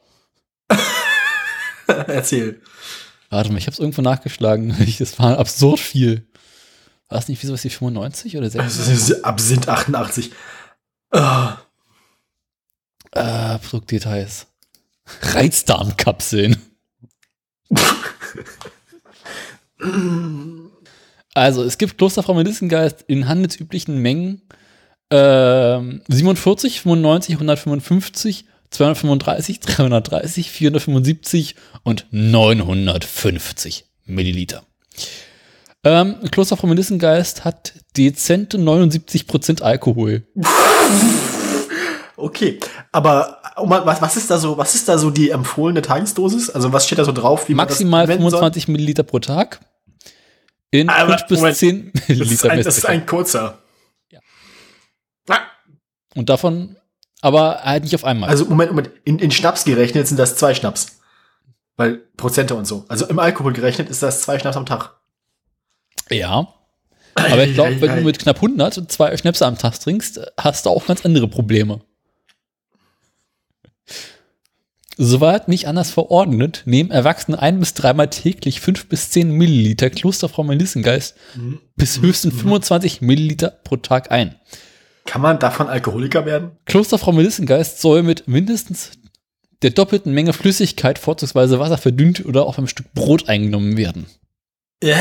(laughs) Erzähl. Warte mal, ich hab's irgendwo nachgeschlagen. Das war absurd viel. War es nicht wie sowas wie 95 oder 96? Absinth 88. Oh. Äh, Produktdetails. Reizdarmkapseln. also, es gibt Klosterfrau Melissengeist in handelsüblichen Mengen äh, 47, 95, 155, 235, 330, 475 und 950 Milliliter. Ähm, Kloster vom Melissengeist hat dezente 79% Alkohol. Okay, aber was, was ist da so, was ist da so die empfohlene Tagesdosis? Also was steht da so drauf? Maximal 25 soll? Milliliter pro Tag. In aber, 5 bis Moment, 10 Milliliter. Das ist ein, das ist ein kurzer. Ja. Ah. Und davon, aber halt nicht auf einmal. Also Moment, Moment, in, in Schnaps gerechnet sind das zwei Schnaps. Weil Prozente und so. Also im Alkohol gerechnet ist das zwei Schnaps am Tag. Ja. Aber ich glaube, wenn du mit knapp 100 zwei Schnäpse am Tag trinkst, hast du auch ganz andere Probleme. Soweit nicht anders verordnet, nehmen Erwachsene ein bis dreimal täglich fünf bis zehn Milliliter Klosterfrau Melissengeist mhm. bis höchstens mhm. 25 Milliliter pro Tag ein. Kann man davon Alkoholiker werden? Klosterfrau Melissengeist soll mit mindestens der doppelten Menge Flüssigkeit, vorzugsweise Wasser verdünnt oder auf einem Stück Brot eingenommen werden. Äh.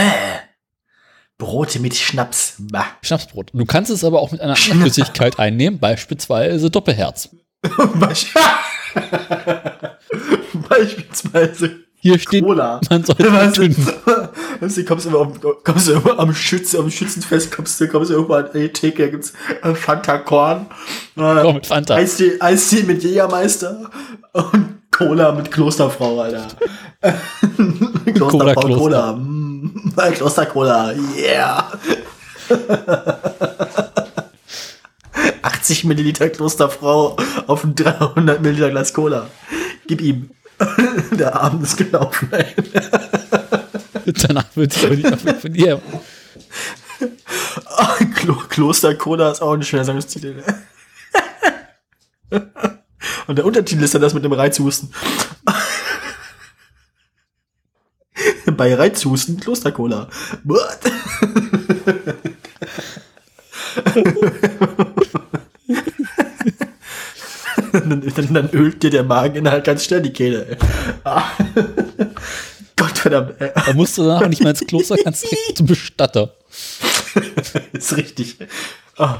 Brote mit Schnaps. Bah. Schnapsbrot. Du kannst es aber auch mit einer Flüssigkeit einnehmen, beispielsweise Doppelherz. (laughs) (laughs) beispielsweise. Hier steht, Cola. man (laughs) soll weißt du, kommst du immer, kommst du immer am, Schützen, am Schützenfest, kommst du, kommst du irgendwann an die Theke, da gibt's äh, Fanta Korn, äh, oh, mit Fanta. Eistee, Eistee mit Jägermeister und Cola mit Klosterfrau, Alter. (laughs) Klosterfrau Cola. Cola. Mm, Kloster yeah. 80 Milliliter Klosterfrau auf ein 300 Milliliter Glas Cola. Gib ihm. (laughs) Der Abend ist gelaufen. (laughs) Danach wird es nicht von dir. Klo Kloster Cola ist auch ein schöner Sangstitel. (laughs) Und der Untertitel ist dann das mit dem Reizhusten. Bei Reizhusten Klostercola. Dann, dann, dann, ölt dir der Magen halt ganz schnell die Kehle. (laughs) Gott verdammt. Da musst du danach nicht mehr ins Kloster, kannst direkt zum Bestatter. (laughs) ist richtig. (laughs) Oh.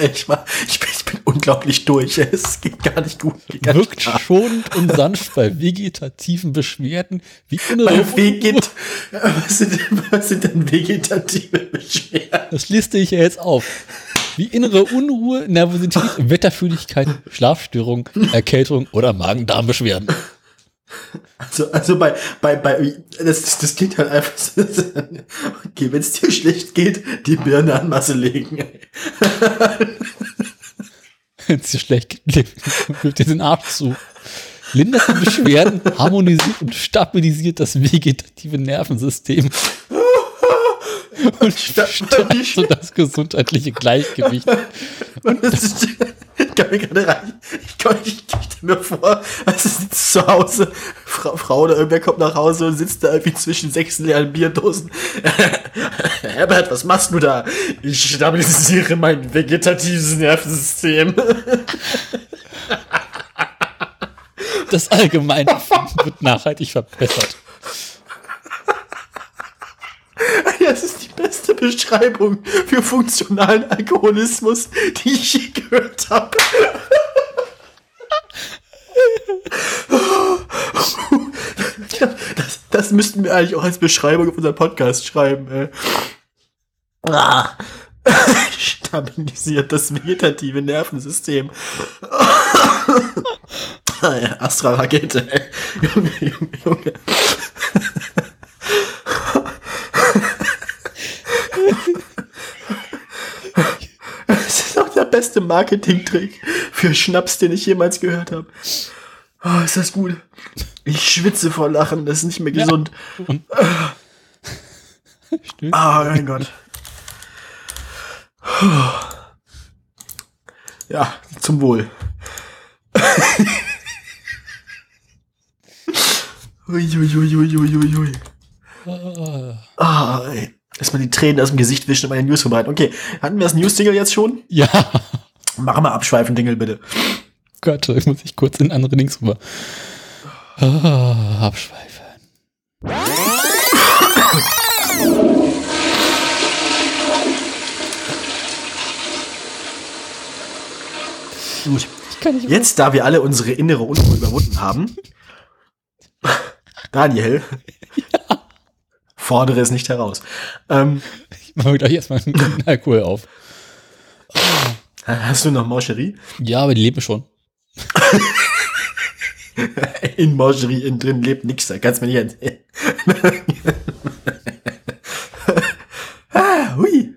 ey, ich, war, ich, bin, ich bin unglaublich durch. (laughs) Es geht gar nicht gut. Gar Wirkt nicht schonend und sanft bei vegetativen Beschwerden wie bei Veget (laughs) was, sind, was sind denn vegetative Beschwerden? Das liste ich ja jetzt auf. Wie innere Unruhe, Nervosität, Wetterfühligkeit, Schlafstörung, Erkältung oder Magen-Darm-Beschwerden. Also, also bei, bei, bei, das, das klingt halt einfach so, okay, wenn es dir schlecht geht, die Birne an Masse legen. Wenn es dir schlecht geht, wirft dir den Arsch zu. Lindert die Beschwerden, harmonisiert und stabilisiert das vegetative Nervensystem. (laughs) und stärkt so das gesundheitliche Gleichgewicht. (laughs) Ist, ich kann mir gerade rein, ich, kann, ich, ich stelle mir vor, also sitzt zu Hause, Frau, Frau oder irgendwer kommt nach Hause und sitzt da irgendwie zwischen sechs leeren Bierdosen. (laughs) Herbert, was machst du da? Ich stabilisiere mein vegetatives Nervensystem. Das Allgemeine wird nachhaltig verbessert. Das ist (laughs) beste Beschreibung für funktionalen Alkoholismus, die ich je gehört habe. Das, das müssten wir eigentlich auch als Beschreibung auf unseren Podcast schreiben. Ey. Ah. Stabilisiert das vegetative Nervensystem. Astra-Rakete. Junge, Junge, Junge. Das ist auch der beste Marketing-Trick für Schnaps, den ich jemals gehört habe. Oh, ist das gut. Ich schwitze vor Lachen, das ist nicht mehr gesund. Ah, oh, mein Gott. Ja, zum Wohl. (laughs) Uiuiuiuiui. Ah, ey. Erstmal die Tränen aus dem Gesicht wischen und meine News vorbereiten. Okay, hatten wir das News-Dingle jetzt schon? Ja. Mach mal abschweifen, Dingle, bitte. Gott, ich muss ich kurz in andere Links rüber. Ah, abschweifen. Gut. Jetzt, da wir alle unsere innere Unruhe überwunden haben, (laughs) Daniel, fordere es nicht heraus. Ähm, Ich mache mir gleich erstmal einen Alkohol auf. hast du noch Mancherie? Ja, aber die leben schon. (laughs) In Mancherie innen drin lebt nix, da kannst du mir nicht erzählen. (laughs) ah, hui.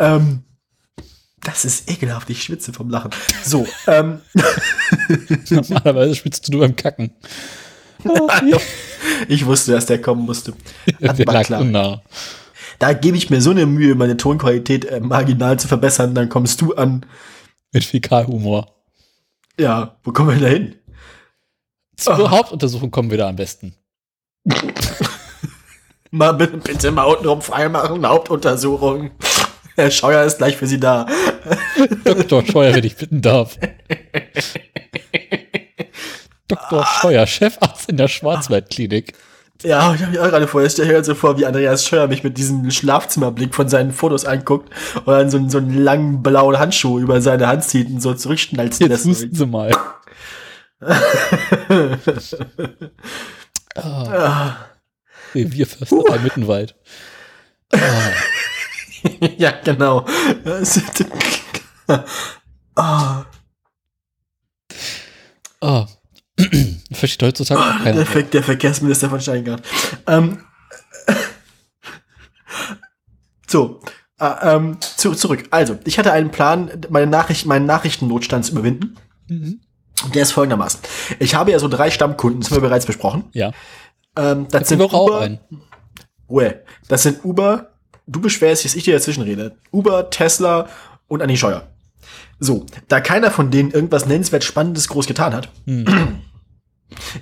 Ähm, das ist ekelhaft, ich schwitze vom Lachen. So, ähm, (laughs) Normalerweise schwitzt du nur beim Kacken. (laughs) ich wusste, dass der kommen musste. (laughs) Hat Der war klar. unnah. Da gebe ich mir so eine Mühe, meine Tonqualität äh, marginal zu verbessern, dann kommst du an. Mit Fäkalhumor. Ja, wo kommen wir da hin? Zur Oh. Hauptuntersuchung kommen wir da am besten. (laughs) Mal bitte, bitte mal untenrum frei machen, Hauptuntersuchung. Herr Scheuer ist gleich für Sie da. Dr. Scheuer, wenn ich bitten darf. Dr. Scheuer, Chefarzt in der Schwarzwaldklinik. Ja, ich habe mich auch gerade vorher, stell dir halt so vor, wie Andreas Scheuer mich mit diesem Schlafzimmerblick von seinen Fotos anguckt und dann so, einen- so einen langen blauen Handschuh über seine Hand zieht und so zurückschnalzt Jetzt husten Sie mal. (laughs) ah, Revierförsterei Mittenwald. (laughs) ja, genau. Ah, Ah. Versteht heutzutage auch der, keiner. Ver der Verkehrsminister von Steingart. Ähm, (laughs) so, äh, ähm, zu, zurück. Also, ich hatte einen Plan, meine Nachricht, meinen Nachrichtennotstand zu überwinden. Mhm. Der ist folgendermaßen. Ich habe ja so drei Stammkunden, das haben wir bereits besprochen. Ja. Ähm, das Jetzt sind wir auch Uber, ein. Ruhe. Das sind Uber, du beschwerst, dass ich dir dazwischen rede. Uber, Tesla und Annie Scheuer. So, da keiner von denen irgendwas nennenswert Spannendes groß getan hat, Hm.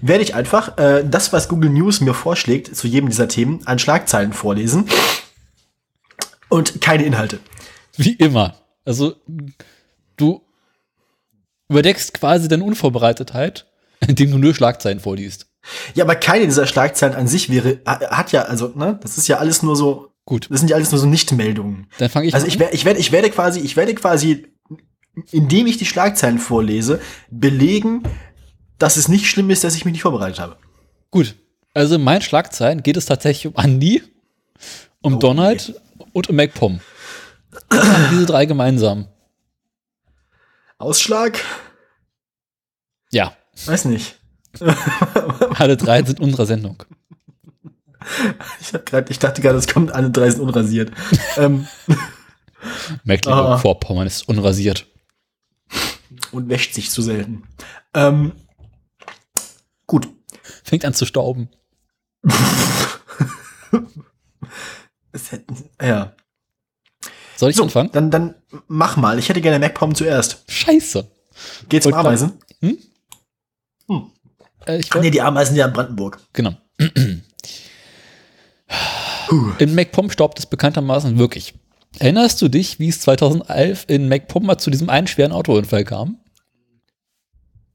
werde ich einfach äh, das, was Google News mir vorschlägt, zu jedem dieser Themen, an Schlagzeilen vorlesen. Und keine Inhalte. Wie immer. Also, du überdeckst quasi deine Unvorbereitetheit, (laughs) indem du nur Schlagzeilen vorliest. Ja, aber keine dieser Schlagzeilen an sich wäre, ha- hat ja, also, ne, das ist ja alles nur so, Gut, das sind ja alles nur so Nichtmeldungen. dann fange ich Also ich ich werde, ich werde quasi, ich werde quasi, indem ich die Schlagzeilen vorlese, belegen, dass es nicht schlimm ist, dass ich mich nicht vorbereitet habe. Gut. Also in meinen Schlagzeilen geht es tatsächlich um Andy, um Oh, Donald und um MacPom. Diese drei gemeinsam? Ausschlag? Ja, Weiß nicht. (laughs) alle drei sind unserer Sendung. Ich grad, ich dachte gerade, es kommt alle drei sind unrasiert. (laughs) ähm, Mecklenburg-Vorpommern ist unrasiert. Und wäscht sich zu selten. Ähm, gut. Fängt an zu stauben. (laughs) Es hätten, ja. Soll ich So, anfangen? dann, dann mach mal. Ich hätte gerne MacPom zuerst. Scheiße. Geht's um Wollt grad- Ameisen? Äh, ich Ach nee, die Ameisen ja in Brandenburg. Genau. (clears throat) In MacPom staubt es bekanntermaßen wirklich. Erinnerst du dich, wie es 2011 in MacPom mal zu diesem einen schweren Autounfall kam?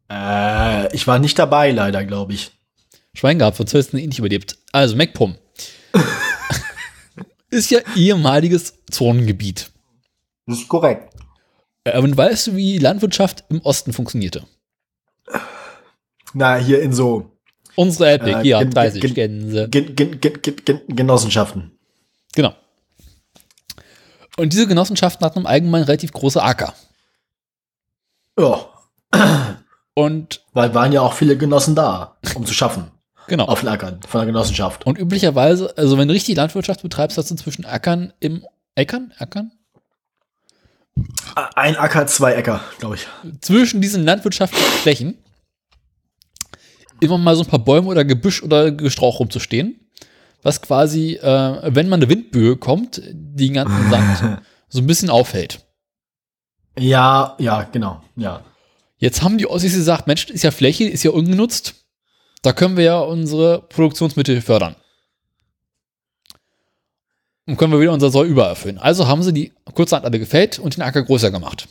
Äh, ich war nicht dabei, leider, glaube ich. Schwein gehabt, sonst hättest du ihn nicht überlebt. Also MacPom (laughs) ist ja ehemaliges Zonengebiet. Das ist korrekt. Äh, Und weißt du, wie Landwirtschaft im Osten funktionierte? Na, hier in so Unsere Epic, Äh, gen- 30 gen- Gänse. Gen Gen Gen Genossenschaften. Genau. Und diese Genossenschaften hatten im Allgemeinen relativ große Acker. Ja, Und weil waren ja auch viele Genossen da, um zu schaffen. genau. Auf den Ackern von der Genossenschaft. Und üblicherweise, also wenn du richtig Landwirtschaft betreibst, hast du zwischen Ackern im Äckern, Ackern? Ein Acker, zwei Äcker, glaube ich. Zwischen diesen landwirtschaftlichen Flächen immer mal so ein paar Bäume oder Gebüsch oder Gestrauch rumzustehen, was quasi, äh, wenn mal eine Windböe kommt, den ganzen Sand (laughs) so ein bisschen aufhält. Ja, ja, genau, ja. Jetzt haben die Ossis gesagt, Mensch, ist ja Fläche, ist ja ungenutzt. Da können wir ja unsere Produktionsmittel fördern. Und können wir wieder unser Soll übererfüllen. Also haben sie die kurzerhand alle gefällt und den Acker größer gemacht.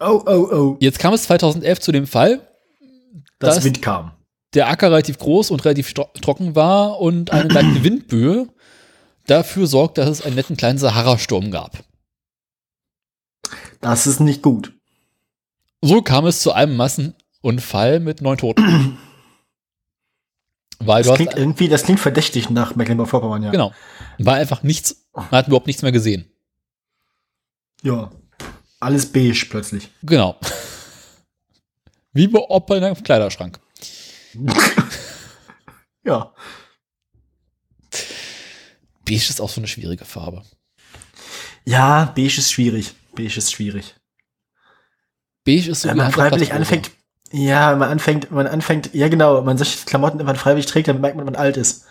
Oh, oh, oh. Jetzt kam es 2011 zu dem Fall, Das Das- Wind kam. Der Acker relativ groß und relativ trocken war und eine leichte (clears throat) Windböe dafür sorgt, dass es einen netten kleinen Sahara-Sturm gab. Das ist nicht gut. So kam es zu einem Massenunfall mit neun Toten. (clears throat) Weil Das klingt irgendwie, das klingt verdächtig nach Mecklenburg-Vorpommern, ja. genau, war einfach nichts, man hat überhaupt nichts mehr gesehen. Ja. Alles beige plötzlich. Genau. Wie bei Opa in einem Kleiderschrank. (laughs) Ja. Beige ist auch so eine schwierige Farbe. Ja, beige ist schwierig. Beige ist schwierig. Beige ist so Wenn wie man freiwillig anfängt, ja, wenn man anfängt, wenn man anfängt, ja genau, wenn man solche Klamotten immer freiwillig trägt, dann merkt man, wenn man alt ist.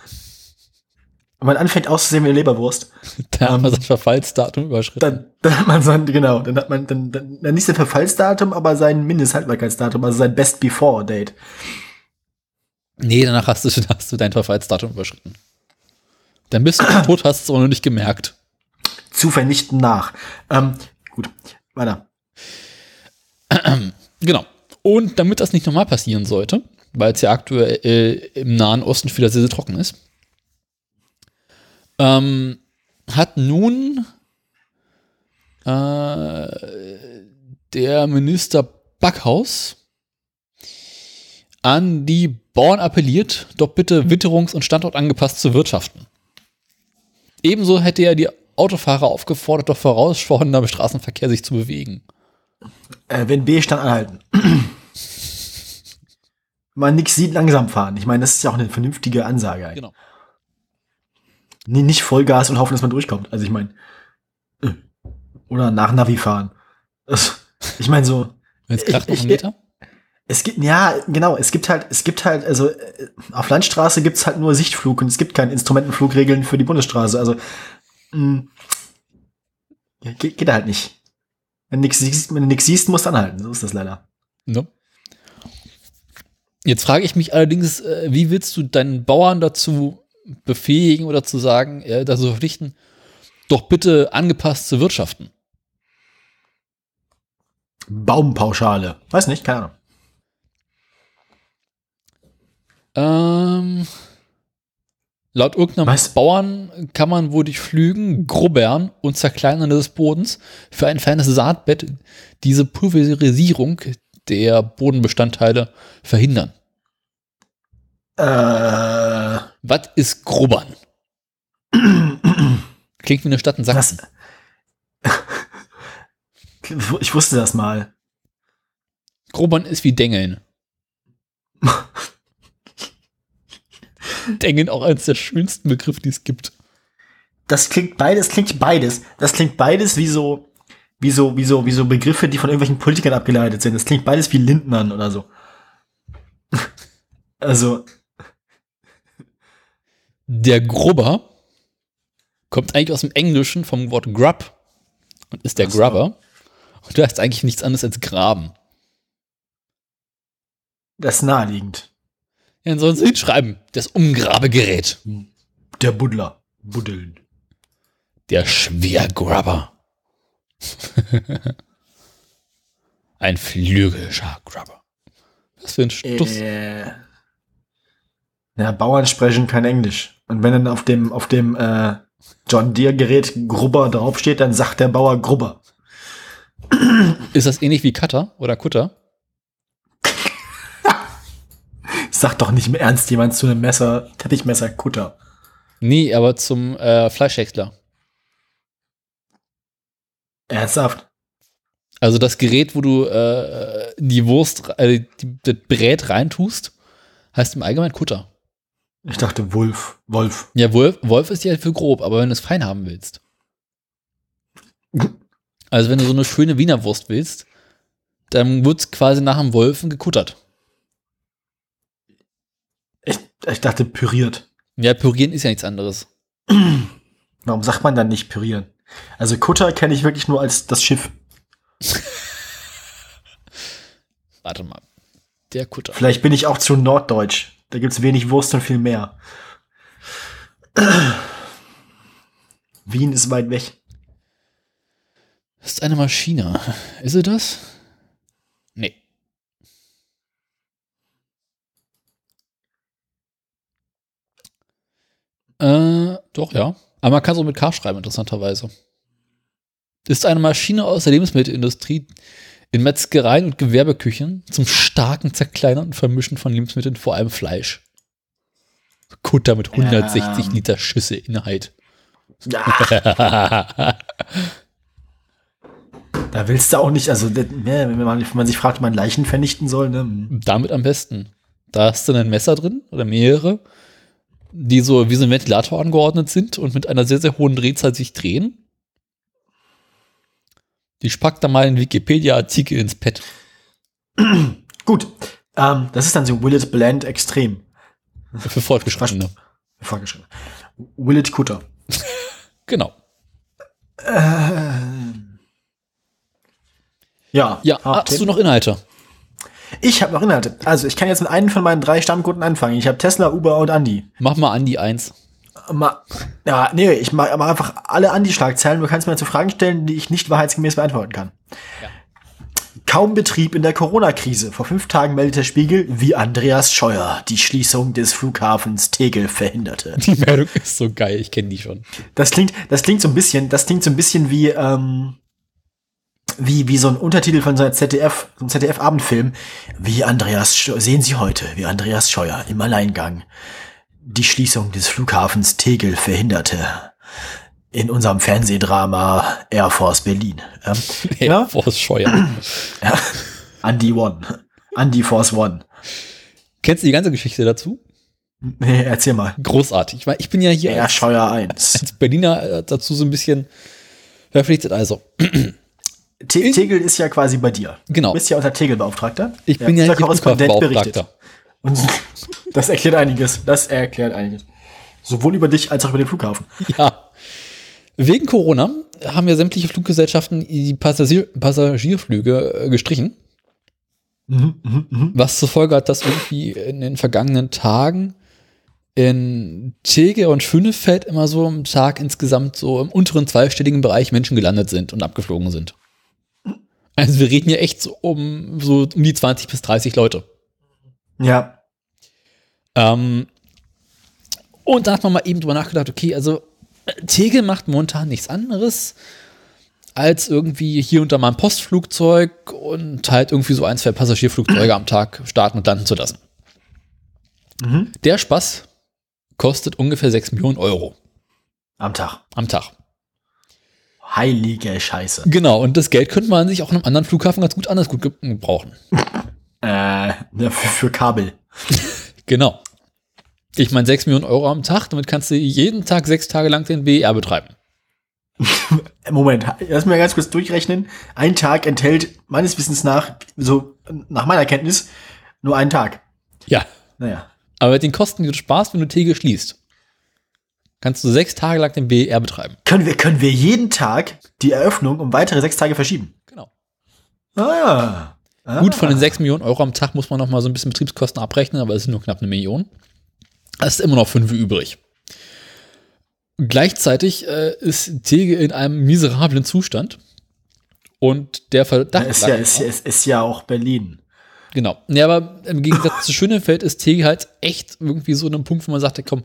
Wenn man anfängt auszusehen wie eine Leberwurst, (laughs) Da hat man sein Verfallsdatum überschritten. dann, dann hat man sein, genau, dann hat man dann, dann, dann nicht sein Verfallsdatum, aber sein Mindesthaltbarkeitsdatum, also sein Best Before Date. Nee, danach hast du, (laughs) hast du dein Verfallsdatum überschritten. Dann bist du (coughs) tot, hast es aber noch nicht gemerkt. Zu vernichten nach. Ähm, gut, weiter. (coughs) Genau. Und damit das nicht nochmal passieren sollte, weil es ja aktuell äh, im Nahen Osten wieder sehr, sehr trocken ist, ähm, hat nun äh, der Minister Backhaus an die Bauern appelliert, doch bitte witterungs- und standortangepasst zu wirtschaften. Ebenso hätte er die Autofahrer aufgefordert, doch vorausschauender im Straßenverkehr sich zu bewegen. Äh, wenn beige, dann anhalten. (clears throat) Man nichts sieht, langsam fahren. Ich meine, das ist ja auch eine vernünftige Ansage eigentlich. Genau. Nee, nicht Vollgas und hoffen, dass man durchkommt. Also ich meine, äh, oder nach Navi fahren. Ich meine so, Wenn es Ich- kracht noch einen Meter? Es gibt, ja, genau, es gibt halt, es gibt halt, also äh, auf Landstraße gibt's halt nur Sichtflug und es gibt keine Instrumentenflugregeln für die Bundesstraße. Also mh, ja, geht, geht halt nicht. Wenn du nix siehst, wenn du nix siehst, musst du anhalten. So ist das leider. Ne? Jetzt frage ich mich allerdings, äh, wie willst du deinen Bauern dazu befähigen oder zu sagen, äh, dazu verpflichten, doch bitte angepasst zu wirtschaften? Baumpauschale. Weiß nicht, keine Ahnung. Ähm, laut irgendeinem Was? Bauern kann man wohl durch Flügen, Grubbern und Zerkleinern des Bodens für ein feines Saatbett diese Pulverisierung der Bodenbestandteile verhindern. Äh, Was ist Grubbern? (clears throat) Klingt wie eine Stadt in das, Sachsen. (laughs) ich wusste das mal. Grubbern ist wie Dengeln. (laughs) (laughs) Dengeln auch eines der schönsten Begriffe, die es gibt. Das klingt beides, klingt beides. Das klingt beides wie so, wie so, wie so, wie so Begriffe, die von irgendwelchen Politikern abgeleitet sind. Das klingt beides wie Lindnern oder so. (laughs) Also, Der Grubber kommt eigentlich aus dem Englischen vom Wort Grub und ist der so. Grubber. Und du heißt eigentlich nichts anderes als Graben. das ist naheliegend. Ja, sollen sie hinschreiben. Das Umgrabegerät. Der Buddler. Buddeln. Der Schwergrubber. (laughs) Ein flügelischer Grubber. Was für ein Stuss. Äh, ja, Bauern sprechen kein Englisch. Und wenn dann auf dem, auf dem äh, John Deere Gerät Grubber draufsteht, dann sagt der Bauer Grubber. Ist das ähnlich wie Cutter oder Kutter? Sagt doch nicht im Ernst jemand zu einem Messer, Teppichmesser Kutter. Nee, aber zum äh, Fleischhäcksler. Ernsthaft? Also das Gerät, wo du äh, die Wurst, äh, die, das Brät reintust, heißt im Allgemeinen Kutter. Ich dachte Wolf. Wolf. Ja, Wolf, Wolf ist ja für grob, aber wenn du es fein haben willst. (laughs) Also wenn du so eine schöne Wiener Wurst willst, dann wird es quasi nach dem Wolfen gekuttert. Ich, dachte püriert. Ja, pürieren ist ja nichts anderes. (clears throat) Warum sagt man dann nicht pürieren? Also Kutter kenne ich wirklich nur als das Schiff. (laughs) Warte mal. Der Kutter. Vielleicht bin ich auch zu norddeutsch. Da gibt's wenig Wurst und viel mehr. (clears throat) Wien ist weit weg. Das ist eine Maschine. Ist sie das? Nee. Äh, doch, ja. Aber man kann es auch mit K schreiben, interessanterweise. Ist eine Maschine aus der Lebensmittelindustrie in Metzgereien und Gewerbeküchen zum starken Zerkleinern und Vermischen von Lebensmitteln, vor allem Fleisch. Kutter mit 160 Ähm. Liter Schüsse Inhalt. Da willst du auch nicht, also ne, wenn man, wenn man sich fragt, ob man Leichen vernichten soll, ne? Damit am besten. Da hast du ein Messer drin oder mehrere, die so wie so ein Ventilator angeordnet sind und mit einer sehr, sehr hohen Drehzahl sich drehen. Die spackt da mal einen Wikipedia-Artikel ins Pad. (clears throat) Gut. Ähm, das ist dann so Will it Blend Extrem. Für Fortgeschrittene. Vorgeschrieben. Will it Kutter. (laughs) Genau. Ja. Ja, Ah, hast du noch Inhalte? Ich habe noch Inhalte. Also ich kann jetzt mit einem von meinen drei Stammkunden anfangen. Ich habe Tesla, Uber und Andi. Mach mal an die Eins. Ma ja, nee, ich mache mach einfach alle Andi-Schlagzeilen. Du kannst mir zu Fragen stellen, die ich nicht wahrheitsgemäß beantworten kann. Kaum Betrieb in der Corona-Krise. Vor fünf Tagen meldet der Spiegel, wie Andreas Scheuer die Schließung des Flughafens Tegel verhinderte. (laughs) Die Meldung ist so geil, ich kenne die schon. Das klingt, das klingt so ein bisschen, das klingt so ein bisschen wie, ähm, wie, wie so ein Untertitel von so einem ZDF, so einem ZDF-Abendfilm. Wie Andreas, sehen Sie heute, wie Andreas Scheuer im Alleingang die Schließung des Flughafens Tegel verhinderte. In unserem Fernsehdrama Air Force Berlin. Ähm, (laughs) ja, Force Scheuer. Andy One. Andy Force One. Kennst du die ganze Geschichte dazu? Nee, erzähl mal. Großartig. Ich bin ja hier Air als, Scheuer 1. als Berliner äh, dazu so ein bisschen verpflichtet. Also, (clears throat) Te Tegel ist ja quasi bei dir. Genau. Du bist ja unser Tegel-Beauftragter. ich bin ja hier Korrespondent berichtet. Und das erklärt einiges. Das erklärt einiges. Sowohl über dich als auch über den Flughafen. Ja. Wegen Corona haben ja sämtliche Fluggesellschaften die Passagier Passagierflüge äh, gestrichen, Mhm, was zur Folge hat, dass irgendwie in den vergangenen Tagen in Tegel und Schönefeld immer so am Tag insgesamt so im unteren zweistelligen Bereich Menschen gelandet sind und abgeflogen sind. Also wir reden ja echt so um so um die 20 bis 30 Leute. Ja. Ähm, und da hat man mal eben drüber nachgedacht, okay, also äh, Tegel macht momentan nichts anderes, als irgendwie hier und da mal ein Postflugzeug und halt irgendwie so ein, zwei Passagierflugzeuge am Tag starten und landen zu lassen. Mhm. Der Spaß kostet ungefähr 6 Millionen Euro Am Tag. am Tag. Heilige Scheiße. Genau, und das Geld könnte man sich auch in einem anderen Flughafen ganz gut anders gut ge- gebrauchen. (laughs) Äh, ja, für, für Kabel. (laughs) Genau. Ich meine, 6 Millionen Euro am Tag, damit kannst du jeden Tag sechs Tage lang den BER betreiben. (laughs) Moment, lass mal ganz kurz durchrechnen. Ein Tag enthält meines Wissens nach, so nach meiner Kenntnis, nur einen Tag. Ja. Naja. Aber mit den Kosten, die du sparst, wenn du Tegel schließt, kannst du sechs Tage lang den BER betreiben. Können wir, können wir jeden Tag die Eröffnung um weitere sechs Tage verschieben? Genau. Ah. ah. Gut, von den sechs Millionen Euro am Tag muss man noch mal so ein bisschen Betriebskosten abrechnen, aber es sind nur knapp eine Million. Es ist immer noch fünf übrig. Gleichzeitig äh, ist Tegel in einem miserablen Zustand. Und der Verdacht. ist ja, ist, ja- ist, ist ja auch Berlin. Genau. Ja, aber im Gegensatz (laughs) zu Schönefeld ist Tegel halt echt irgendwie so an einem Punkt, wo man sagt, komm,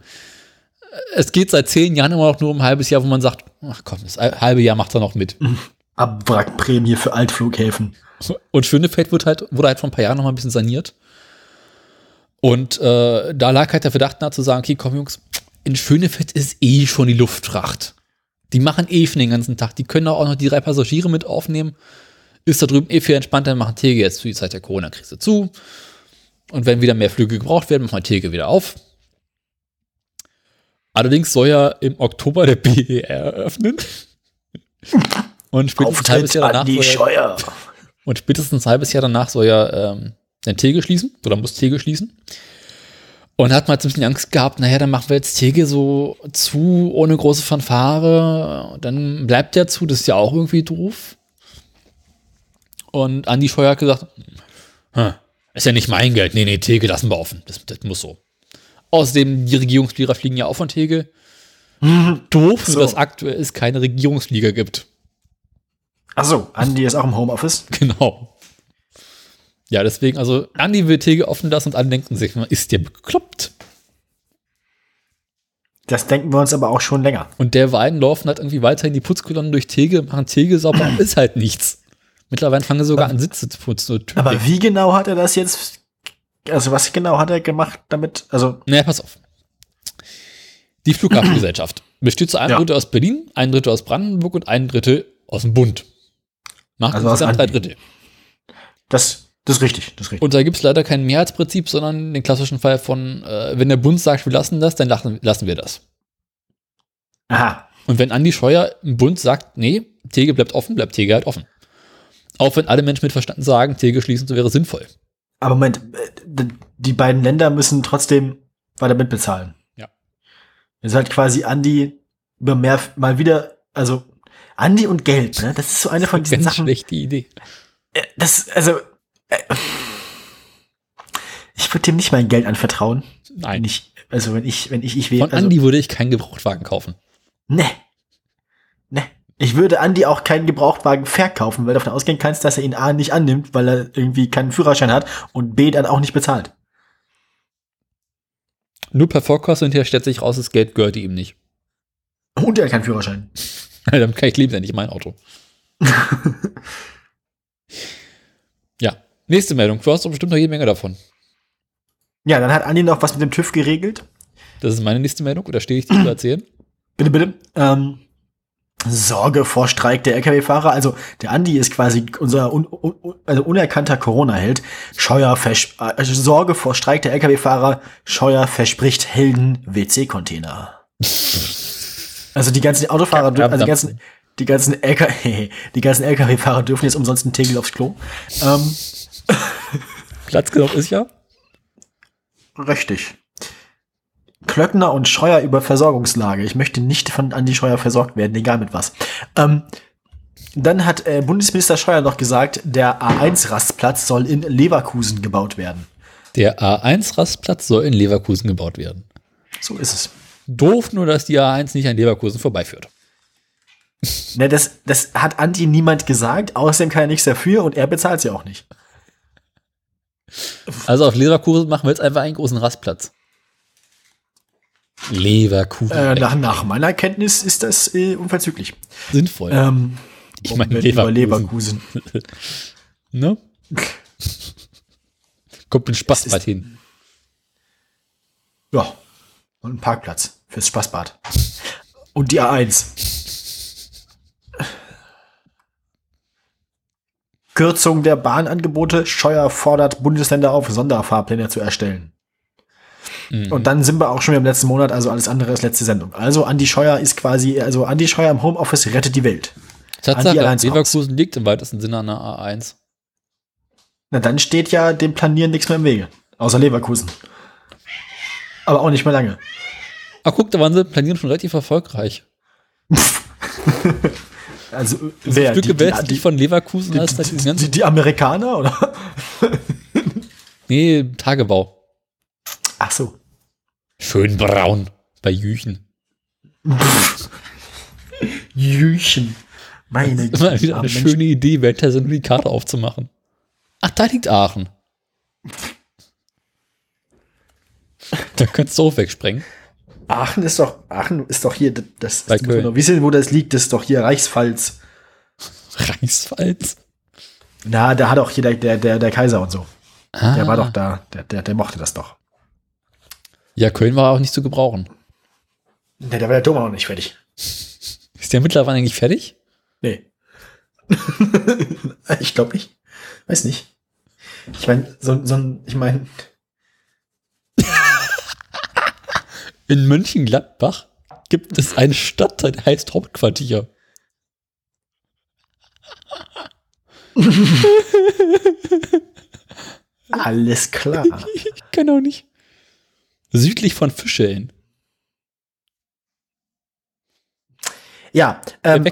es geht seit zehn Jahren immer noch nur um ein halbes Jahr, wo man sagt, ach komm, das halbe Jahr macht er noch mit. (laughs) Abwrackprämie für Altflughäfen. Und Schönefeld wird halt, wurde halt vor ein paar Jahren noch mal ein bisschen saniert. Und äh, da lag halt der Verdacht nahe zu sagen, okay, komm Jungs, in Schönefeld ist eh schon die Luftfracht. Die machen eh schon den ganzen Tag. Die können auch noch die drei Passagiere mit aufnehmen. Ist da drüben eh viel entspannter, machen Tegel jetzt für die Zeit der Corona-Krise zu. Und wenn wieder mehr Flüge gebraucht werden, machen wir Tegel wieder auf. Allerdings soll ja im Oktober der BER eröffnen. Und spätestens ein halbes Jahr an danach soll er- Scheuer. und spätestens ein halbes Jahr danach soll er ähm, den Tegel schließen oder muss Tegel schließen. Und hat mal jetzt ein bisschen Angst gehabt, naja, dann machen wir jetzt Tegel so zu, ohne große Fanfare. Dann bleibt der zu, das ist ja auch irgendwie doof. Und Andi Scheuer hat gesagt, hm, Ist ja nicht mein Geld. Nee, nee, Tegel lassen wir offen. Das, das muss so. Außerdem, die Regierungsflieger fliegen ja auch von Tegel. (laughs) Doof, So. dass aktuell es keine Regierungsflieger gibt. Achso, Andi ist auch im Homeoffice. (laughs) Genau. Ja, deswegen, also, Andi will Tegel offen lassen und alle denken sich, ist der bekloppt? Das denken wir uns aber auch schon länger. Und der Wein laufen halt irgendwie weiterhin die Putzkolonnen durch Tegel, machen Tegel sauber, (clears throat) ist halt nichts. Mittlerweile fangen sie sogar an, Sitze zu putzen. Aber wie genau hat er das jetzt? Also was genau hat er gemacht damit? Also Naja, pass auf. Die Flughafengesellschaft (clears throat) besteht zu einem Ja. Drittel aus Berlin, ein Drittel aus Brandenburg und ein Drittel aus dem Bund. Macht Also insgesamt drei. Drittel. das, das ist richtig, das ist richtig. Und da gibt es leider kein Mehrheitsprinzip, sondern den klassischen Fall von, äh, wenn der Bund sagt, wir lassen das, dann lassen, lassen wir das. Aha. Und wenn Andi Scheuer im Bund sagt, nee, Tegel bleibt offen, bleibt Tegel halt offen. Auch wenn alle Menschen mit Verstand sagen, Tegel schließen wäre sinnvoll. Aber Moment, äh, die beiden Länder müssen trotzdem weiter mitbezahlen. Ja. Es ist halt quasi Andi über mehr mal wieder, also Andi und Geld, ne? Das ist so eine von diesen Sachen. schlechte Idee. Äh, Das, also äh, ich würde dem nicht mein Geld anvertrauen. Nein. ich, also wenn ich, wenn ich ich wäre. Von Also, Andi würde ich keinen Gebrauchtwagen kaufen. Ne. Ich würde Andi auch keinen Gebrauchtwagen verkaufen, weil du davon ausgehen kannst, dass er ihn A nicht annimmt, weil er irgendwie keinen Führerschein hat und B dann auch nicht bezahlt. Nur per Vorkasse und hinterher stellt sich raus, das Geld gehört ihm nicht. Und er hat keinen Führerschein. (laughs) Damit kann ich leben, ja nicht mein Auto. (laughs) ja, nächste Meldung. Du hast doch bestimmt noch jede Menge davon. Ja, dann hat Andi noch was mit dem TÜV geregelt. Das ist meine nächste Meldung, oder stehe ich dir zu erzählen? (clears throat) Bitte, bitte. Ähm, Sorge vor Streik der Lkw-Fahrer. Also der Andi ist quasi unser un, un, also unerkannter Corona-Held. Scheuer also Sorge vor Streik der Lkw-Fahrer. Scheuer verspricht Helden WC-Container. (laughs) Also die ganzen Autofahrer, also die ganzen, die ganzen LKW, (laughs) die ganzen LKW-Fahrer dürfen jetzt umsonst einen Tegel aufs Klo. Ähm, Platz genug ist ja. Richtig. Klöckner und Scheuer über Versorgungslage. Ich möchte nicht von Andi Scheuer versorgt werden, egal mit was. Ähm, dann hat äh, Bundesminister Scheuer noch gesagt, der A1-Rastplatz soll in Leverkusen gebaut werden. Der A1-Rastplatz soll in Leverkusen gebaut werden. So ist es. Doof nur, dass die A1 nicht an Leverkusen vorbeiführt. Ne, das, das hat Andi niemand gesagt, außerdem kann er nichts dafür und er bezahlt sie auch nicht. Also auf Leverkusen machen wir jetzt einfach einen großen Rastplatz. Leverkusen. Äh, nach, nach meiner Kenntnis ist das äh, unverzüglich. Sinnvoll. Ähm, ich meine Leverkusen. Leverkusen. (laughs) Ne? Kommt ein Spaßbad hin. Ja. Und ein Parkplatz fürs Spaßbad. Und die A1. Kürzung der Bahnangebote. Scheuer fordert Bundesländer auf, Sonderfahrpläne zu erstellen. Mhm. Und dann sind wir auch schon wieder im letzten Monat, also alles andere ist letzte Sendung. Also Andi Scheuer ist quasi, also Andi Scheuer im Homeoffice rettet die Welt. Tatsache, Leverkusen liegt im weitesten Sinne an der A1. Na, dann steht ja dem Planieren nichts mehr im Wege. Außer Leverkusen. Aber auch nicht mehr lange. Ach, guck, da waren sie planieren schon relativ erfolgreich. (laughs) Also, wer? Stücke westlich von Leverkusen die, hast du die, die ganzen die, die Amerikaner, oder? (laughs) Nee, Tagebau. Schön braun bei Jüchen. Jüchen. Meine Immer wieder eine Mensch. schöne Idee, Weltteil die Karte aufzumachen. Ach, da liegt Aachen. Da könntest du auch wegsprengen. Aachen ist doch, Aachen ist doch hier, das, das Bei das man Köln. wissen, wo das liegt, das ist doch hier Reichspfalz. Reichspfalz. Na, da hat auch hier der, der, der, der Kaiser und so. Ah. Der war doch da, der, der, der mochte das doch. Ja, Köln war auch nicht zu gebrauchen. Der, der war der Dom auch noch nicht fertig. Ist der mittlerweile eigentlich fertig? Nee. (laughs) ich glaube nicht. Weiß nicht. Ich meine, so, so ein, ich meine, (laughs) In Mönchengladbach gibt es eine Stadt, die heißt Hauptquartier. (laughs) alles klar. Ich kann auch nicht. Südlich von Fischeln. Ja, ähm,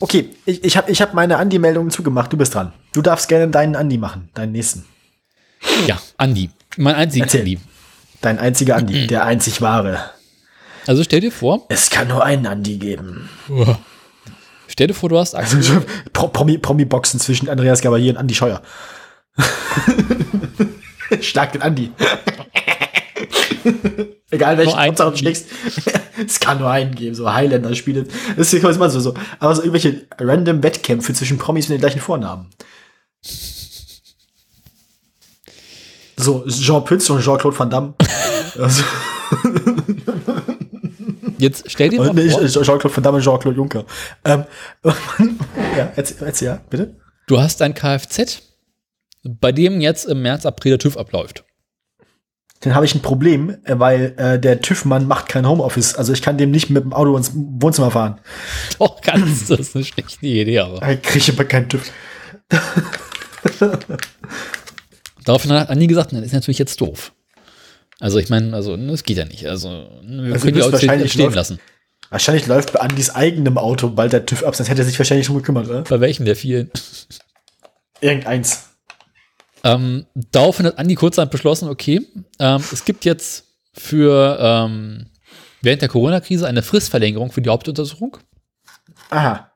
okay, ich, ich habe ich hab meine Andi-Meldungen zugemacht, du bist dran. Du darfst gerne deinen Andi machen, deinen nächsten. Ja, Andi. Mein einziger Erzähl. Andi. Dein einziger Andi, der einzig wahre. Also stell dir vor, Es kann nur einen Andi geben. stell dir vor, du hast Aktien. Also (laughs) Pro- Promi- Promi-Boxen zwischen Andreas Gabalier und Andi Scheuer. (laughs) Schlag den Andi. (laughs) Egal welchen Hauptsache du schlägst. (laughs) es kann nur einen geben, so Highlander-Spiele. Das ist was man so, so. Aber so irgendwelche random Wettkämpfe zwischen Promis mit den gleichen Vornamen. So, Jean Pütz und Jean-Claude Van Damme. (laughs) also, Jetzt stell dir mal nee, vor, Jean-Claude Van Damme und Jean-Claude Juncker. Ähm, ja, erzähl, erzähl, ja, bitte. du hast ein Kfz, bei dem jetzt im März, April der TÜV abläuft. Dann habe ich ein Problem, äh, weil äh, der TÜV-Mann macht kein Homeoffice. Also ich kann dem nicht mit dem Auto ins Wohnzimmer fahren. (laughs) Doch, kannst du. Das ist eine schlechte Idee, aber. Da kriege ich aber keinen TÜV. (laughs) Daraufhin hat Andi gesagt, das ist natürlich jetzt doof. Also ich meine, also das geht ja nicht. Also wir Also können die Autos wahrscheinlich nicht stehen läuft- lassen. Wahrscheinlich läuft bei Andys eigenem Auto bald der TÜV ab, sonst hätte er sich wahrscheinlich schon gekümmert, oder? Bei welchen der vielen? Irgendeins. Ähm, daraufhin hat Andi kurzerhand beschlossen, okay, ähm, es gibt jetzt für ähm, während der Corona-Krise eine Fristverlängerung für die Hauptuntersuchung. Aha.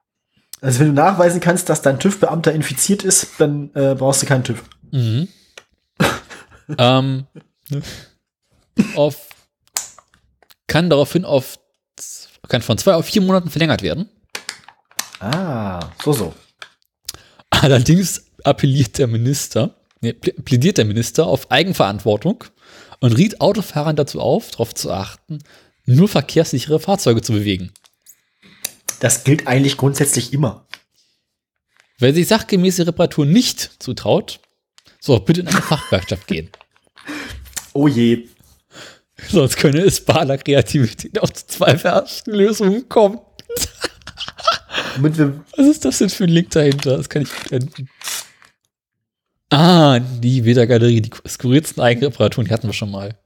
Also wenn du nachweisen kannst, dass dein TÜV-Beamter infiziert ist, dann äh, brauchst du keinen TÜV. Mhm. (laughs) ähm, auf, kann daraufhin auf kann von zwei auf vier Monaten verlängert werden. Ah, so, so. Allerdings appelliert der Minister, nee, plä- plädiert der Minister auf Eigenverantwortung und riet Autofahrern dazu auf, darauf zu achten, nur verkehrssichere Fahrzeuge zu bewegen. Das gilt eigentlich grundsätzlich immer. Wer sich sachgemäße Reparatur nicht zutraut, soll bitte in eine Fachwerkstatt gehen. (laughs) Oh je. Sonst könne es bei aller Kreativität auch zu zweifelhaften Lösungen kommen. Was ist das denn für ein Link dahinter? Das kann ich nicht enden. Ah, die Veda-Galerie, die skurrilsten Eigenreparaturen, die hatten wir schon mal.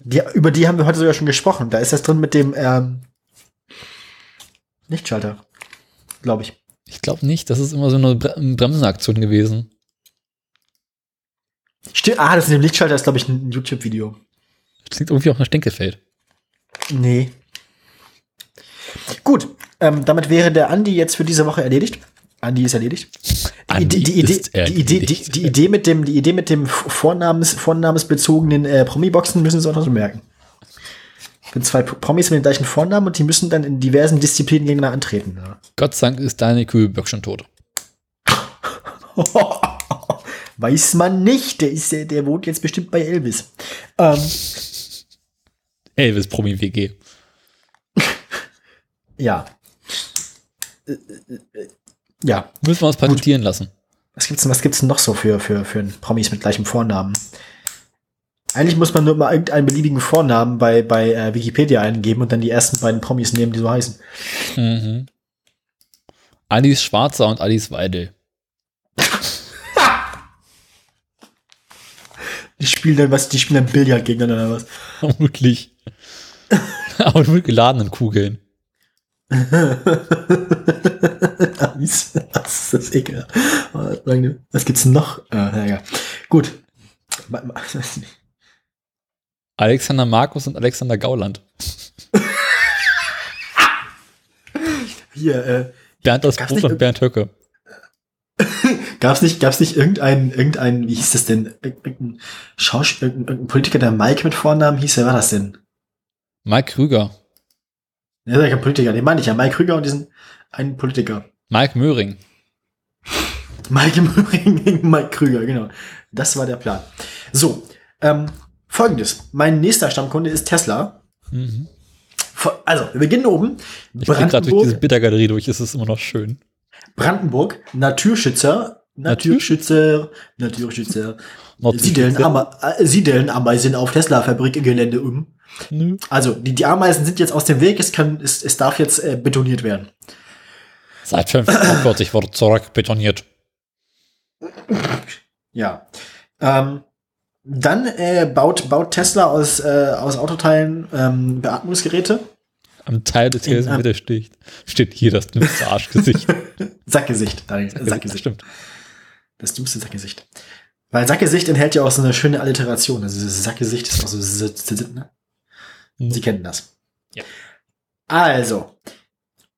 die, über die haben wir heute sogar schon gesprochen. Da ist das drin mit dem ähm, Lichtschalter. Glaube ich. Ich glaube nicht, das ist immer so eine Bre Bremsenaktion gewesen. Stimmt. Ah, das mit dem Lichtschalter ist, glaube ich, ein YouTube-Video. Das klingt irgendwie auch nach Stenkefeld. Nee. Gut, ähm, damit wäre der Andi jetzt für diese Woche erledigt. Andi ist erledigt. Die, Andi Idee, die, Idee, ist die, Idee, die, erledigt. die Idee mit dem, die Idee mit dem Vornamens, vornamensbezogenen äh, Promi-Boxen müssen Sie auch noch so merken. Ich bin zwei Promis mit dem gleichen Vornamen und die müssen dann in diversen Disziplinen gegeneinander antreten. Ja. Gott sei Dank ist Daniel Kühlberg schon tot. (laughs) Weiß man nicht. Der, ist, der, der wohnt jetzt bestimmt bei Elvis. Ähm, Elvis Promi WG. (laughs) ja. Ja. Müssen wir uns patentieren lassen. Was gibt's denn, was gibt's denn noch so für, für, für Promis mit gleichem Vornamen? Eigentlich muss man nur mal irgendeinen beliebigen Vornamen bei, bei äh, Wikipedia eingeben und dann die ersten beiden Promis nehmen, die so heißen. Mhm. Alice Schwarzer und Alice Weidel. Die spielen dann was, die spielen dann Billard gegeneinander oder was. Vermutlich. (laughs) Aber nur mit geladenen Kugeln. (laughs) das ist das ekel. Was gibt's noch? Ah, na egal. Gut. (laughs) Alexander Markus und Alexander Gauland. Hier, äh, Bernd aus Gab's Brot und Bernd Höcke. (laughs) Gab's nicht, gab's nicht irgendeinen, irgendeinen, wie hieß das denn? Irgendein Schauspieler, irgendein Politiker, der Mike mit Vornamen hieß, wer war das denn? Mike Krüger. Der ist ja kein Politiker, den meine ich ja. Mike Krüger und diesen einen Politiker. Mike Möhring. Mike Möhring gegen Mike Krüger, genau. Das war der Plan. So, ähm, folgendes. Mein nächster Stammkunde ist Tesla. Mhm. Also, wir beginnen oben. Ich bin gerade durch diese Bittergalerie durch, es ist immer noch schön. Brandenburg, Naturschützer, Naturschützer, Naturschützer. Siedeln, Ama äh, siedeln Ameisen auf Tesla-Fabrik-Gelände um. Nö. Also, die, die Ameisen sind jetzt aus dem Weg, es, kann, es, es darf jetzt äh, betoniert werden. Seit 45 wurde zurück betoniert. Ja. Ähm, dann äh, baut, baut Tesla aus, äh, aus Autoteilen ähm, Beatmungsgeräte. Am Teil des am- wieder steht, steht hier das dümmste Arschgesicht. (laughs) Sackgesicht, Daniel, Sackgesicht. Stimmt. Das dümmste Sackgesicht. Weil Sackgesicht enthält ja auch so eine schöne Alliteration. Also Sackgesicht ist auch so, ne? Mhm. Sie kennen das. Ja. Also,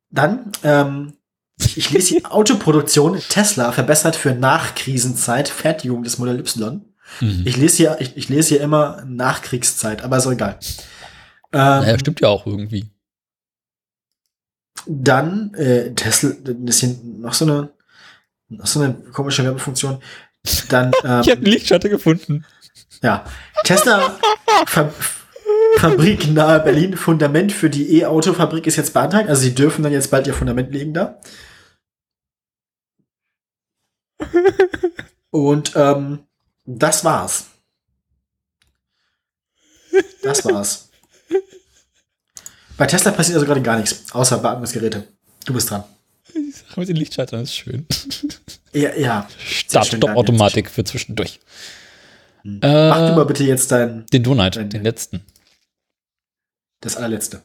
dann, ähm, ich lese die Autoproduktion Tesla verbessert für Nachkrisenzeit Fertigung des Modell Y. Mhm. Ich lese hier, ich, ich, lese hier immer Nachkriegszeit, aber ist egal. Ähm, naja, stimmt ja auch irgendwie. Dann äh, Tesla, das ist noch so eine, noch so eine komische Werbefunktion. Dann, (laughs) ähm, ich habe einen Lichtschatten gefunden. Ja, Tesla Ver Fabrik nahe Berlin. Fundament für die E-Auto-Fabrik ist jetzt beantragt. Also sie dürfen dann jetzt bald ihr Fundament legen da. Und ähm, das war's. Das war's. Bei Tesla passiert also gerade gar nichts, außer Beatmungsgeräte. Du bist dran. Mit den Lichtschaltern ist schön. Ja, ja. (laughs) Start-Stop-Automatik für zwischendurch. Hm. Äh, Mach du mal bitte jetzt deinen. Den Donut, dein, den letzten. Das allerletzte.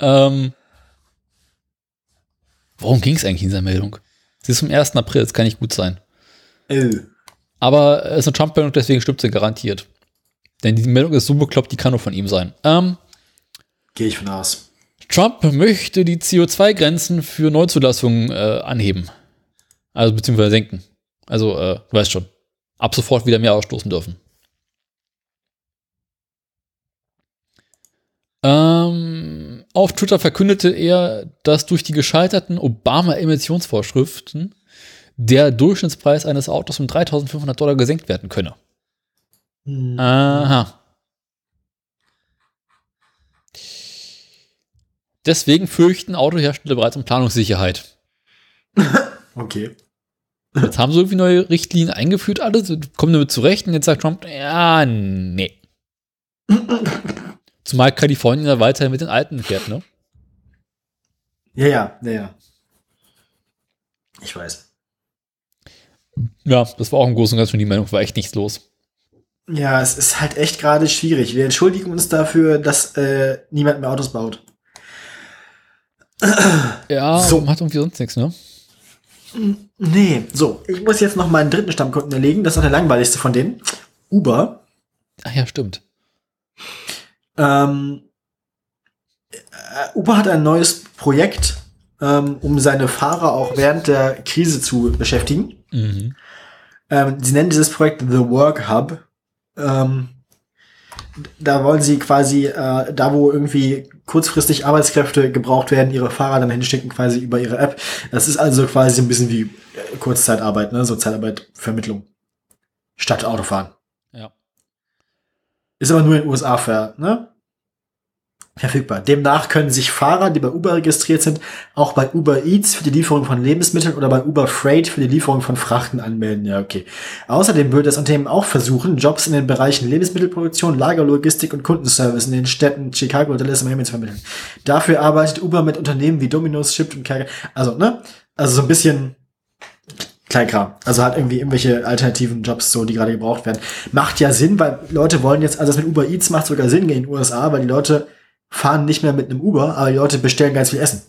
Ähm, worum ging es eigentlich in dieser Meldung? Sie ist zum 1. April, das kann nicht gut sein. Oh. Aber es ist eine Trump-Meldung, deswegen stimmt sie garantiert. Denn die Meldung ist so bekloppt, die kann nur von ihm sein. Ähm, Gehe ich von aus. Trump möchte die CO2-Grenzen für Neuzulassungen äh, anheben. Also beziehungsweise senken. Also, äh, du weißt schon. Ab sofort wieder mehr ausstoßen dürfen. Ähm, auf Twitter verkündete er, dass durch die gescheiterten Obama-Emissionsvorschriften der Durchschnittspreis eines Autos um 3500 Dollar gesenkt werden könne. Mhm. Aha. Deswegen fürchten Autohersteller bereits um Planungssicherheit. (laughs) okay. Jetzt haben sie irgendwie neue Richtlinien eingeführt, alles, kommen damit zurecht und jetzt sagt Trump, ja, nee. (laughs) Zumal Kalifornien ja weiterhin mit den Alten fährt, ne? Ja, ja, ja, ja. Ich weiß. Ja, das war auch im Großen und Ganzen die Meinung, war echt nichts los. Ja, es ist halt echt gerade schwierig. Wir entschuldigen uns dafür, dass äh, niemand mehr Autos baut. (clears throat) Ja, so. hat irgendwie sonst nichts, ne? Nee, so, ich muss jetzt noch meinen dritten Stammkunden erlegen. Das ist auch der langweiligste von denen. Uber. Ach ja, stimmt. Ähm, äh, Uber hat ein neues Projekt, ähm, um seine Fahrer auch während der Krise zu beschäftigen. Mhm. Ähm, sie nennen dieses Projekt The Work Hub. Ähm, da wollen sie quasi, äh, da wo irgendwie kurzfristig Arbeitskräfte gebraucht werden, ihre Fahrer dann hinschicken quasi über ihre App. Das ist also quasi ein bisschen wie äh, Kurzzeitarbeit, ne? so Zeitarbeitvermittlung. Statt Autofahren. Ja. Ist aber nur in den USA für, ne? Verfügbar. Demnach können sich Fahrer, die bei Uber registriert sind, auch bei Uber Eats für die Lieferung von Lebensmitteln oder bei Uber Freight für die Lieferung von Frachten anmelden. Ja, okay. Außerdem würde das Unternehmen auch versuchen, Jobs in den Bereichen Lebensmittelproduktion, Lagerlogistik und Kundenservice in den Städten Chicago und Dallas Miami zu vermitteln. Dafür arbeitet Uber mit Unternehmen wie Domino's, Shipt und Kerker. Also, ne? Also so ein bisschen Kleinkram. Also hat irgendwie irgendwelche alternativen Jobs, so die gerade gebraucht werden. Macht ja Sinn, weil Leute wollen jetzt, also das mit Uber Eats macht sogar Sinn in den USA, weil die Leute fahren nicht mehr mit einem Uber, aber die Leute bestellen ganz viel Essen.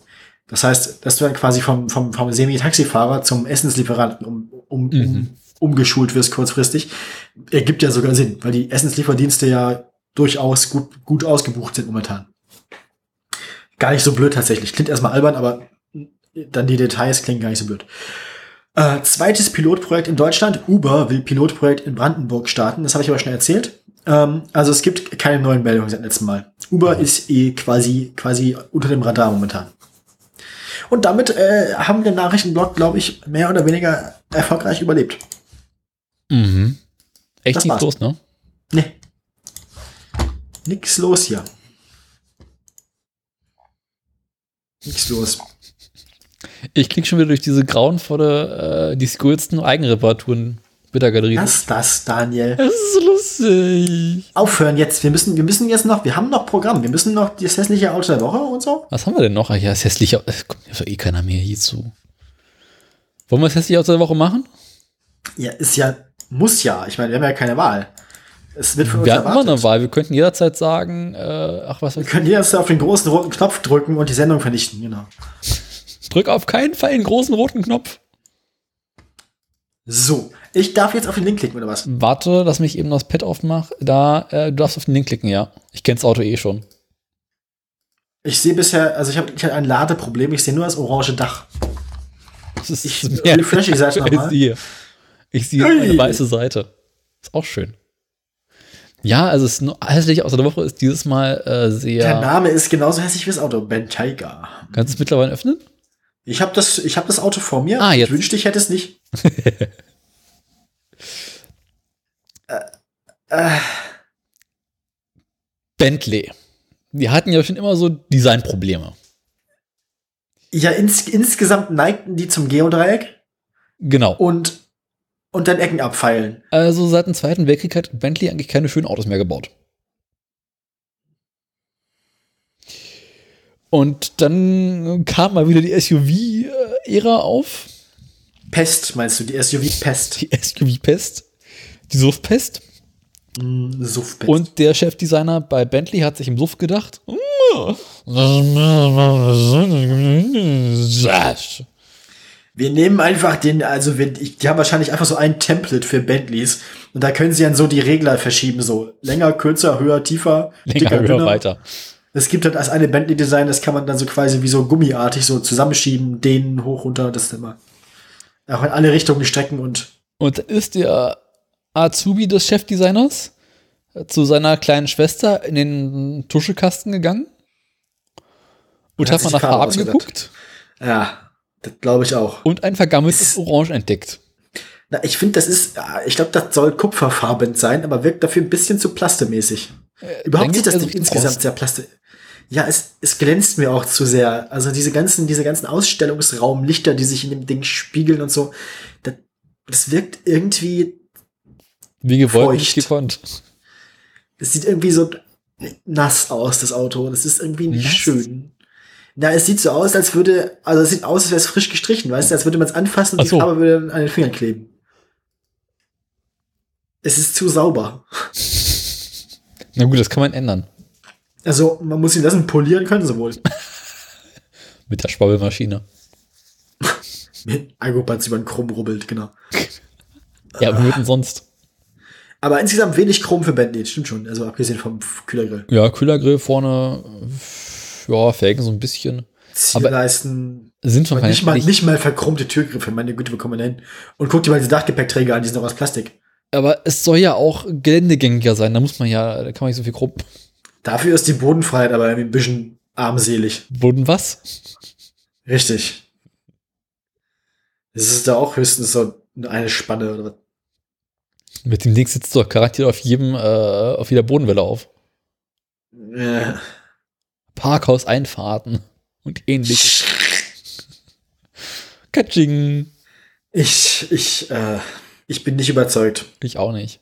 Das heißt, dass du dann quasi vom, vom, vom Semi-Taxifahrer zum Essenslieferanten um, um, mhm. um, umgeschult wirst kurzfristig, ergibt ja sogar Sinn, weil die Essenslieferdienste ja durchaus gut, gut ausgebucht sind momentan. Gar nicht so blöd tatsächlich. Klingt erstmal albern, aber dann die Details klingen gar nicht so blöd. Äh, zweites Pilotprojekt in Deutschland. Uber will Pilotprojekt in Brandenburg starten. Das habe ich aber schon erzählt. Ähm, also es gibt keine neuen Meldungen seit letztem Mal. Uber ist eh quasi, quasi unter dem Radar momentan. Und damit äh, haben wir den Nachrichtenblog, glaube ich, mehr oder weniger erfolgreich überlebt. Mhm. Echt nichts los, ne? Nee. Nix los hier. Nix los. Ich klicke schon wieder durch diese grauenvolle, äh, die skurrilsten Eigenreparaturen Twitter-Galerie. Was das, Daniel? Das ist lustig. Aufhören jetzt. Wir müssen, wir müssen jetzt noch, wir haben noch Programm. Wir müssen noch das hässliche Auto der Woche und so. Was haben wir denn noch? Ach ja, das hässliche Auto. Es kommt ja eh keiner mehr hierzu. Wollen wir das hässliche Auto der Woche machen? Ja, ist ja, muss ja. Ich meine, wir haben ja keine Wahl. Es wird von uns wir haben immer eine Wahl. Wir könnten jederzeit sagen, äh, ach was. Wir können jederzeit auf den großen roten Knopf drücken und die Sendung vernichten, genau. Drück auf keinen Fall den großen roten Knopf. So, ich darf jetzt auf den Link klicken, oder was? Warte, lass mich eben das Pad aufmachen. Da, äh, du darfst auf den Link klicken, ja. Ich kenne das Auto eh schon. Ich sehe bisher, also ich habe ich hab ein Ladeproblem, ich sehe nur das orange Dach. Das ist Ich (laughs) refresh die Seite nochmal. sehe. Ich sehe Ui. eine weiße Seite. Ist auch schön. Ja, also es ist nur hässlich außer der Woche ist dieses Mal äh, Der sehr. Name ist genauso hässlich wie das Auto, Bentayga. Kannst du es mittlerweile öffnen? Ich habe das, ich hab das Auto vor mir. Ah, jetzt. Ich wünschte, ich hätte es nicht. (laughs) äh, Bentley. Die hatten ja schon immer so Designprobleme. ja, ins, insgesamt neigten die zum Geodreieck Genau. und, und dann Ecken abfeilen. Also seit dem Zweiten Weltkrieg hat Bentley eigentlich keine schönen Autos mehr gebaut. Und dann kam mal wieder die SUV-Ära auf. Pest, meinst du, die SUV-Pest? Die SUV-Pest. Die Suff-Pest. Mm. Und der Chefdesigner bei Bentley hat sich im Suff gedacht. Wir nehmen einfach den, also wir, die haben wahrscheinlich einfach so ein Template für Bentleys und da können sie dann so die Regler verschieben, so länger, kürzer, höher, tiefer, Länger, höher, weiter. Es gibt halt als eine Bentley-Design, das kann man dann so quasi wie so gummiartig so zusammenschieben, dehnen, hoch, runter, das ist immer auch in alle Richtungen strecken und Und ist der Azubi des Chefdesigners zu seiner kleinen Schwester in den Tuschekasten gegangen und Hat mal nach Farben geguckt ja, das glaube ich auch. und ein vergammeltes Ist- Orange entdeckt. Na, ich finde, das ist, ja, ich glaube, das soll kupferfarben sein, aber wirkt dafür ein bisschen zu plastemäßig. Überhaupt dann sieht das geht's Ding eher so insgesamt sehr plaste. Ja, es, es glänzt mir auch zu sehr. Also diese ganzen, diese ganzen Ausstellungsraumlichter, die sich in dem Ding spiegeln und so, das, das wirkt irgendwie, Wie gewollt, nicht Feucht. gekonnt. es sieht irgendwie so nass aus, das Auto. Das ist irgendwie nicht Nass? schön. Na, es sieht so aus, als würde, also es sieht aus, als wäre es frisch gestrichen, weißt du, als würde man es anfassen und Ach die so. Farbe würde an den Fingern kleben. Es ist zu sauber. Na gut, das kann man ändern. Also, man muss ihn lassen, polieren können sie wohl. (laughs) Mit der Schwabbelmaschine. (laughs) Mit Algobands über den Chrom rubbelt, genau. Ja, womit denn sonst? Aber insgesamt wenig Chrom für Bentley, das stimmt schon. Also abgesehen vom Kühlergrill. Ja, Kühlergrill vorne, ja, Felgen so ein bisschen. Zielleisten, Sind schon aber nicht mal, nicht, nicht mal verchromte Türgriffe, meine Güte, kommen wir denn hin? Und guck dir mal diese Dachgepäckträger an, die sind noch aus Plastik. Aber es soll ja auch geländegängiger sein. Da muss man ja, da kann man nicht so viel grob. Dafür ist die Bodenfreiheit aber irgendwie ein bisschen armselig. Boden was? Richtig. Es ist da auch höchstens so eine Spanne oder was. Mit dem Ding sitzt doch garantiert auf jedem, äh, auf jeder Bodenwelle auf. Äh, Parkhaus-Einfahrten und ähnliches. (laughs) Katsching. Ich, ich, äh, ich bin nicht überzeugt. Ich auch nicht.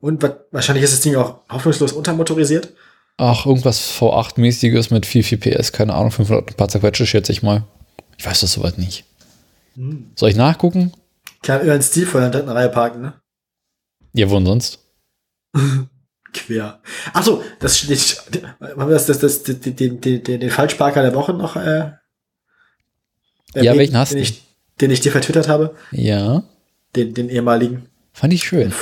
Und wa- wahrscheinlich ist das Ding auch hoffnungslos untermotorisiert. Ach, irgendwas V8-mäßiges mit viel, viel PS, keine Ahnung, 500 und ein paar zerquetsche, schätze ich mal. Ich weiß das soweit nicht. Hm. Soll ich nachgucken? Kann über einen Stilvoll in der dritten Reihe parken, ne? Ja, wo denn sonst? (laughs) Quer. Ach so, das steht, haben wir das, das, das, den, den, den, den, den Falschparker der Woche noch, äh, erwähnt, welchen hast den du? ich, den ich dir vertwittert habe, Ja, den, den ehemaligen. fand ich schön.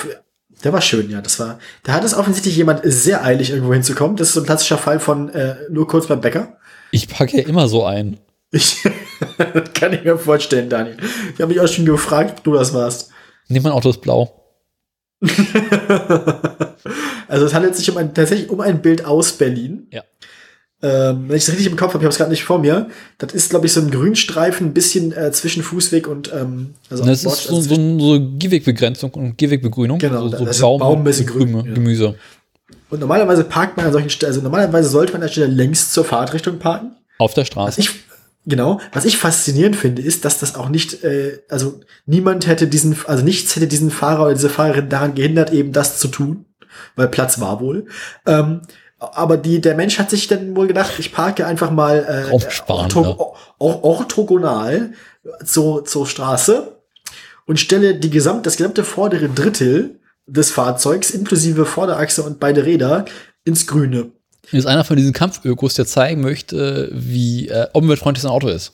Der war schön, ja. Das war, da hat es offensichtlich jemand sehr eilig, irgendwo hinzukommen. Das ist so ein klassischer Fall von äh, nur kurz beim Bäcker. Ich packe ja immer so ein. Ich (laughs) (laughs) kann ich mir vorstellen, Daniel. Ich habe mich auch schon gefragt, ob du das warst. Nee, mein Auto ist blau. (laughs) also es handelt sich um ein, tatsächlich um ein Bild aus Berlin. Ja. Ähm, wenn ich es richtig im Kopf habe, ich habe es gerade nicht vor mir. Das ist, glaube ich, so ein Grünstreifen, ein bisschen äh, zwischen Fußweg und ähm, also Das Bord- ist so, also so, ein- so Gehwegbegrenzung und Gehwegbegrünung. Genau, so, so das ist Baum, Baum, bisschen und grün, Gemü- ja. Gemüse. Und normalerweise parkt man an solchen Stellen, also normalerweise sollte man an der Stelle längs zur Fahrtrichtung parken. Auf der Straße. ich, genau, was ich faszinierend finde, ist, dass das auch nicht, äh, also niemand hätte diesen, also nichts hätte diesen Fahrer oder diese Fahrerin daran gehindert, eben das zu tun, weil Platz war wohl. Ähm, aber die, der Mensch hat sich dann wohl gedacht, ich parke einfach mal äh, ortho- or- orthogonal zur, zur Straße und stelle die gesamt, das gesamte vordere Drittel des Fahrzeugs inklusive Vorderachse und beide Räder ins Grüne. Ist einer von diesen Kampfökos, der zeigen möchte, wie äh, umweltfreundlich sein Auto ist.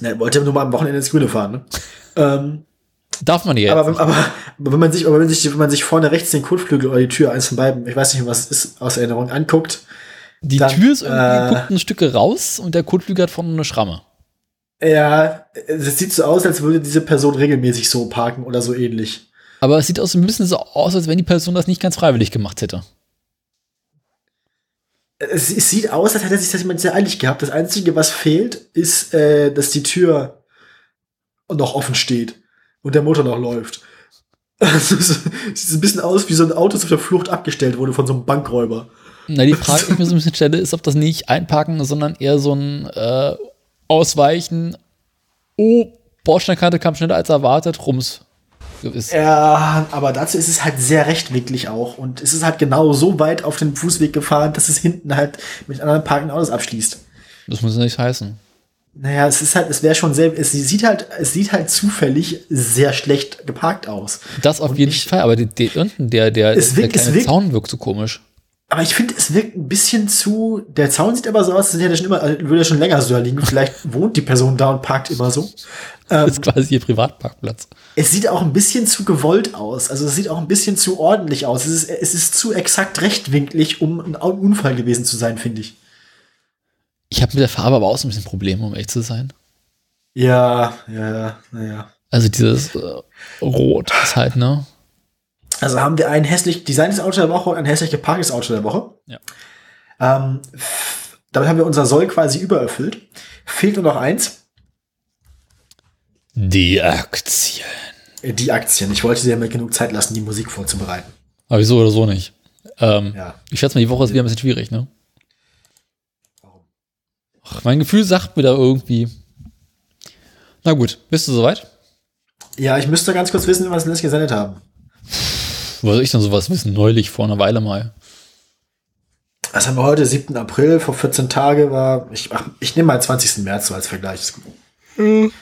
Na, er wollte nur mal am Wochenende ins Grüne fahren, ne? Ähm, Darf man ja. aber, wenn- aber, aber wenn man sich, aber wenn sich, wenn man sich vorne rechts den Kotflügel oder die Tür, eins von beiden, ich weiß nicht, was es ist, aus Erinnerung anguckt, Die dann, Tür ist irgendwie, äh, guckt ein Stück raus und der Kotflügel hat vorne eine Schramme. ja, es sieht so aus, als würde diese Person regelmäßig so parken oder so ähnlich. Aber es sieht auch so ein bisschen so aus, als wenn die Person das nicht ganz freiwillig gemacht hätte. Es, es sieht aus, als hätte sich das jemand sehr eilig gehabt. Das Einzige, was fehlt, ist, äh, dass die Tür noch offen steht und der Motor noch läuft. (laughs) Also, es sieht ein bisschen aus, wie so ein Auto das auf der Flucht abgestellt wurde von so einem Bankräuber. Na, die Frage, die ich mir so ein bisschen stelle, ist, ob das nicht einparken, sondern eher so ein äh, Ausweichen. Oh, Bordsteinkante kam schneller als erwartet, rums. Ist. Ja, aber dazu ist es halt sehr rechtwinklig auch. Und es ist halt genau so weit auf den Fußweg gefahren, dass es hinten halt mit anderen parkenden Autos abschließt. Das muss ja nicht heißen. Naja, es ist halt, es wäre schon sehr, es sieht halt, es sieht halt zufällig sehr schlecht geparkt aus. Das auf Und jeden ich- Fall, aber die, die, unten, der, der, wirkt- der kleine wirkt- Zaun wirkt so komisch. Aber ich finde, es wirkt ein bisschen zu, der Zaun sieht aber so aus, als hätte schon immer, als würde er schon länger so da liegen. Vielleicht (laughs) wohnt die Person da und parkt immer so. Das ist quasi ihr Privatparkplatz. Es sieht auch ein bisschen zu gewollt aus. Also es sieht auch ein bisschen zu ordentlich aus. Es ist, es ist zu exakt rechtwinklig, um ein Unfall gewesen zu sein, finde ich. Ich habe mit der Farbe aber auch so ein bisschen Probleme, um ehrlich zu sein. Ja, ja, naja. Also dieses äh, Rot ist halt, ne? Also haben wir ein hässlich designtes Auto der Woche und ein hässlich geparktes Auto der Woche. Ja. Ähm, damit haben wir unser Soll quasi übererfüllt. Fehlt nur noch eins. Die Aktien. Äh, Die Aktien. Ich wollte dir mal genug Zeit lassen, die Musik vorzubereiten. Aber wieso oder so nicht? Ähm, Ja. Ich schätze mal, die Woche ist wieder ein bisschen schwierig, ne? Warum? Ach, mein Gefühl sagt mir da irgendwie. Na gut, bist du soweit? Ja, ich müsste ganz kurz wissen, was wir letztes gesendet haben. Wo soll ich denn sowas wissen? Neulich, vor einer Weile mal. Was haben wir heute? 7. April, vor 14 Tage war, ich, ach, ich nehme mal 20. März so als Vergleich. Ist gut.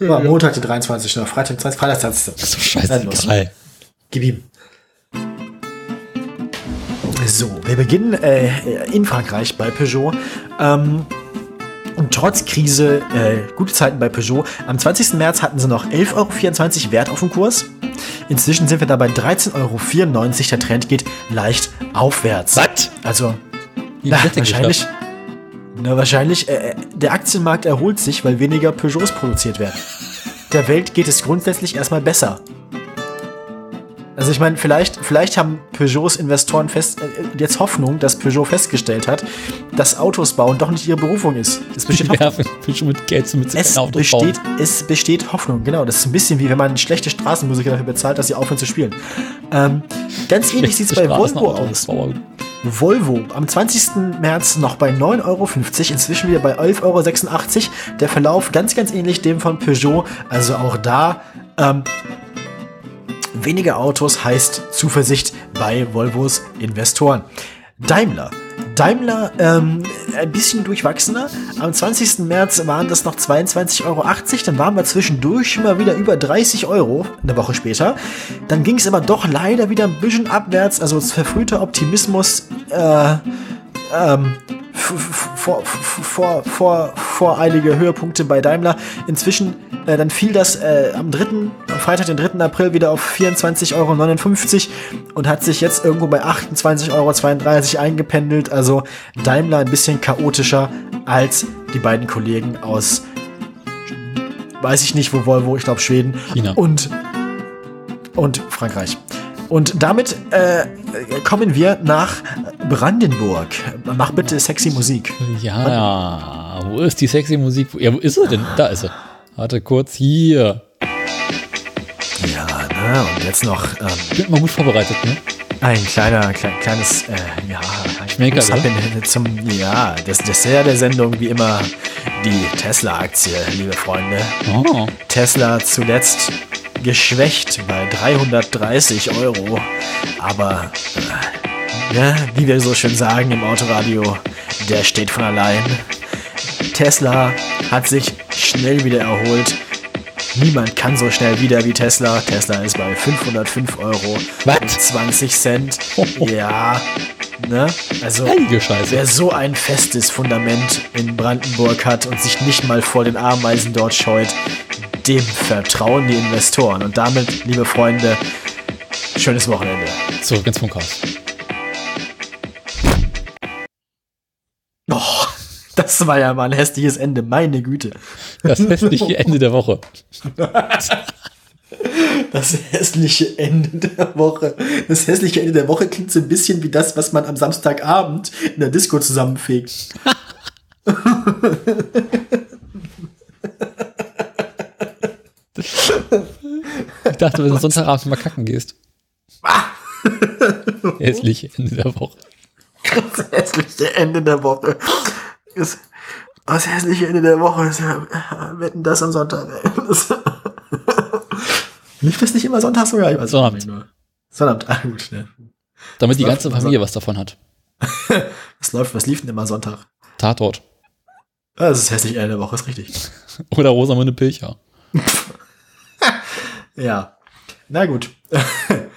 War Montag, der 23. oder Freitag, 20, Freitag, 20. So scheiße. Geil. Gib ihm. So, wir beginnen äh, in Frankreich bei Peugeot. Ähm, und trotz Krise, äh, gute Zeiten bei Peugeot. Am 20. März hatten sie noch 11,24 Euro Wert auf dem Kurs. Inzwischen sind wir dabei 13,94 Euro. Der Trend geht leicht aufwärts. Was? Also, na, wahrscheinlich. Na, wahrscheinlich, äh, der Aktienmarkt erholt sich, weil weniger Peugeots produziert werden. Der Welt geht es grundsätzlich erstmal besser. Also ich meine, vielleicht, vielleicht haben Peugeots Investoren fest, äh, jetzt Hoffnung, dass Peugeot festgestellt hat, dass Autos bauen doch nicht ihre Berufung ist. Es besteht (laughs) Hoffnung. schon mit Geld so mit Es Autos bauen. besteht, es besteht Hoffnung, genau. Das ist ein bisschen wie wenn man schlechte Straßenmusiker dafür bezahlt, dass sie aufhören zu spielen. Ähm, ganz ähnlich sieht es bei Volvo aus. aus. Volvo am 20. März noch bei 9,50 Euro, inzwischen wieder bei 11,86 Euro. Der Verlauf ganz, ganz ähnlich dem von Peugeot. Also auch da ähm, weniger Autos heißt Zuversicht bei Volvos Investoren. Daimler. Daimler ähm, ein bisschen durchwachsener. Am 20. März waren das noch 22,80 Euro. Dann waren wir zwischendurch mal wieder über 30 Euro, eine Woche später. Dann ging es aber doch leider wieder ein bisschen abwärts. Also das verfrühte Optimismus äh, ähm, vor, vor, vor, voreilige Höhepunkte bei Daimler. Inzwischen, äh, dann fiel das äh, am 3., am Freitag, den 3. April wieder auf 24,59 Euro und hat sich jetzt irgendwo bei 28,32 Euro eingependelt. Also Daimler ein bisschen chaotischer als die beiden Kollegen aus, weiß ich nicht, wo Volvo, ich glaube Schweden China. und, und Frankreich. Und damit äh, kommen wir nach Brandenburg. Mach bitte sexy Musik. Ja, wo ist die sexy Musik? Ja, wo ist sie denn? Da ist sie. Warte kurz, hier. Ja, ne, und jetzt noch ähm, Bin mal gut vorbereitet, ne? ein kleiner, klein, kleines, äh, ja, Schmecker, zum, ja, das Dessert der Sendung, wie immer, die Tesla-Aktie, liebe Freunde. Oh. Tesla zuletzt geschwächt bei 330 Euro. Aber, äh, ja, wie wir so schön sagen im Autoradio, der steht von allein. Tesla hat sich schnell wieder erholt. Niemand kann so schnell wieder wie Tesla. Tesla ist bei 505 Euro Was? und 20 Cent. Ja, ne? Also. Wer so ein festes Fundament in Brandenburg hat und sich nicht mal vor den Ameisen dort scheut, dem vertrauen die Investoren. Und damit, liebe Freunde, schönes Wochenende. Zurück ins Funkhaus. Boah, das war ja mal ein hässliches Ende, meine Güte. Das hässliche Ende der Woche. Das hässliche Ende der Woche. Das hässliche Ende der Woche klingt so ein bisschen wie das, was man am Samstagabend in der Disco zusammenfegt. Ich dachte, wenn du Sonntagabend mal kacken gehst. Hässliche Ende der Woche. Das hässliche Ende der Woche. Das, das hässliche Ende der Woche ist ja, wetten das am Sonntag. Das, lief das nicht immer Sonntag sogar? Ich weiß Sonnabend. Sonnabend, ah gut, ne. Damit die läuft ganze Familie was davon hat. (laughs) Was läuft, was lief denn immer Sonntag? Tatort. Ah, Das ist das hässliche Ende der Woche, ist richtig. (laughs) Oder Rosamunde Pilcher. (laughs) (laughs) Ja. Na gut. (laughs)